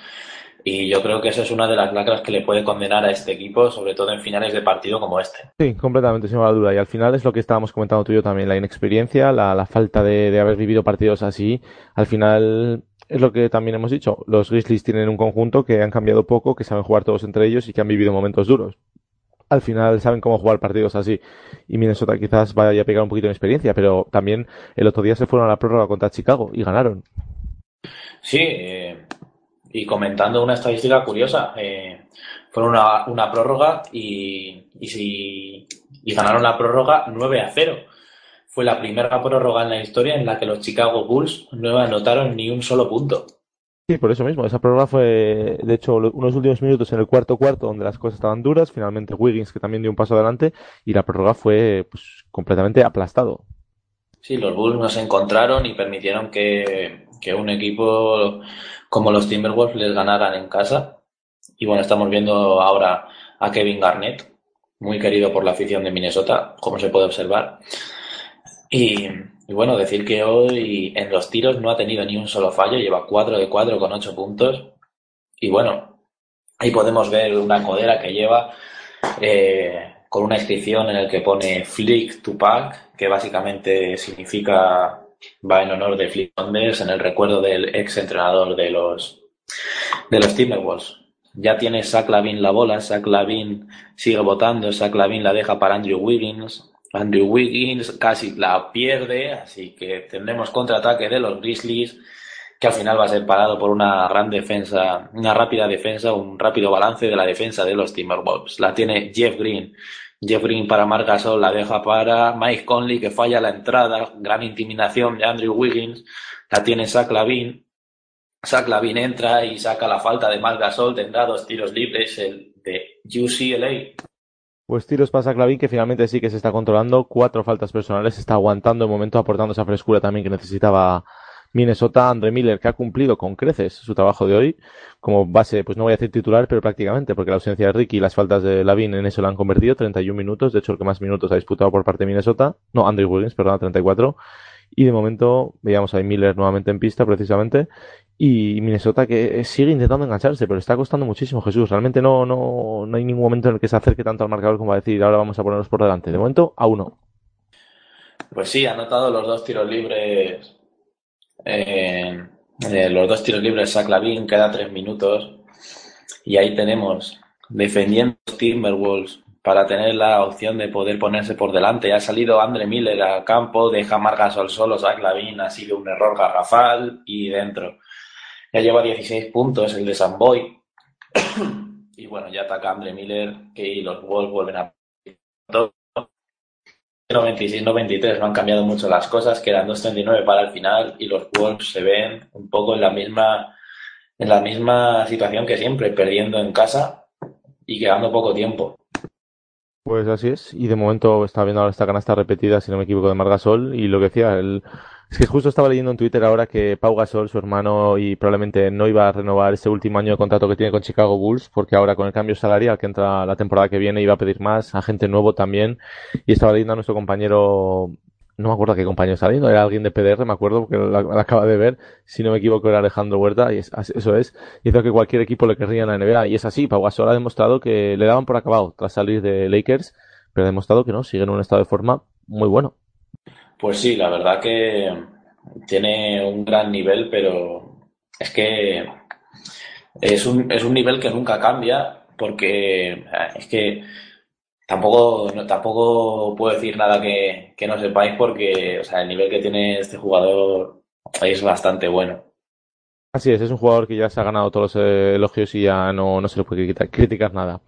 Y yo creo que esa es una de las lacras que le puede condenar a este equipo, sobre todo en finales de partido como este. Sí, completamente, sin duda. Y al final es lo que estábamos comentando tú y yo también, la inexperiencia, la, falta de, haber vivido partidos así. Al final es lo que también hemos dicho. Los Grizzlies tienen un conjunto que han cambiado poco, que saben jugar todos entre ellos y que han vivido momentos duros. Al final saben cómo jugar partidos así. Y Minnesota quizás vaya a pegar un poquito de experiencia, pero también el otro día se fueron a la prórroga contra Chicago y ganaron. Sí, eh, y comentando una estadística curiosa, eh, fueron una, una prórroga y, y, si, y ganaron la prórroga 9 a 0. Fue la primera prórroga en la historia en la que los Chicago Bulls no anotaron ni un solo punto. Sí, por eso mismo. Esa prórroga fue, de hecho, unos últimos minutos en el cuarto cuarto donde las cosas estaban duras. Finalmente Wiggins, que también dio un paso adelante, y la prórroga fue pues, completamente aplastado. Sí, los Bulls no se encontraron y permitieron que, que un equipo como los Timberwolves les ganaran en casa. Y bueno, estamos viendo ahora a Kevin Garnett, muy querido por la afición de Minnesota, como se puede observar. Y, bueno, decir que hoy en los tiros no ha tenido ni un solo fallo, lleva 4 de 4 con 8 puntos. Y bueno, ahí podemos ver una codera que lleva eh, con una inscripción en el que pone Flick to Pack, que básicamente significa va en honor de Flick Saunders en el recuerdo del ex entrenador de los de los Timberwolves. Ya tiene Zach Lavin la bola, Zach Lavin sigue votando, Zach Lavin la deja para Andrew Wiggins. Andrew Wiggins casi la pierde, así que tendremos contraataque de los Grizzlies, que al final va a ser parado por una gran defensa, una rápida defensa, un rápido balance de la defensa de los Timberwolves. La tiene Jeff Green. Jeff Green para Marc Gasol, la deja para Mike Conley, que falla la entrada, gran intimidación de Andrew Wiggins. La tiene Zach Lavin. Zach Lavin entra y saca la falta de Marc Gasol, tendrá dos tiros libres, el de UCLA. Pues tiros pasa Clavin, que finalmente sí que se está controlando. Cuatro faltas personales, está aguantando el momento, aportando esa frescura también que necesitaba Minnesota. Andre Miller, que ha cumplido con creces su trabajo de hoy, como base, pues no voy a decir titular, pero prácticamente, porque la ausencia de Ricky y las faltas de Lavin en eso lo han convertido. 31 minutos, de hecho, el que más minutos ha disputado por parte de Minnesota. No, Andrew Wiggins, perdón, 34. Y de momento veíamos a Miller nuevamente en pista, precisamente. Y Minnesota que sigue intentando engancharse, pero está costando muchísimo, Jesús. Realmente no, no, no hay ningún momento en el que se acerque tanto al marcador como a decir, ahora vamos a ponernos por delante. De momento, a uno. Pues sí, ha anotado los dos tiros libres. Eh, los dos tiros libres Zach Lavin, queda tres minutos. Y ahí tenemos, defendiendo Timberwolves para tener la opción de poder ponerse por delante. Ha salido Andre Miller al campo, deja Margas al solo, Zach Lavin ha sido un error garrafal y dentro. Ya lleva 16 puntos el de Samboy. [COUGHS] y bueno, ya ataca Andre Miller, que los Wolves vuelven a 96, 93 no han cambiado mucho las cosas, quedan 2.39 para el final y los Wolves se ven un poco en la misma en la misma situación que siempre, perdiendo en casa y quedando poco tiempo. Pues así es. Y de momento está viendo ahora esta canasta repetida, si no me equivoco, de Margasol. Y lo que decía, el... es que justo estaba leyendo en Twitter ahora que Pau Gasol, su hermano, y probablemente no iba a renovar este último año de contrato que tiene con Chicago Bulls, porque ahora con el cambio salarial que entra la temporada que viene iba a pedir más, a gente nuevo también. Y estaba leyendo a nuestro compañero, no me acuerdo a qué compañero estaba leyendo, era alguien de PDR, me acuerdo, porque la, acaba de ver, si no me equivoco era Alejandro Huerta, y es- eso es. Hizo que cualquier equipo le querría en la NBA, y es así, Pau Gasol ha demostrado que le daban por acabado tras salir de Lakers, pero ha demostrado que no, sigue en un estado de forma muy bueno. Pues sí, la verdad que tiene un gran nivel, pero es que es un, es un nivel que nunca cambia, porque eh, es que tampoco, tampoco puedo decir nada que, que no sepáis, porque o sea, el nivel que tiene este jugador es bastante bueno. Así es, es un jugador que ya se ha ganado todos los elogios y ya no, no se le puede criticar nada.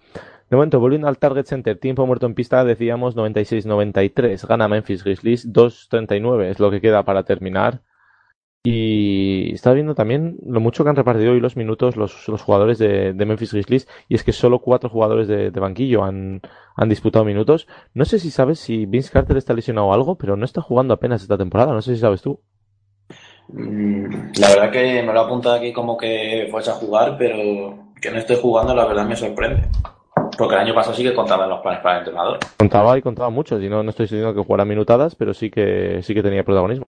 De momento, volviendo al Target Center, tiempo muerto en pista, decíamos 96-93. Gana Memphis Grizzlies, 2-39 es lo que queda para terminar. Y estaba viendo también lo mucho que han repartido hoy los minutos los, los jugadores de, de Memphis Grizzlies, y es que solo cuatro jugadores de, banquillo han, han disputado minutos. No sé si sabes si Vince Carter está lesionado o algo, pero no está jugando apenas esta temporada, no sé si sabes tú. Mm, La verdad que me lo he apuntado aquí como que fuese a jugar, pero que no esté jugando, la verdad me sorprende. Porque el año pasado sí que contaba en los planes para el entrenador. Contaba y contaba mucho, y no, no estoy diciendo que jugara minutadas, pero sí que, sí que tenía protagonismo.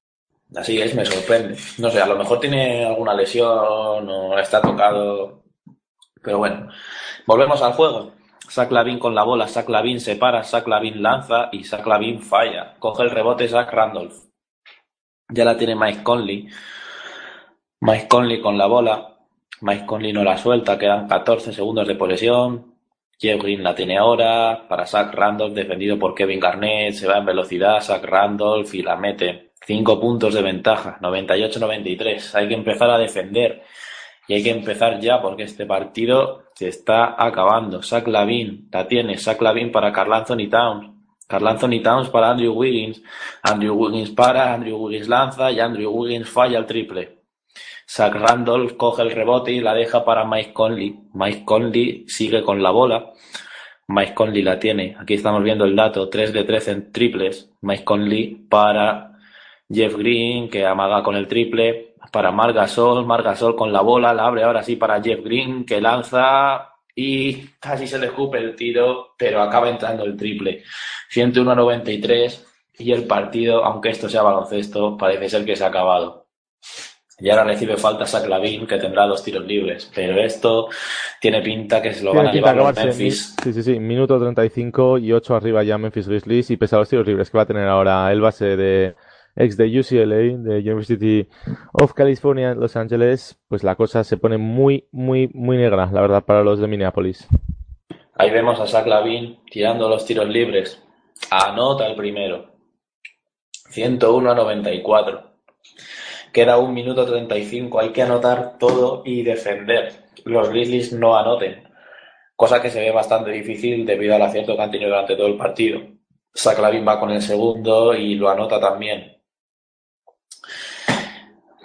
Así es, me sorprende. No sé, a lo mejor tiene alguna lesión o está tocado. Pero bueno, volvemos al juego. Zach Lavin con la bola, Zach Lavin se para, Zach Lavin lanza y Zach Lavin falla. Coge el rebote Zach Randolph. Ya la tiene Mike Conley. Mike Conley con la bola. Mike Conley no la suelta, quedan 14 segundos de posesión. Jeff Green la tiene ahora para Zach Randolph, defendido por Kevin Garnett. Se va en velocidad, Zach Randolph y la mete. Cinco puntos de ventaja, 98-93. Hay que empezar a defender y hay que empezar ya porque este partido se está acabando. Zach Lavin la tiene, Zach Lavin para Carl Anthony Towns. Carl Anthony Towns para Andrew Wiggins. Andrew Wiggins para, Andrew Wiggins lanza y Andrew Wiggins falla el triple. Zach Randolph coge el rebote y la deja para Mike Conley. Mike Conley sigue con la bola. Mike Conley la tiene. Aquí estamos viendo el dato. 3 de 13 en triples. Mike Conley para Jeff Green, que amaga con el triple. Para Margasol. Margasol con la bola. La abre ahora sí para Jeff Green, que lanza y casi se le escupe el tiro, pero acaba entrando el triple. 101 a 93 y el partido, aunque esto sea baloncesto, parece ser que se ha acabado. Y ahora recibe falta Saclavin, que tendrá dos tiros libres. Pero esto tiene pinta que se lo van a llevar los Memphis. Sí, sí, sí. Minuto 35 y 8 arriba ya Memphis Grizzlies. Y pese a los tiros libres que va a tener ahora el base de ex de UCLA, de University of California Los Ángeles, pues la cosa se pone muy, muy, muy negra, la verdad, para los de Minneapolis. Ahí vemos a Saclavin tirando los tiros libres. Anota el primero. 101 a 94. Queda un minuto 35. Hay que anotar todo y defender. Los Grizzlies no anoten. Cosa que se ve bastante difícil debido al acierto que han tenido durante todo el partido. Saclavin va con el segundo y lo anota también.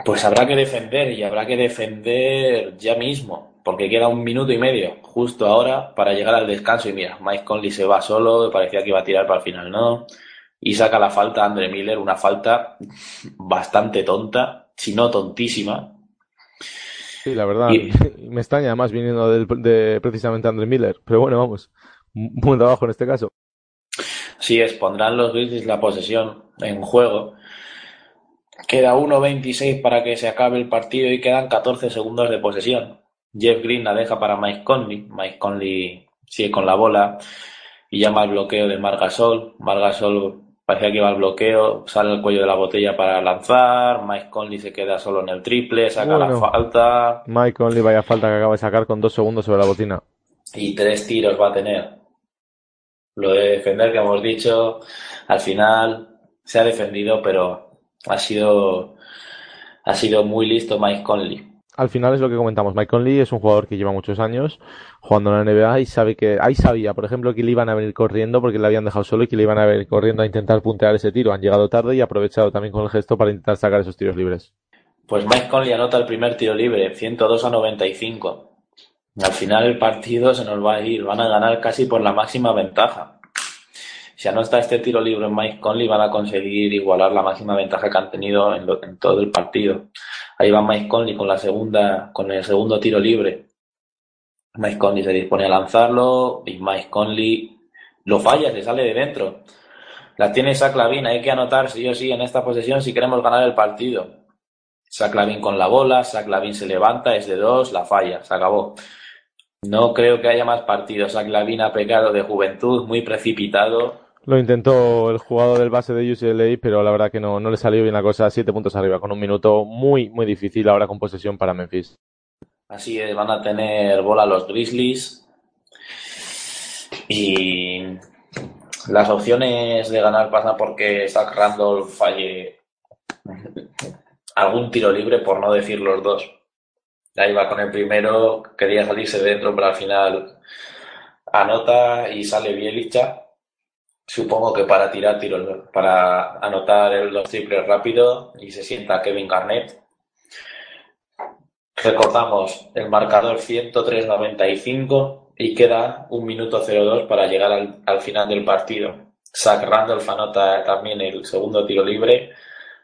Pues habrá que defender y habrá que defender ya mismo, porque queda un minuto y medio justo ahora para llegar al descanso. Y mira, Mike Conley se va solo, parecía que iba a tirar para el final, ¿no? y saca la falta a Andre Miller, una falta bastante tonta, si no tontísima. Sí, la verdad, [LAUGHS] me extraña además viniendo de precisamente Andre Miller, pero bueno, vamos, buen trabajo en este caso. Sí, es, pondrán los Grizzlies la posesión en juego. Queda 1.26 para que se acabe el partido y quedan 14 segundos de posesión. Jeff Green la deja para Mike Conley. Mike Conley sigue con la bola y llama al bloqueo de Margasol. Margasol parecía que iba al bloqueo, sale el cuello de la botella para lanzar, Mike Conley se queda solo en el triple, saca la falta. Mike Conley vaya falta que acaba de sacar con dos segundos sobre la botina. Y tres tiros va a tener. Lo de defender que hemos dicho, al final se ha defendido, pero ha sido, ha sido muy listo Mike Conley al final es lo que comentamos. Mike Conley es un jugador que lleva muchos años jugando en la NBA y sabe que ahí sabía, por ejemplo, que le iban a venir corriendo porque le habían dejado solo y que le iban a venir corriendo a intentar puntear ese tiro. Han llegado tarde y aprovechado también con el gesto para intentar sacar esos tiros libres. Pues Mike Conley anota el primer tiro libre, 102 a 95. Al final el partido se nos va a ir, van a ganar casi por la máxima ventaja. Si anota este tiro libre en Mike Conley van a conseguir igualar la máxima ventaja que han tenido en, todo el partido. Ahí va Mike Conley con la segunda, con el segundo tiro libre. Mike Conley se dispone a lanzarlo y Mike Conley lo falla, se sale de dentro. La tiene Saclavin, hay que anotar sí o sí en esta posesión si queremos ganar el partido. Saclavin con la bola, Saclavin se levanta, es de dos, la falla, se acabó. No creo que haya más partidos. Saclavin ha pecado de juventud, muy precipitado. Lo intentó el jugador del base de UCLA, pero la verdad que no, no le salió bien la cosa. Siete puntos arriba, con un minuto muy, muy difícil ahora con posesión para Memphis. Así es, van a tener bola los Grizzlies. Y las opciones de ganar pasan porque Zach Randolph falle algún tiro libre, por no decir los dos. Ahí va con el primero, quería salirse dentro, pero al final anota y sale Bielicha Supongo que para tirar tiros, para anotar los triples rápido y se sienta Kevin Garnett. Recordamos el marcador 103-95 y queda un minuto 02 para llegar al, final del partido. Zach Randolph anota también el segundo tiro libre,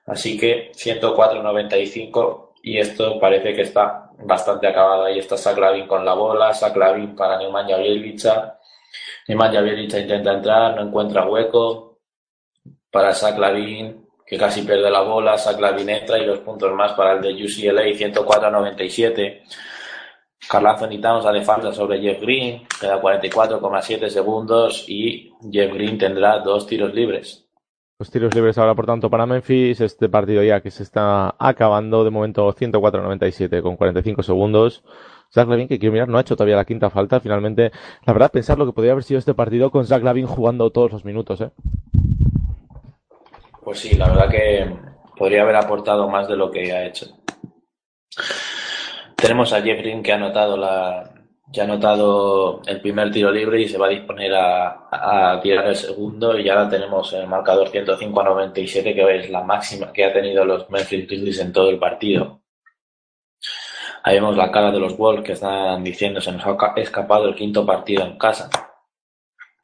así que 104-95 y esto parece que está bastante acabado. Ahí está Zach con la bola, Zach para Nemanja Bjelica Nemanja Bjelica intenta entrar, no encuentra hueco para Zach que casi pierde la bola. Zach entra y dos puntos más para el de UCLA, 104-97. Carl Anthony Towns hace falta sobre Jeff Green, queda 44,7 segundos y Jeff Green tendrá dos tiros libres. Dos tiros libres ahora, por tanto, para Memphis. Este partido ya que se está acabando, de momento 104-97 con 45 segundos. Zach Lavin, que quiero mirar, no ha hecho todavía la quinta falta. Finalmente, la verdad, pensar lo que podría haber sido este partido con Zach Lavin jugando todos los minutos, ¿eh? Pues sí, la verdad que podría haber aportado más de lo que ha hecho. Tenemos a Jeff que ha anotado la, ya anotado el primer tiro libre y se va a disponer a, a, tirar el segundo y ahora tenemos el marcador 105 a 97 que es la máxima que ha tenido los Memphis Grizzlies en todo el partido. Ahí vemos la cara de los Wolves que están diciendo se nos ha ca- escapado el quinto partido en casa.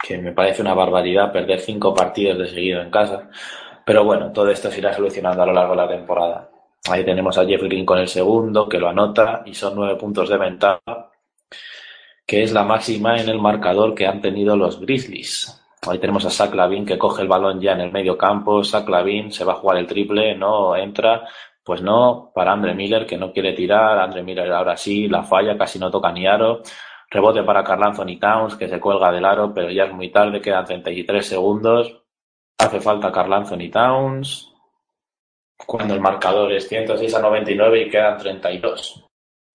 Que me parece una barbaridad perder cinco partidos de seguido en casa. Pero bueno, todo esto se irá solucionando a lo largo de la temporada. Ahí tenemos a Jeff Green con el segundo, que lo anota, y son nueve puntos de ventaja, que es la máxima en el marcador que han tenido los Grizzlies. Ahí tenemos a Zach Lavin que coge el balón ya en el medio campo. Zach Lavin se va a jugar el triple, no entra. Pues no, para Andre Miller que no quiere tirar. Andre Miller ahora sí, la falla, casi no toca ni aro. Rebote para Carl Anthony Towns que se cuelga del aro, pero ya es muy tarde, quedan 33 segundos. Hace falta Carl Anthony Towns. Cuando el marcador es 106 a 99 y quedan 32.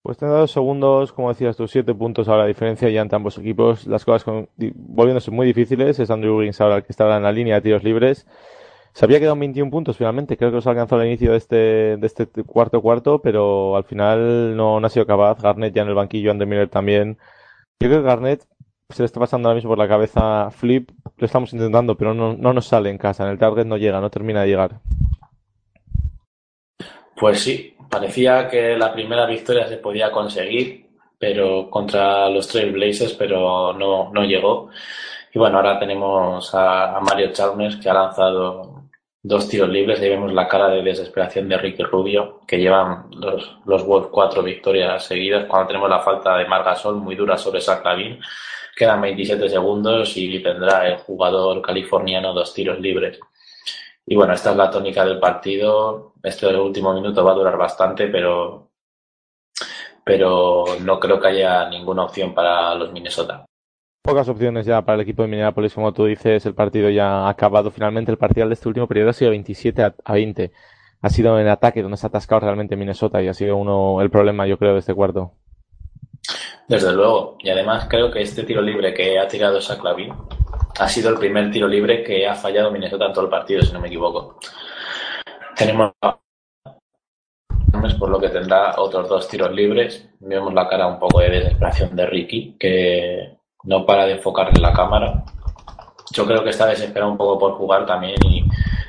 Pues te dos segundos, como decías tú, siete puntos ahora la diferencia ya entre ambos equipos. Las cosas con- volviéndose muy difíciles. Es Andrew Wiggins ahora el que está en la línea de tiros libres. Se había quedado en 21 puntos finalmente. Creo que los alcanzó al inicio de este, de este cuarto cuarto, pero al final no, ha sido capaz. Garnett ya en el banquillo, Andrew Miller también. Yo creo que Garnett se le está pasando ahora mismo por la cabeza flip. Lo estamos intentando, pero no, no nos sale en casa. En el target no llega, no termina de llegar. Pues sí, parecía que la primera victoria se podía conseguir, pero contra los Trail Blazers, pero no, no llegó. Y bueno, ahora tenemos a, a Mario Chalmers que ha lanzado dos tiros libres. Ahí vemos la cara de desesperación de Ricky Rubio, que llevan los, los Wolves cuatro victorias seguidas. Cuando tenemos la falta de Margasol muy dura sobre Zach Lavin, quedan 27 segundos y tendrá el jugador californiano dos tiros libres. Y bueno, esta es la tónica del partido. Este último minuto va a durar bastante, pero, pero no creo que haya ninguna opción para los Minnesota. Pocas opciones ya para el equipo de Minneapolis, como tú dices, el partido ya ha acabado. Finalmente el parcial de este último periodo ha sido 27 a a 20. Ha sido en ataque donde se ha atascado realmente Minnesota y ha sido uno el problema, yo creo, de este cuarto. Desde luego. Y además creo que este tiro libre que ha tirado Zach Lavin ha sido el primer tiro libre que ha fallado Minnesota en todo el partido, si no me equivoco. Tenemos por lo que tendrá otros dos tiros libres. Vemos la cara un poco de desesperación de Ricky, que no para de enfocar en la cámara. Yo creo que está desesperado un poco por jugar también y,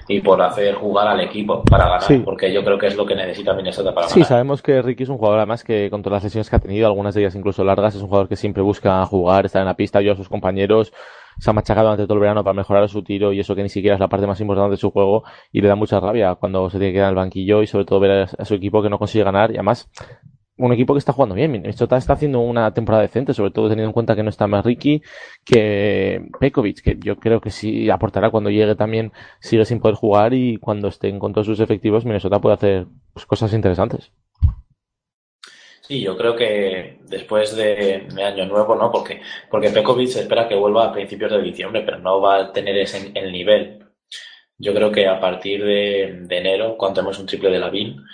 y por hacer jugar al equipo para ganar, Sí. porque yo creo que es lo que necesita Minnesota para Sí, ganar. sabemos que Ricky es un jugador además que con todas las lesiones que ha tenido, algunas de ellas incluso largas, es un jugador que siempre busca jugar, estar en la pista, ayudar a sus compañeros, se ha machacado durante todo el verano para mejorar su tiro y eso que ni siquiera es la parte más importante de su juego y le da mucha rabia cuando se tiene que quedar en el banquillo y sobre todo ver a su equipo que no consigue ganar y además un equipo que está jugando bien. Minnesota está haciendo una temporada decente, sobre todo teniendo en cuenta que no está más Ricky que Pekovic, que yo creo que sí aportará cuando llegue también, sigue sin poder jugar y cuando estén con todos sus efectivos, Minnesota puede hacer pues, cosas interesantes. Sí, yo creo que después de, de Año Nuevo, ¿no? Porque, porque Pekovic se espera que vuelva a principios de diciembre, pero no va a tener ese, el nivel. Yo creo que a partir de, de enero, cuando tenemos un triple de Lavín,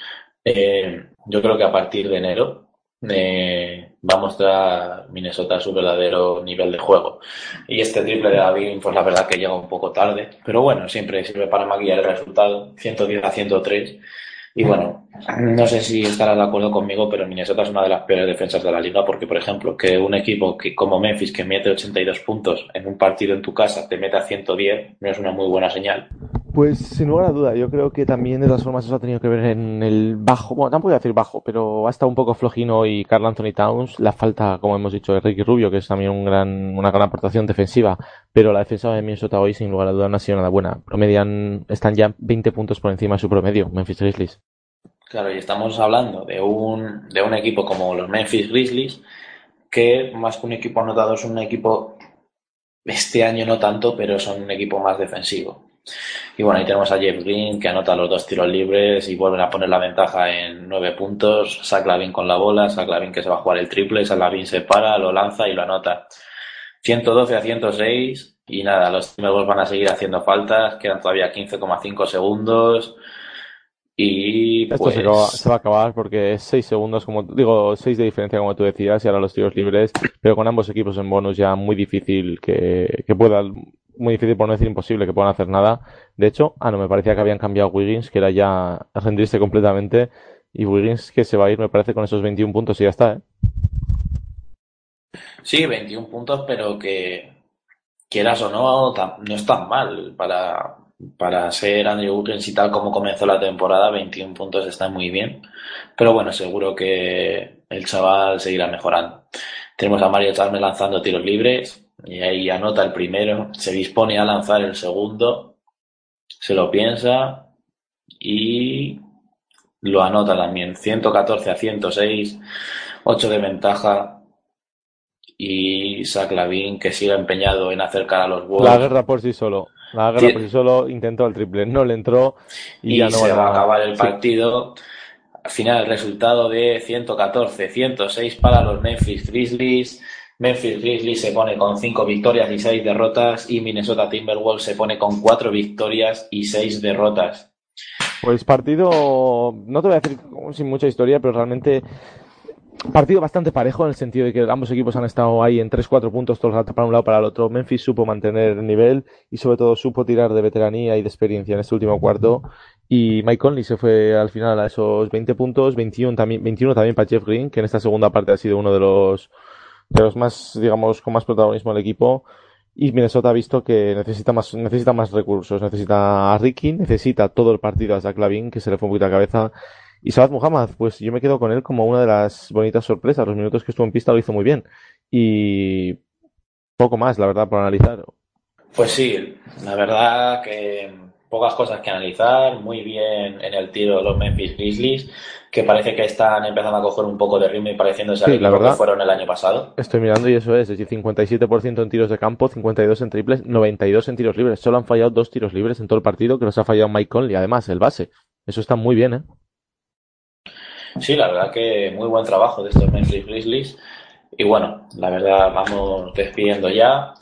eh, yo creo que a partir de enero eh, va a mostrar Minnesota su verdadero nivel de juego. Y este triple de Lavín, pues la verdad que llega un poco tarde, pero bueno, siempre sirve para maquillar el resultado, 110 a 103. Y bueno, no sé si estarás de acuerdo conmigo, pero Minnesota es una de las peores defensas de la liga porque, por ejemplo, que un equipo que como Memphis que mete 82 puntos en un partido en tu casa te meta 110 no es una muy buena señal. Pues sin lugar a duda, yo creo que también de todas formas eso ha tenido que ver en el bajo, bueno, tampoco voy a decir bajo, pero ha estado un poco flojino y Carl Anthony Towns, la falta, como hemos dicho, de Ricky Rubio, que es también un gran, una gran aportación defensiva, pero la defensa de Minnesota hoy sin lugar a duda no ha sido nada buena. Promedian, están ya 20 puntos por encima de su promedio, Memphis Grizzlies. Claro, y estamos hablando de un, de un equipo como los Memphis Grizzlies, que más que un equipo anotado es un equipo, este año no tanto, pero son un equipo más defensivo. Y bueno, ahí tenemos a Jeff Green que anota los dos tiros libres y vuelven a poner la ventaja en nueve puntos. Zach Lavin con la bola, Zach Lavin que se va a jugar el triple, Zach Lavin se para, lo lanza y lo anota. 112 a 106 y nada, los Timberwolves van a seguir haciendo faltas, quedan todavía 15,5 segundos y Esto pues se, acaba- se va a acabar porque es 6 segundos, como digo, 6 de diferencia como tú decías, y ahora los tiros libres, pero con ambos equipos en bonus ya muy difícil que, que puedan, muy difícil por no decir imposible que puedan hacer nada. De hecho, ah, no, me parecía que habían cambiado Wiggins, que era ya [LAUGHS] rendirse completamente, y Wiggins que se va a ir, me parece, con esos 21 puntos y ya está, ¿eh? Sí, 21 puntos, pero que quieras o no, no es tan mal para, para ser Andrew Wiggins y tal como comenzó la temporada, 21 puntos está muy bien. Pero bueno, seguro que, el chaval seguirá mejorando. Tenemos a Mario Chalmers lanzando tiros libres y ahí anota el primero, se dispone a lanzar el segundo, se lo piensa y lo anota también. 114 a 106, 8 de ventaja y Zach Lavin que sigue empeñado en acercar a los Wolves. La guerra por sí solo. La guerra Sí. por sí solo intentó el triple, no le entró y, y ya no se va a acabar el Sí. partido. Al final, el resultado de 114-106 para los Memphis Grizzlies. Memphis Grizzlies se pone con 5 victorias y 6 derrotas y Minnesota Timberwolves se pone con 4 victorias y 6 derrotas. Pues partido, no te voy a decir sin mucha historia, pero realmente partido bastante parejo en el sentido de que ambos equipos han estado ahí en 3-4 puntos todo el rato para un lado para el otro. Memphis supo mantener el nivel y sobre todo supo tirar de veteranía y de experiencia en este último cuarto. Y Mike Conley se fue al final a esos 20 puntos, 21 también, 21 también para Jeff Green, que en esta segunda parte ha sido uno de los, de los más, digamos, con más protagonismo del equipo. Y Minnesota ha visto que necesita más, necesita más recursos, necesita a Ricky, necesita todo el partido a Zach Lavin, que se le fue un poquito la cabeza. Y Sabad Muhammad, pues yo me quedo con él como una de las bonitas sorpresas. Los minutos que estuvo en pista lo hizo muy bien. Y poco más, la verdad, por analizar. Pues sí, la verdad que pocas cosas que analizar. Muy bien en el tiro los Memphis Grizzlies, que parece que están empezando a coger un poco de ritmo y pareciéndose Sí, la verdad. que fueron el año pasado. Estoy mirando y eso es, es decir, 57% en tiros de campo, 52 en triples, 92 en tiros libres. Solo han fallado dos tiros libres en todo el partido, que los ha fallado Mike Conley, además, el base. Eso está muy bien, ¿eh? Sí, la verdad que muy buen trabajo de estos Memphis Grizzlies. Y bueno, la verdad, vamos despidiendo ya.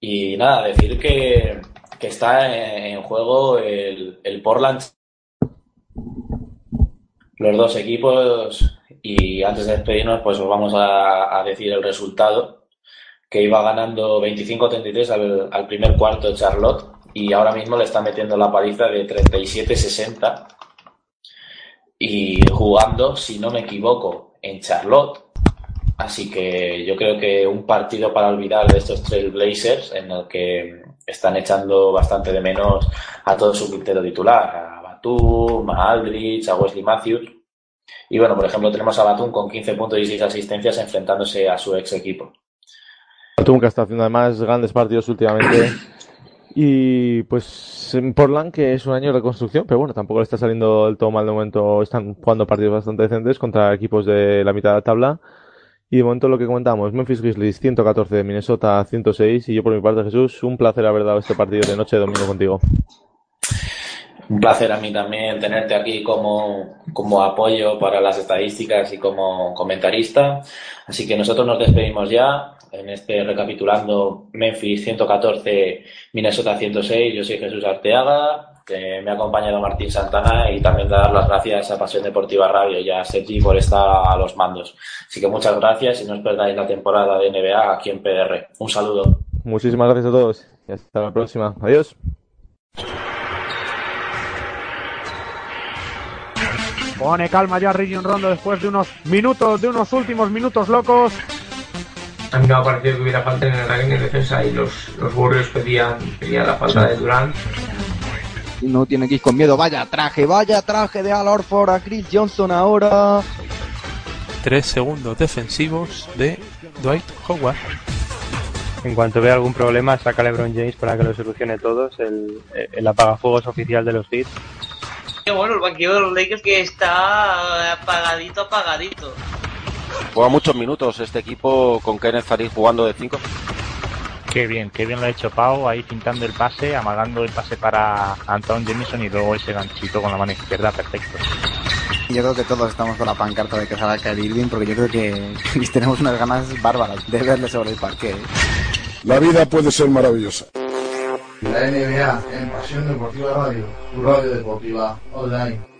Y nada, decir que, que está en, juego el, el Portland. Los dos equipos. Y antes de despedirnos, pues os vamos a, decir el resultado. Que iba ganando 25-33 al, al primer cuarto Charlotte. Y ahora mismo le está metiendo la paliza de 37-60 y jugando, si no me equivoco, en Charlotte. Así que yo creo que un partido para olvidar de estos Trailblazers en el que están echando bastante de menos a todo su quinteto titular, a Batum, a Aldrich, a Wesley Matthews. Y bueno, por ejemplo, tenemos a Batum con 15 puntos y 6 asistencias enfrentándose a su ex equipo. Batum que está haciendo además grandes partidos últimamente. Y pues en Portland, que es un año de reconstrucción, pero bueno, tampoco le está saliendo del todo mal de momento. Están jugando partidos bastante decentes contra equipos de la mitad de la tabla. Y de momento lo que comentamos, Memphis Grizzlies 114, Minnesota 106. Y yo por mi parte, Jesús, un placer haber dado este partido de noche de domingo contigo. Un placer a mí también tenerte aquí como, como apoyo para las estadísticas y como comentarista. Así que nosotros nos despedimos ya en este recapitulando Memphis 114, Minnesota 106. Yo soy Jesús Arteaga, que me ha acompañado Martín Santana y también dar las gracias a Pasión Deportiva Radio y a Sergi por estar a los mandos. Así que muchas gracias y no os perdáis la temporada de NBA aquí en PDR. Un saludo. Muchísimas gracias a todos y hasta la próxima. Adiós. Pone calma ya Region Rondo después de unos minutos, de unos últimos minutos locos. A mí no me ha parecido que hubiera falta en el ataque en defensa y los, los Warriors pedían, pedían la falta de Durant. Y no tiene que ir con miedo. Vaya traje, vaya traje de Al Horford a Chris Johnson ahora. Tres segundos defensivos de Dwight Howard. En cuanto vea algún problema, saca a LeBron James para que lo solucione todos. El, el apagafuegos oficial de los. Qué bueno, el banquillo de los Lakers que está apagadito, apagadito. Juega muchos minutos este equipo con Kenneth Farid jugando de 5. Qué bien, qué bien lo ha hecho Pau, ahí pintando el pase, amagando el pase para Anton Jamison y luego ese ganchito con la mano izquierda, perfecto. Yo creo que todos estamos con la pancarta de que salga Kyrie Irving porque yo creo que [LAUGHS] tenemos unas ganas bárbaras de verle sobre el parque. La vida puede ser maravillosa. La NBA en Pasión Deportiva Radio, tu radio deportiva online.